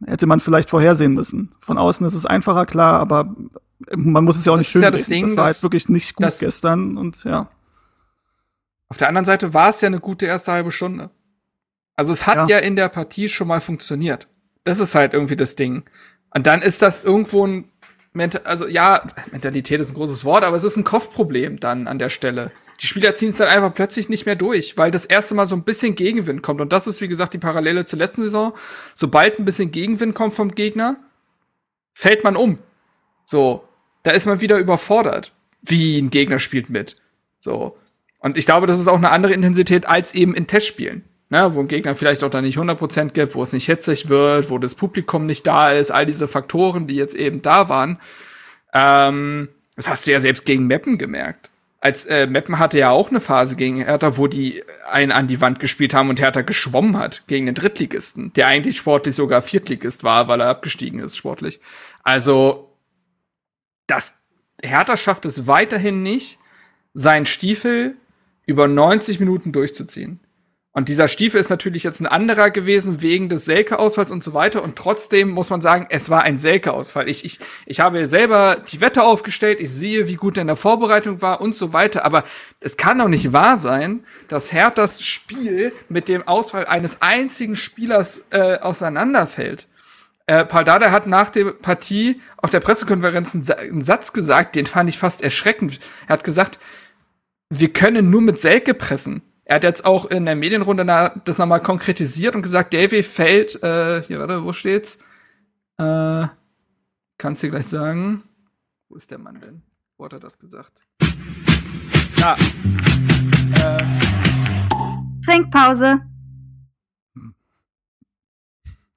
hätte man vielleicht vorhersehen müssen. Von außen ist es einfacher, klar, aber man muss es ja auch Das nicht schön ja das. Ding, das war halt wirklich nicht gut dass- gestern und ja. Auf der anderen Seite war es ja eine gute erste halbe Stunde. Also es hat ja. Ja. in der Partie schon mal funktioniert. Das ist halt irgendwie das Ding. Und dann ist das irgendwo ein Menta also ja, Mentalität ist ein großes Wort, aber es ist ein Kopfproblem dann an der Stelle. Die Spieler ziehen es dann einfach plötzlich nicht mehr durch, weil das erste Mal so ein bisschen Gegenwind kommt. Und das ist, wie gesagt, die Parallele zur letzten Saison. Sobald ein bisschen Gegenwind kommt vom Gegner, fällt man um. So, da ist man wieder überfordert. Wie ein Gegner spielt mit. So. Und ich glaube, das ist auch eine andere Intensität als eben in Testspielen. Ne, wo ein Gegner vielleicht auch da nicht 100% gibt, wo es nicht hitzig wird, wo das Publikum nicht da ist, all diese Faktoren, die jetzt eben da waren. Ähm, das hast du ja selbst gegen Meppen gemerkt. Als äh, Meppen hatte ja auch eine Phase gegen Hertha, wo die einen an die Wand gespielt haben und Hertha geschwommen hat gegen den Drittligisten, der eigentlich sportlich sogar Viertligist war, weil er abgestiegen ist sportlich. Also das Hertha schafft es weiterhin nicht, seinen Stiefel über 90 Minuten durchzuziehen. Und dieser Stiefel ist natürlich jetzt ein anderer gewesen wegen des Selke-Ausfalls und so weiter. Und trotzdem muss man sagen, es war ein Selke-Ausfall. Ich, ich, ich habe selber die Wette aufgestellt, ich sehe, wie gut er in der Vorbereitung war und so weiter. Aber es kann doch nicht wahr sein, dass Herthas Spiel mit dem Ausfall eines einzigen Spielers äh, auseinanderfällt. Äh, Paul Dardai hat nach der Partie auf der Pressekonferenz einen Satz gesagt, den fand ich fast erschreckend. Er hat gesagt, wir können nur mit Selke pressen. Er hat jetzt auch in der Medienrunde na, das nochmal konkretisiert und gesagt, Davy fällt, äh, hier, warte, wo steht's? Äh, kannst dir gleich sagen. Wo ist der Mann denn? Wo hat er das gesagt? Ja. Äh, Trinkpause.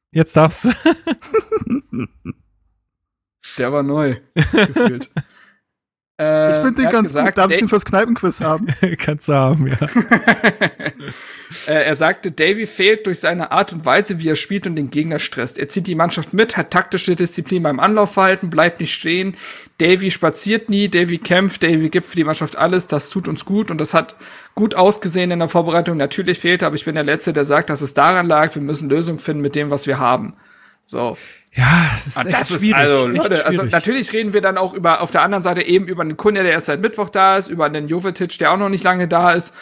Jetzt darfst du. der war neu. gefühlt. Äh, Ich finde er den ganz gesagt, gut. Darf ich den fürs Kneipenquiz haben? Kannst du haben, ja. Äh, er sagte, Davy fehlt durch seine Art und Weise, wie er spielt und den Gegner stresst. Er zieht die Mannschaft mit, hat taktische Disziplin beim Anlaufverhalten, bleibt nicht stehen. Davy spaziert nie, Davy kämpft, Davy gibt für die Mannschaft alles, das tut uns gut und das hat gut ausgesehen in der Vorbereitung. Natürlich fehlte, aber ich bin der Letzte, der sagt, dass es daran lag, wir müssen Lösungen finden mit dem, was wir haben. So. Ja, es ist Und echt das ist schwierig. also, echt Leute, also schwierig. natürlich reden wir dann auch über auf der anderen Seite eben über einen Kunde, der erst seit Mittwoch da ist, über einen Jovetic, der auch noch nicht lange da ist.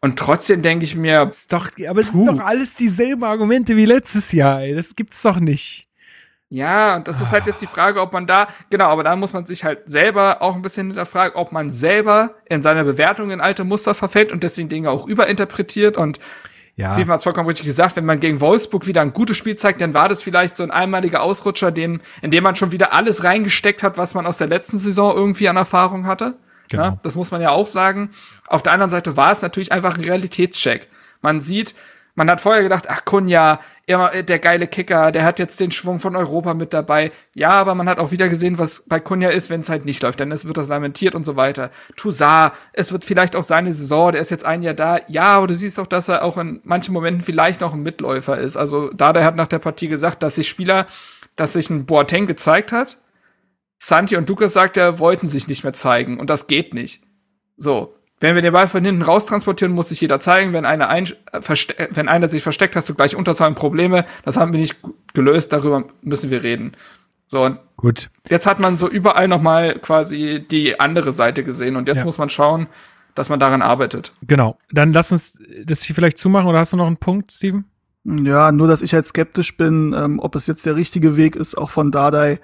Und trotzdem denke ich mir, ist doch, aber das Puh. sind doch alles dieselben Argumente wie letztes Jahr, ey. Das gibt's doch nicht. ja, und das ist halt jetzt die Frage, ob man da, genau, aber da muss man sich halt selber auch ein bisschen hinterfragen, ob man selber in seiner Bewertung in alte Muster verfällt und deswegen Dinge auch überinterpretiert und Ja. Steven hat es vollkommen richtig gesagt, wenn man gegen Wolfsburg wieder ein gutes Spiel zeigt, dann war das vielleicht so ein einmaliger Ausrutscher, den, in dem man schon wieder alles reingesteckt hat, was man aus der letzten Saison irgendwie an Erfahrung hatte. Genau. Ja, das muss man ja auch sagen. Auf der anderen Seite war es natürlich einfach ein Realitätscheck. Man sieht, man hat vorher gedacht, ach Kunja, immer äh, der geile Kicker, der hat jetzt den Schwung von Europa mit dabei. Ja, aber man hat auch wieder gesehen, was bei Kunja ist, wenn es halt nicht läuft. Dann ist, wird das lamentiert und so weiter. Toussaint, es wird vielleicht auch seine Saison, der ist jetzt ein Jahr da. Ja, aber du siehst auch, dass er auch in manchen Momenten vielleicht noch ein Mitläufer ist. Also Dada hat nach der Partie gesagt, dass sich Spieler, dass sich ein Boateng gezeigt hat. Santi und Lukas sagt, er wollten sich nicht mehr zeigen und das geht nicht. So, wenn wir den Ball von hinten raus transportieren, muss sich jeder zeigen. Wenn einer, ein, äh, wenn einer sich versteckt, hast du gleich Unterzahl Probleme. Das haben wir nicht gelöst. Darüber müssen wir reden. So, und Gut. jetzt hat man so überall noch mal quasi die andere Seite gesehen. Und jetzt Ja. muss man schauen, dass man daran arbeitet. Genau. Dann lass uns das hier vielleicht zumachen oder hast du noch einen Punkt, Steven? Ja, nur dass ich halt skeptisch bin, ähm, ob es jetzt der richtige Weg ist, auch von Dardai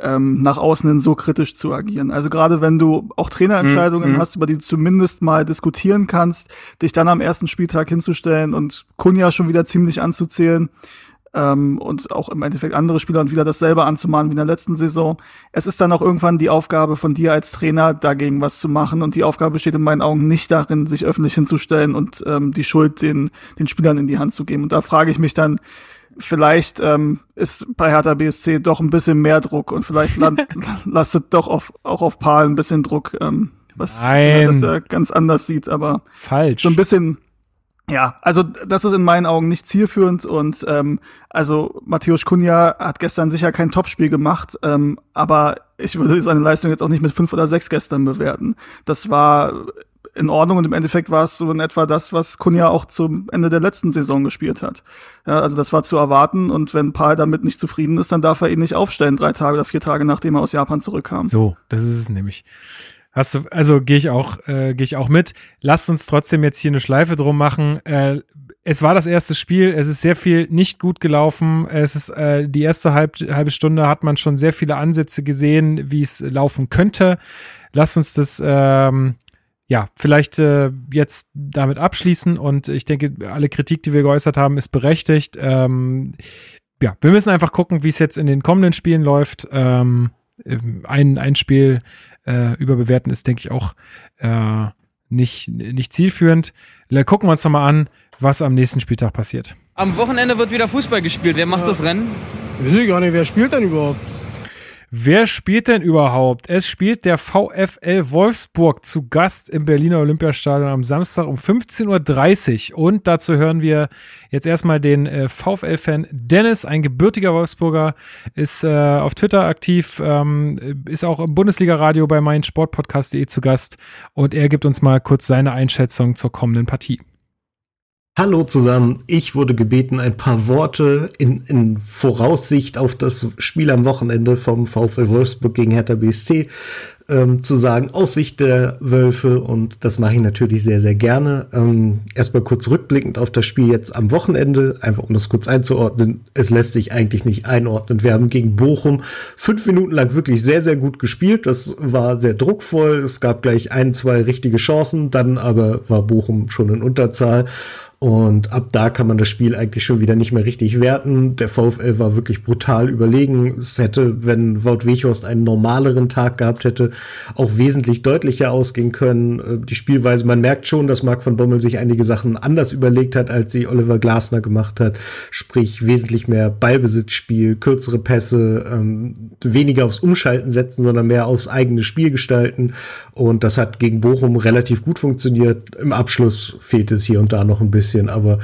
ähm, nach außen hin so kritisch zu agieren. Also gerade wenn du auch Trainerentscheidungen Mhm. hast, über die du zumindest mal diskutieren kannst, dich dann am ersten Spieltag hinzustellen und Kunja schon wieder ziemlich anzuzählen ähm, und auch im Endeffekt andere Spieler und wieder dasselbe anzumahnen wie in der letzten Saison. Es ist dann auch irgendwann die Aufgabe von dir als Trainer, dagegen was zu machen und die Aufgabe besteht in meinen Augen nicht darin, sich öffentlich hinzustellen und ähm, die Schuld den, den Spielern in die Hand zu geben. Und da frage ich mich dann, vielleicht ähm, ist bei Hertha BSC doch ein bisschen mehr Druck und vielleicht land, lastet doch auf, auch auf Paul ein bisschen Druck, ähm, was Nein. ja, das er ganz anders sieht, aber Falsch. so ein bisschen, ja, also das ist in meinen Augen nicht zielführend und ähm, also Matthäus Kunja hat gestern sicher kein Topspiel gemacht, ähm, aber ich würde seine Leistung jetzt auch nicht mit fünf oder sechs gestern bewerten. Das war in Ordnung und im Endeffekt war es so in etwa das, was Kunja auch zum Ende der letzten Saison gespielt hat. Ja, also das war zu erwarten und wenn Paul damit nicht zufrieden ist, dann darf er ihn nicht aufstellen, drei Tage oder vier Tage nachdem er aus Japan zurückkam. So, das ist es nämlich. Hast du, also gehe ich auch, äh, gehe ich auch mit. Lasst uns trotzdem jetzt hier eine Schleife drum machen. Äh, es war das erste Spiel, es ist sehr viel nicht gut gelaufen. Es ist äh, die erste halb, halbe Stunde hat man schon sehr viele Ansätze gesehen, wie es laufen könnte. Lasst uns das ähm, ja vielleicht äh, jetzt damit abschließen und ich denke, alle Kritik, die wir geäußert haben, ist berechtigt. Ähm, ja, wir müssen einfach gucken, wie es jetzt in den kommenden Spielen läuft. Ähm, ein, ein Spiel äh, überbewerten ist, denke ich, auch äh, nicht, nicht zielführend. Le- Gucken wir uns nochmal an, was am nächsten Spieltag passiert. Am Wochenende wird wieder Fußball gespielt. Wer macht das Rennen? Weiß ich gar nicht, wer spielt denn überhaupt? Wer spielt denn überhaupt? Es spielt der VfL Wolfsburg zu Gast im Berliner Olympiastadion am Samstag um 15.30 Uhr. Und dazu hören wir jetzt erstmal den äh, VfL-Fan Dennis, ein gebürtiger Wolfsburger, ist äh, auf Twitter aktiv, ähm, ist auch im Bundesliga-Radio bei meinsportpodcast.de zu Gast. Und er gibt uns mal kurz seine Einschätzung zur kommenden Partie. Hallo zusammen, ich wurde gebeten, ein paar Worte in, in Voraussicht auf das Spiel am Wochenende vom VfL Wolfsburg gegen Hertha BSC ähm, zu sagen, aus Sicht der Wölfe und das mache ich natürlich sehr, sehr gerne. Ähm, erstmal kurz rückblickend auf das Spiel jetzt am Wochenende, einfach um das kurz einzuordnen. Es lässt sich eigentlich nicht einordnen. Wir haben gegen Bochum fünf Minuten lang wirklich sehr, sehr gut gespielt. Das war sehr druckvoll. Es gab gleich ein, zwei richtige Chancen, dann aber war Bochum schon in Unterzahl. Und ab da kann man das Spiel eigentlich schon wieder nicht mehr richtig werten. Der VfL war wirklich brutal überlegen. Es hätte, wenn Wout Weghorst einen normaleren Tag gehabt hätte, auch wesentlich deutlicher ausgehen können. Äh, Die Spielweise, man merkt schon, dass Marc von Bommel sich einige Sachen anders überlegt hat, als sie Oliver Glasner gemacht hat. Sprich, wesentlich mehr Ballbesitzspiel, kürzere Pässe, ähm, weniger aufs Umschalten setzen, sondern mehr aufs eigene Spiel gestalten. Und das hat gegen Bochum relativ gut funktioniert. Im Abschluss fehlt es hier und da noch ein bisschen, aber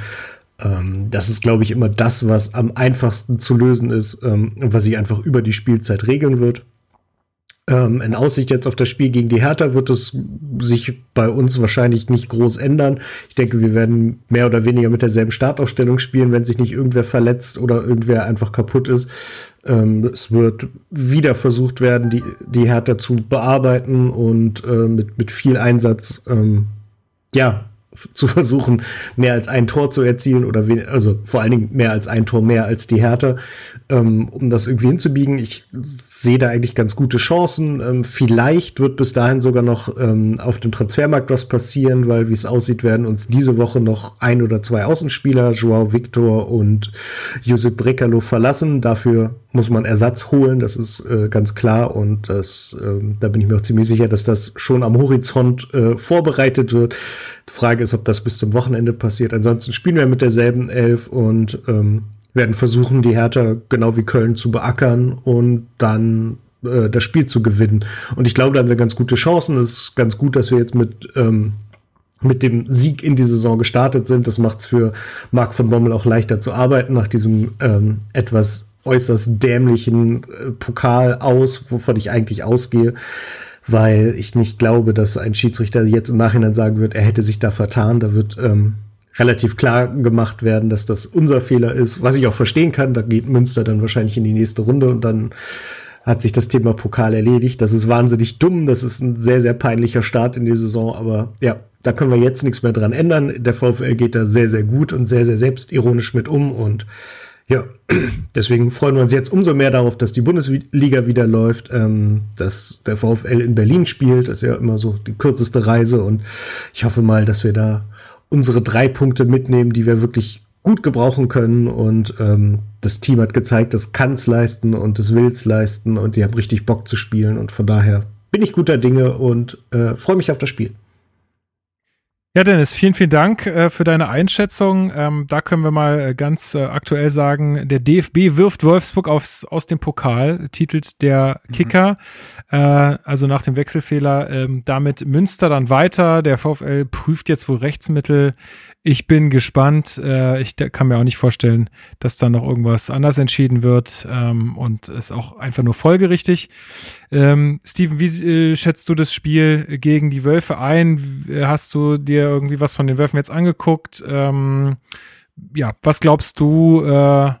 ähm, das ist, glaube ich, immer das, was am einfachsten zu lösen ist ähm, und was sich einfach über die Spielzeit regeln wird. Ähm, in Aussicht jetzt auf das Spiel gegen die Hertha wird es sich bei uns wahrscheinlich nicht groß ändern. Ich denke, wir werden mehr oder weniger mit derselben Startaufstellung spielen, wenn sich nicht irgendwer verletzt oder irgendwer einfach kaputt ist. Ähm, es wird wieder versucht werden, die, die Hertha zu bearbeiten und äh, mit, mit viel Einsatz, ähm, ja, zu versuchen, mehr als ein Tor zu erzielen oder also vor allen Dingen mehr als ein Tor mehr als die Hertha, ähm, um das irgendwie hinzubiegen. Ich sehe da eigentlich ganz gute Chancen. Ähm, vielleicht wird bis dahin sogar noch ähm, auf dem Transfermarkt was passieren, weil wie es aussieht, werden uns diese Woche noch ein oder zwei Außenspieler, Joao Victor und Josep Brekalo verlassen. Dafür muss man Ersatz holen, das ist äh, ganz klar und das, ähm, da bin ich mir auch ziemlich sicher, dass das schon am Horizont äh, vorbereitet wird. Die Frage ist, ob das bis zum Wochenende passiert. Ansonsten spielen wir mit derselben Elf und ähm, werden versuchen, die Hertha genau wie Köln zu beackern und dann äh, das Spiel zu gewinnen. Und ich glaube, da haben wir ganz gute Chancen. Es ist ganz gut, dass wir jetzt mit ähm, mit dem Sieg in die Saison gestartet sind. Das macht es für Marc von Bommel auch leichter zu arbeiten nach diesem ähm, etwas äußerst dämlichen äh, Pokal aus, wovon ich eigentlich ausgehe, weil ich nicht glaube, dass ein Schiedsrichter jetzt im Nachhinein sagen wird, er hätte sich da vertan. Da wird ähm, relativ klar gemacht werden, dass das unser Fehler ist, was ich auch verstehen kann. Da geht Münster dann wahrscheinlich in die nächste Runde und dann hat sich das Thema Pokal erledigt. Das ist wahnsinnig dumm. Das ist ein sehr, sehr peinlicher Start in die Saison. Aber ja, da können wir jetzt nichts mehr dran ändern. Der VfL geht da sehr, sehr gut und sehr, sehr selbstironisch mit um. Und ja, deswegen freuen wir uns jetzt umso mehr darauf, dass die Bundesliga wieder läuft, ähm, dass der VfL in Berlin spielt. Das ist ja immer so die kürzeste Reise. Und ich hoffe mal, dass wir da unsere drei Punkte mitnehmen, die wir wirklich gut gebrauchen können. Und ähm, das Team hat gezeigt, das kann es leisten und es will es leisten und die haben richtig Bock zu spielen. Und von daher bin ich guter Dinge und äh, freue mich auf das Spiel. Ja, Dennis, vielen, vielen Dank äh, für deine Einschätzung. Ähm, da können wir mal äh, ganz äh, aktuell sagen, der DFB wirft Wolfsburg aufs, aus dem Pokal, titelt der mhm. Kicker. Mhm. also nach dem Wechselfehler ähm, damit Münster dann weiter. Der VfL prüft jetzt wohl Rechtsmittel ich bin gespannt. Äh, ich kann mir auch nicht vorstellen, dass da noch irgendwas anders entschieden wird ähm, und ist auch einfach nur folgerichtig. Ähm, Steven, wie äh, schätzt du das Spiel gegen die Wölfe ein? Hast du dir irgendwie was von den Wölfen jetzt angeguckt? Ähm, ja, was glaubst du, äh,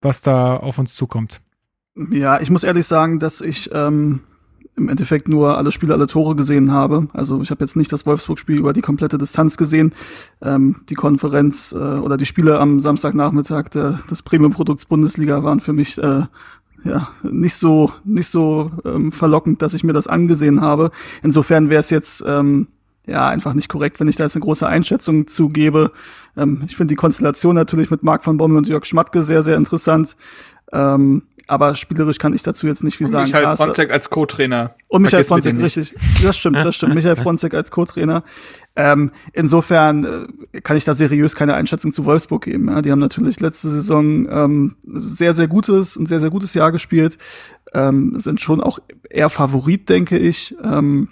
was da auf uns zukommt? Ja, ich muss ehrlich sagen, dass ich im Endeffekt nur alle Spiele, alle Tore gesehen habe. Also ich habe jetzt nicht das Wolfsburg-Spiel über die komplette Distanz gesehen. Ähm, die Konferenz äh, oder die Spiele am Samstagnachmittag der, des Premium-Produkts Bundesliga waren für mich äh, ja nicht so nicht so ähm, verlockend, dass ich mir das angesehen habe. Insofern wäre es jetzt ähm, ja einfach nicht korrekt, wenn ich da jetzt eine große Einschätzung zugebe. Ähm, ich finde die Konstellation natürlich mit Marc von Bommel und Jörg Schmatke sehr sehr interessant. Ähm, aber spielerisch kann ich dazu jetzt nicht viel und sagen. Michael Fronzek als Co-Trainer. Und Michael Fronzek, richtig. Das stimmt, das stimmt. Michael Fronzek als Co-Trainer. Ähm, insofern äh, kann ich da seriös keine Einschätzung zu Wolfsburg geben. Ja, die haben natürlich letzte Saison ähm, sehr, sehr gutes, ein sehr, sehr gutes Jahr gespielt. Ähm, sind schon auch eher Favorit, denke ich. Ähm,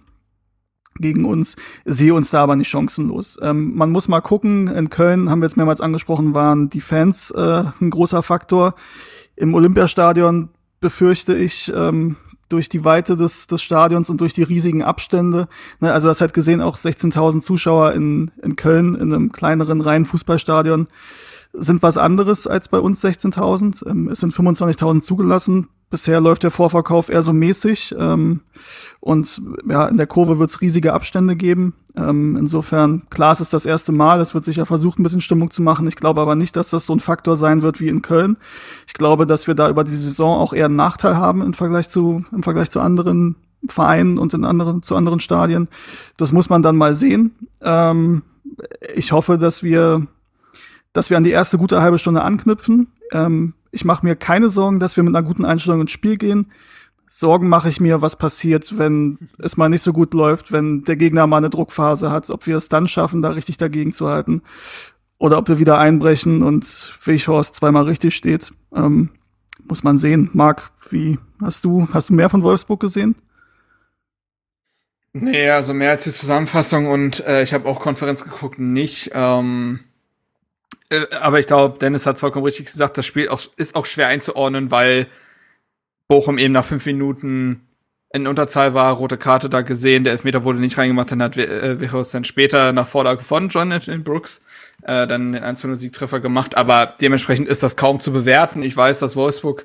gegen uns, sehe uns da aber nicht chancenlos. Ähm, man muss mal gucken, in Köln, haben wir jetzt mehrmals angesprochen, waren die Fans äh, ein großer Faktor. Im Olympiastadion befürchte ich, ähm, durch die Weite des, des Stadions und durch die riesigen Abstände. Ne, also das hat gesehen auch 16.000 Zuschauer in, in Köln in einem kleineren reinen Fußballstadion sind was anderes als bei uns 16.000. Ähm, es sind 25.000 zugelassen. Bisher läuft der Vorverkauf eher so mäßig. Ähm, und ja, in der Kurve wird es riesige Abstände geben. Ähm, insofern, klar, es ist das erste Mal. Es wird sicher versucht, ein bisschen Stimmung zu machen. Ich glaube aber nicht, dass das so ein Faktor sein wird wie in Köln. Ich glaube, dass wir da über die Saison auch eher einen Nachteil haben im Vergleich zu, im Vergleich zu anderen Vereinen und in anderen, zu anderen Stadien. Das muss man dann mal sehen. Ähm, ich hoffe, dass wir dass wir an die erste gute halbe Stunde anknüpfen. Ähm, ich mache mir keine Sorgen, dass wir mit einer guten Einstellung ins Spiel gehen. Sorgen mache ich mir, was passiert, wenn es mal nicht so gut läuft, wenn der Gegner mal eine Druckphase hat, ob wir es dann schaffen, da richtig dagegen zu halten. Oder ob wir wieder einbrechen und Wichhorst zweimal richtig steht. Ähm, muss man sehen. Marc, wie hast du, hast du mehr von Wolfsburg gesehen? Nee, also mehr als die Zusammenfassung und äh, ich habe auch Konferenz geguckt, nicht. Ähm äh, aber ich glaube, Dennis hat vollkommen richtig gesagt, das Spiel auch, ist auch schwer einzuordnen, weil Bochum eben nach fünf Minuten in Unterzahl war, rote Karte da gesehen, der Elfmeter wurde nicht reingemacht, dann hat äh, Vichos dann später nach Vorlage von Jonathan Brooks äh, dann den 1 Siegtreffer gemacht, aber dementsprechend ist das kaum zu bewerten. Ich weiß, dass Wolfsburg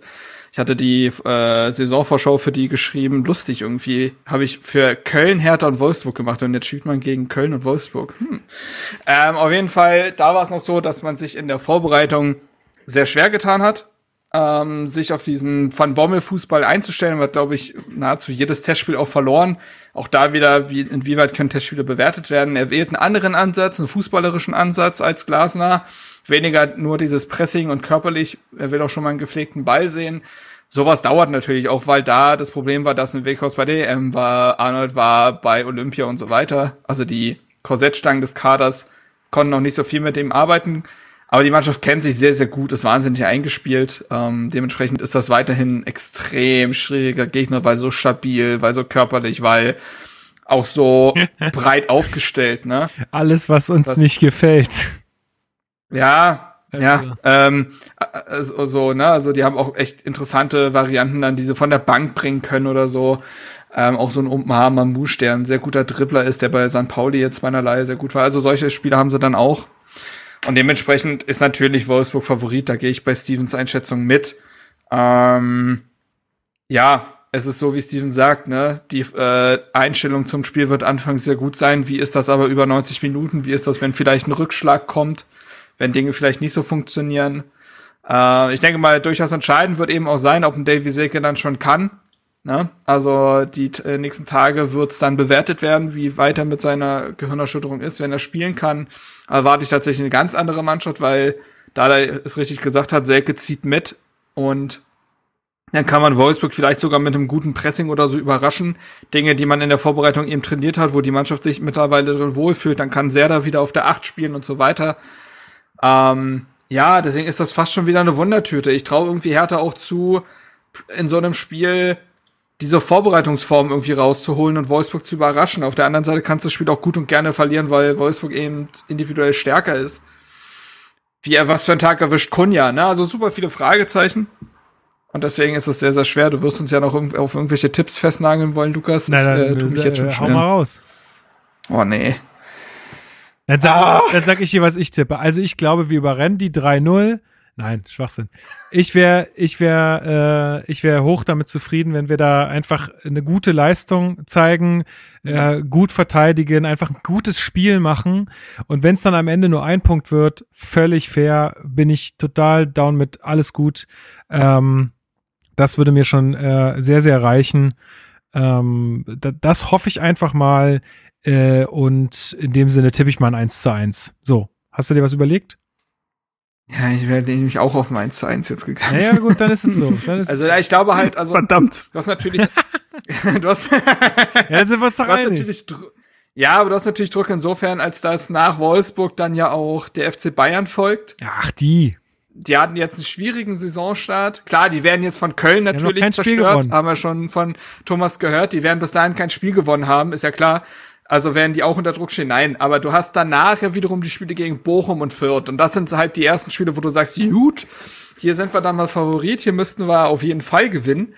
ich hatte die äh, Saisonvorschau für die geschrieben. Lustig irgendwie. Habe ich für Köln, Hertha und Wolfsburg gemacht. Und jetzt spielt man gegen Köln und Wolfsburg. Hm. Ähm, auf jeden Fall, da war es noch so, dass man sich in der Vorbereitung sehr schwer getan hat, ähm, sich auf diesen Van Bommel-Fußball einzustellen. Hat, glaube ich, nahezu jedes Testspiel auch verloren. Auch da wieder, wie, inwieweit können Testspiele bewertet werden. Er wählt einen anderen Ansatz, einen fußballerischen Ansatz als Glasner. Weniger nur dieses Pressing und körperlich. Er will auch schon mal einen gepflegten Ball sehen. Sowas dauert natürlich auch, weil da das Problem war, dass ein Weghaus bei EM war, Arnold war bei Olympia und so weiter. Also die Korsettstangen des Kaders konnten noch nicht so viel mit dem arbeiten. Aber die Mannschaft kennt sich sehr, sehr gut, ist wahnsinnig eingespielt. Ähm, dementsprechend ist das weiterhin ein extrem schwieriger Gegner, weil so stabil, weil so körperlich, weil auch so breit aufgestellt, ne? Alles, was uns Das- nicht gefällt. Ja, ja, ähm, also, so, ne, also die haben auch echt interessante Varianten dann, die sie von der Bank bringen können oder so. Ähm, auch so ein Umar Mamouche, der ein sehr guter Dribbler ist, der bei St. Pauli jetzt beinerlei sehr gut war. Also solche Spieler haben sie dann auch. Und dementsprechend ist natürlich Wolfsburg Favorit, da gehe ich bei Stevens Einschätzung mit. Ähm, ja, es ist so, wie Steven sagt, ne? Die äh, Einstellung zum Spiel wird anfangs sehr gut sein. Wie ist das aber über 90 Minuten? Wie ist das, wenn vielleicht ein Rückschlag kommt? Wenn Dinge vielleicht nicht so funktionieren? Äh, ich denke mal, durchaus entscheidend wird eben auch sein, ob ein Davy Selke dann schon kann. Ne? Also die äh, nächsten Tage wird es dann bewertet werden, wie weit er mit seiner Gehirnerschütterung ist. Wenn er spielen kann, erwarte ich tatsächlich eine ganz andere Mannschaft, weil da er es richtig gesagt hat, Selke zieht mit und dann kann man Wolfsburg vielleicht sogar mit einem guten Pressing oder so überraschen. Dinge, die man in der Vorbereitung eben trainiert hat, wo die Mannschaft sich mittlerweile drin wohlfühlt. Dann kann Serda wieder auf der Acht spielen und so weiter. Ähm, ja, deswegen ist das fast schon wieder eine Wundertüte. Ich traue irgendwie Hertha auch zu, in so einem Spiel diese Vorbereitungsform irgendwie rauszuholen und Wolfsburg zu überraschen. Auf der anderen Seite kannst du das Spiel auch gut und gerne verlieren, weil Wolfsburg eben individuell stärker ist. Wie er was für einen Tag erwischt Kunja, ne? Also super viele Fragezeichen. Und deswegen ist es sehr, sehr schwer. Du wirst uns ja noch auf irgendwelche Tipps festnageln wollen, Lukas. Nein, ich, nein, äh, tu mich jetzt schon äh, hau schwer. mal raus. Oh nee. Dann sag, Ah. dann sag ich dir, was ich tippe. Also ich glaube, wir überrennen die 3-0. Nein, Schwachsinn. Ich wäre ich wär, äh, ich wär hoch damit zufrieden, wenn wir da einfach eine gute Leistung zeigen, äh, gut verteidigen, einfach ein gutes Spiel machen. Und wenn es dann am Ende nur ein Punkt wird, völlig fair, bin ich total down mit alles gut. Ähm, das würde mir schon äh, sehr, sehr reichen. Ähm, da, das hoffe ich einfach mal. Äh, und in dem Sinne tippe ich mal ein 1 zu 1. So, hast du dir was überlegt? Ja, ich wäre nämlich auch auf mein 1 zu 1 jetzt gegangen. Ja, ja, gut, dann ist es so. Dann ist Also ja, ich glaube halt, also Verdammt. du hast natürlich, du hast, ja, sind wir uns doch einig. ja, aber du hast natürlich Druck insofern, als dass nach Wolfsburg dann ja auch der FC Bayern folgt. Ach, die. Die hatten jetzt einen schwierigen Saisonstart. Klar, die werden jetzt von Köln natürlich kein Spiel zerstört, gewonnen. haben wir schon von Thomas gehört. Die werden bis dahin kein Spiel gewonnen haben, ist ja klar. Also werden die auch unter Druck stehen. Nein, aber du hast danach ja wiederum die Spiele gegen Bochum und Fürth. Und das sind halt die ersten Spiele, wo du sagst, gut, hier sind wir dann mal Favorit, hier müssten wir auf jeden Fall gewinnen.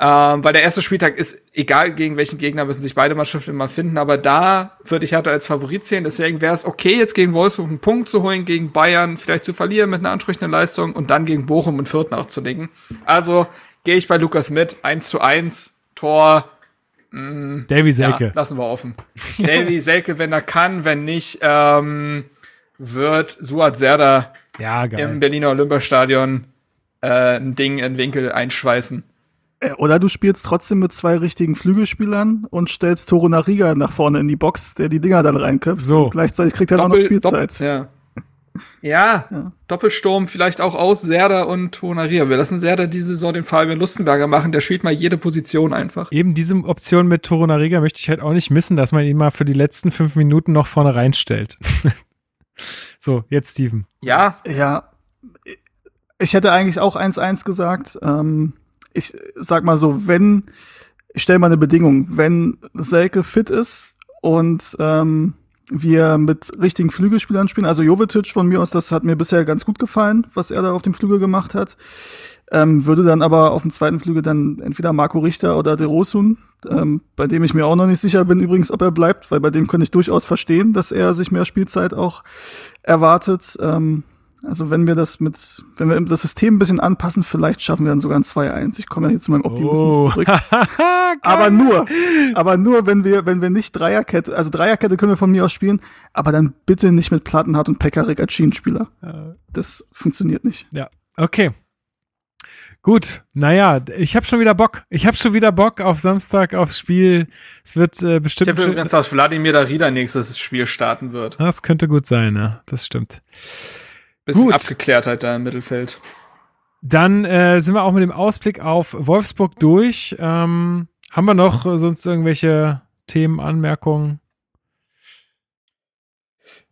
Ähm, weil der erste Spieltag ist, egal gegen welchen Gegner, müssen sich beide Mannschaften immer finden, aber da würde ich Hertha als Favorit sehen. Deswegen wäre es okay, jetzt gegen Wolfsburg einen Punkt zu holen, gegen Bayern vielleicht zu verlieren mit einer ansprechenden Leistung und dann gegen Bochum und Fürth nachzulegen. Also gehe ich bei Lukas mit, 1 zu 1, Tor, Davy ja, Selke. lassen wir offen. Davy Selke, wenn er kann, wenn nicht, ähm, wird Suat Serda Ja, im Berliner Olympiastadion äh, ein Ding in den Winkel einschweißen. Äh, Oder du spielst trotzdem mit zwei richtigen Flügelspielern und stellst Toro Nariga nach vorne in die Box, der die Dinger dann reinköpft. So. Und gleichzeitig kriegt er auch noch Spielzeit. Doppel, ja. Ja, Doppelsturm vielleicht auch aus Serda und Tonaria. Wir lassen Serda diese Saison den Fabian Lustenberger machen. Der spielt mal jede Position einfach. Eben diese Option mit Toro Nariga möchte ich halt auch nicht missen, dass man ihn mal für die letzten fünf Minuten noch vorne reinstellt. so, jetzt Steven. Ja, Ja, ich hätte eigentlich auch 1-1 gesagt. Ähm, ich sag mal so, wenn, ich stelle mal eine Bedingung, wenn Selke fit ist und ähm, wir mit richtigen Flügelspielern spielen, also Jovetic von mir aus, das hat mir bisher ganz gut gefallen, was er da auf dem Flügel gemacht hat. Ähm, würde dann aber auf dem zweiten Flügel dann entweder Marco Richter oder De Rosun, ähm, bei dem ich mir auch noch nicht sicher bin übrigens, ob er bleibt, weil bei dem könnte ich durchaus verstehen, dass er sich mehr Spielzeit auch erwartet. Ähm, also wenn wir das mit, wenn wir das System ein bisschen anpassen, vielleicht schaffen wir dann sogar ein 2-1. Ich komme ja hier zu meinem Optimismus Oh. zurück. aber nur, aber nur, wenn wir, wenn wir nicht Dreierkette, also Dreierkette können wir von mir aus spielen, aber dann bitte nicht mit Plattenhardt und Pekarik als Schienenspieler. Das funktioniert nicht. Ja, okay. Gut, naja, ich habe schon wieder Bock. Ich habe schon wieder Bock auf Samstag aufs Spiel. Es wird äh, ich bestimmt. tippe übrigens, dass Wladimir Darida nächstes Spiel starten wird. das könnte gut sein, ja. Das stimmt. Bisschen Gut. Abgeklärtheit da im Mittelfeld. Dann äh, sind wir auch mit dem Ausblick auf Wolfsburg durch. Ähm, haben wir noch äh, sonst irgendwelche Themen, Anmerkungen?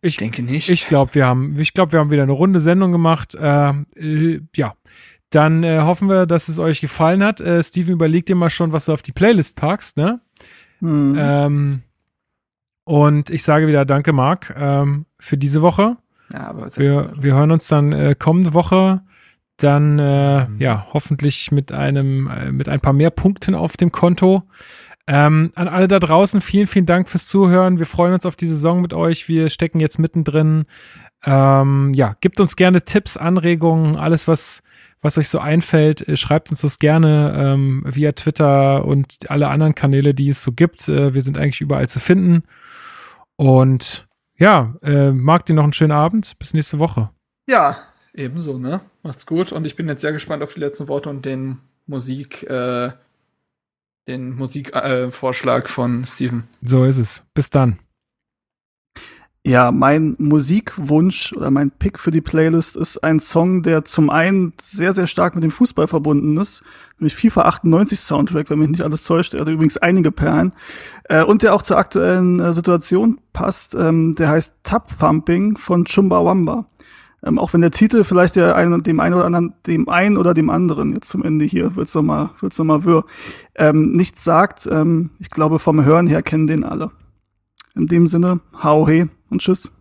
Ich denke nicht. Ich glaube, wir haben, ich glaube, wir haben wieder eine runde Sendung gemacht. Äh, äh, ja, dann äh, hoffen wir, dass es euch gefallen hat. Äh, Steven, überleg dir mal schon, was du auf die Playlist packst, ne? Hm. Ähm, und ich sage wieder Danke, Marc, ähm, für diese Woche. Ja, aber Wir, wir hören uns dann äh, kommende Woche dann äh, ja hoffentlich mit einem äh, mit ein paar mehr Punkten auf dem Konto. Ähm, an alle da draußen, vielen, vielen Dank fürs Zuhören. Wir freuen uns auf die Saison mit euch. Wir stecken jetzt mittendrin. Ähm, ja, gebt uns gerne Tipps, Anregungen, alles, was, was euch so einfällt. Äh, schreibt uns das gerne ähm, via Twitter und alle anderen Kanäle, die es so gibt. Äh, wir sind eigentlich überall zu finden. Und ja, äh, mag dir noch einen schönen Abend. Bis nächste Woche. Ja, ebenso, ne? Macht's gut. Und ich bin jetzt sehr gespannt auf die letzten Worte und den Musik, äh, den Musikvorschlag äh, von Steven. So ist es. Bis dann. Ja, mein Musikwunsch oder mein Pick für die Playlist ist ein Song, der zum einen sehr, sehr stark mit dem Fußball verbunden ist, nämlich FIFA 98 Soundtrack, wenn mich nicht alles täuscht. Er hat übrigens einige Perlen. Äh, und der auch zur aktuellen äh, Situation passt. Ähm, der heißt Tap Thumping von Chumbawamba. Ähm, auch wenn der Titel vielleicht der einen, dem einen oder anderen, dem einen oder dem anderen, jetzt zum Ende hier, wird's nochmal, wird's nochmal wirr, ähm, nichts sagt. Ähm, ich glaube, vom Hören her kennen den alle. In dem Sinne, hau he und tschüss.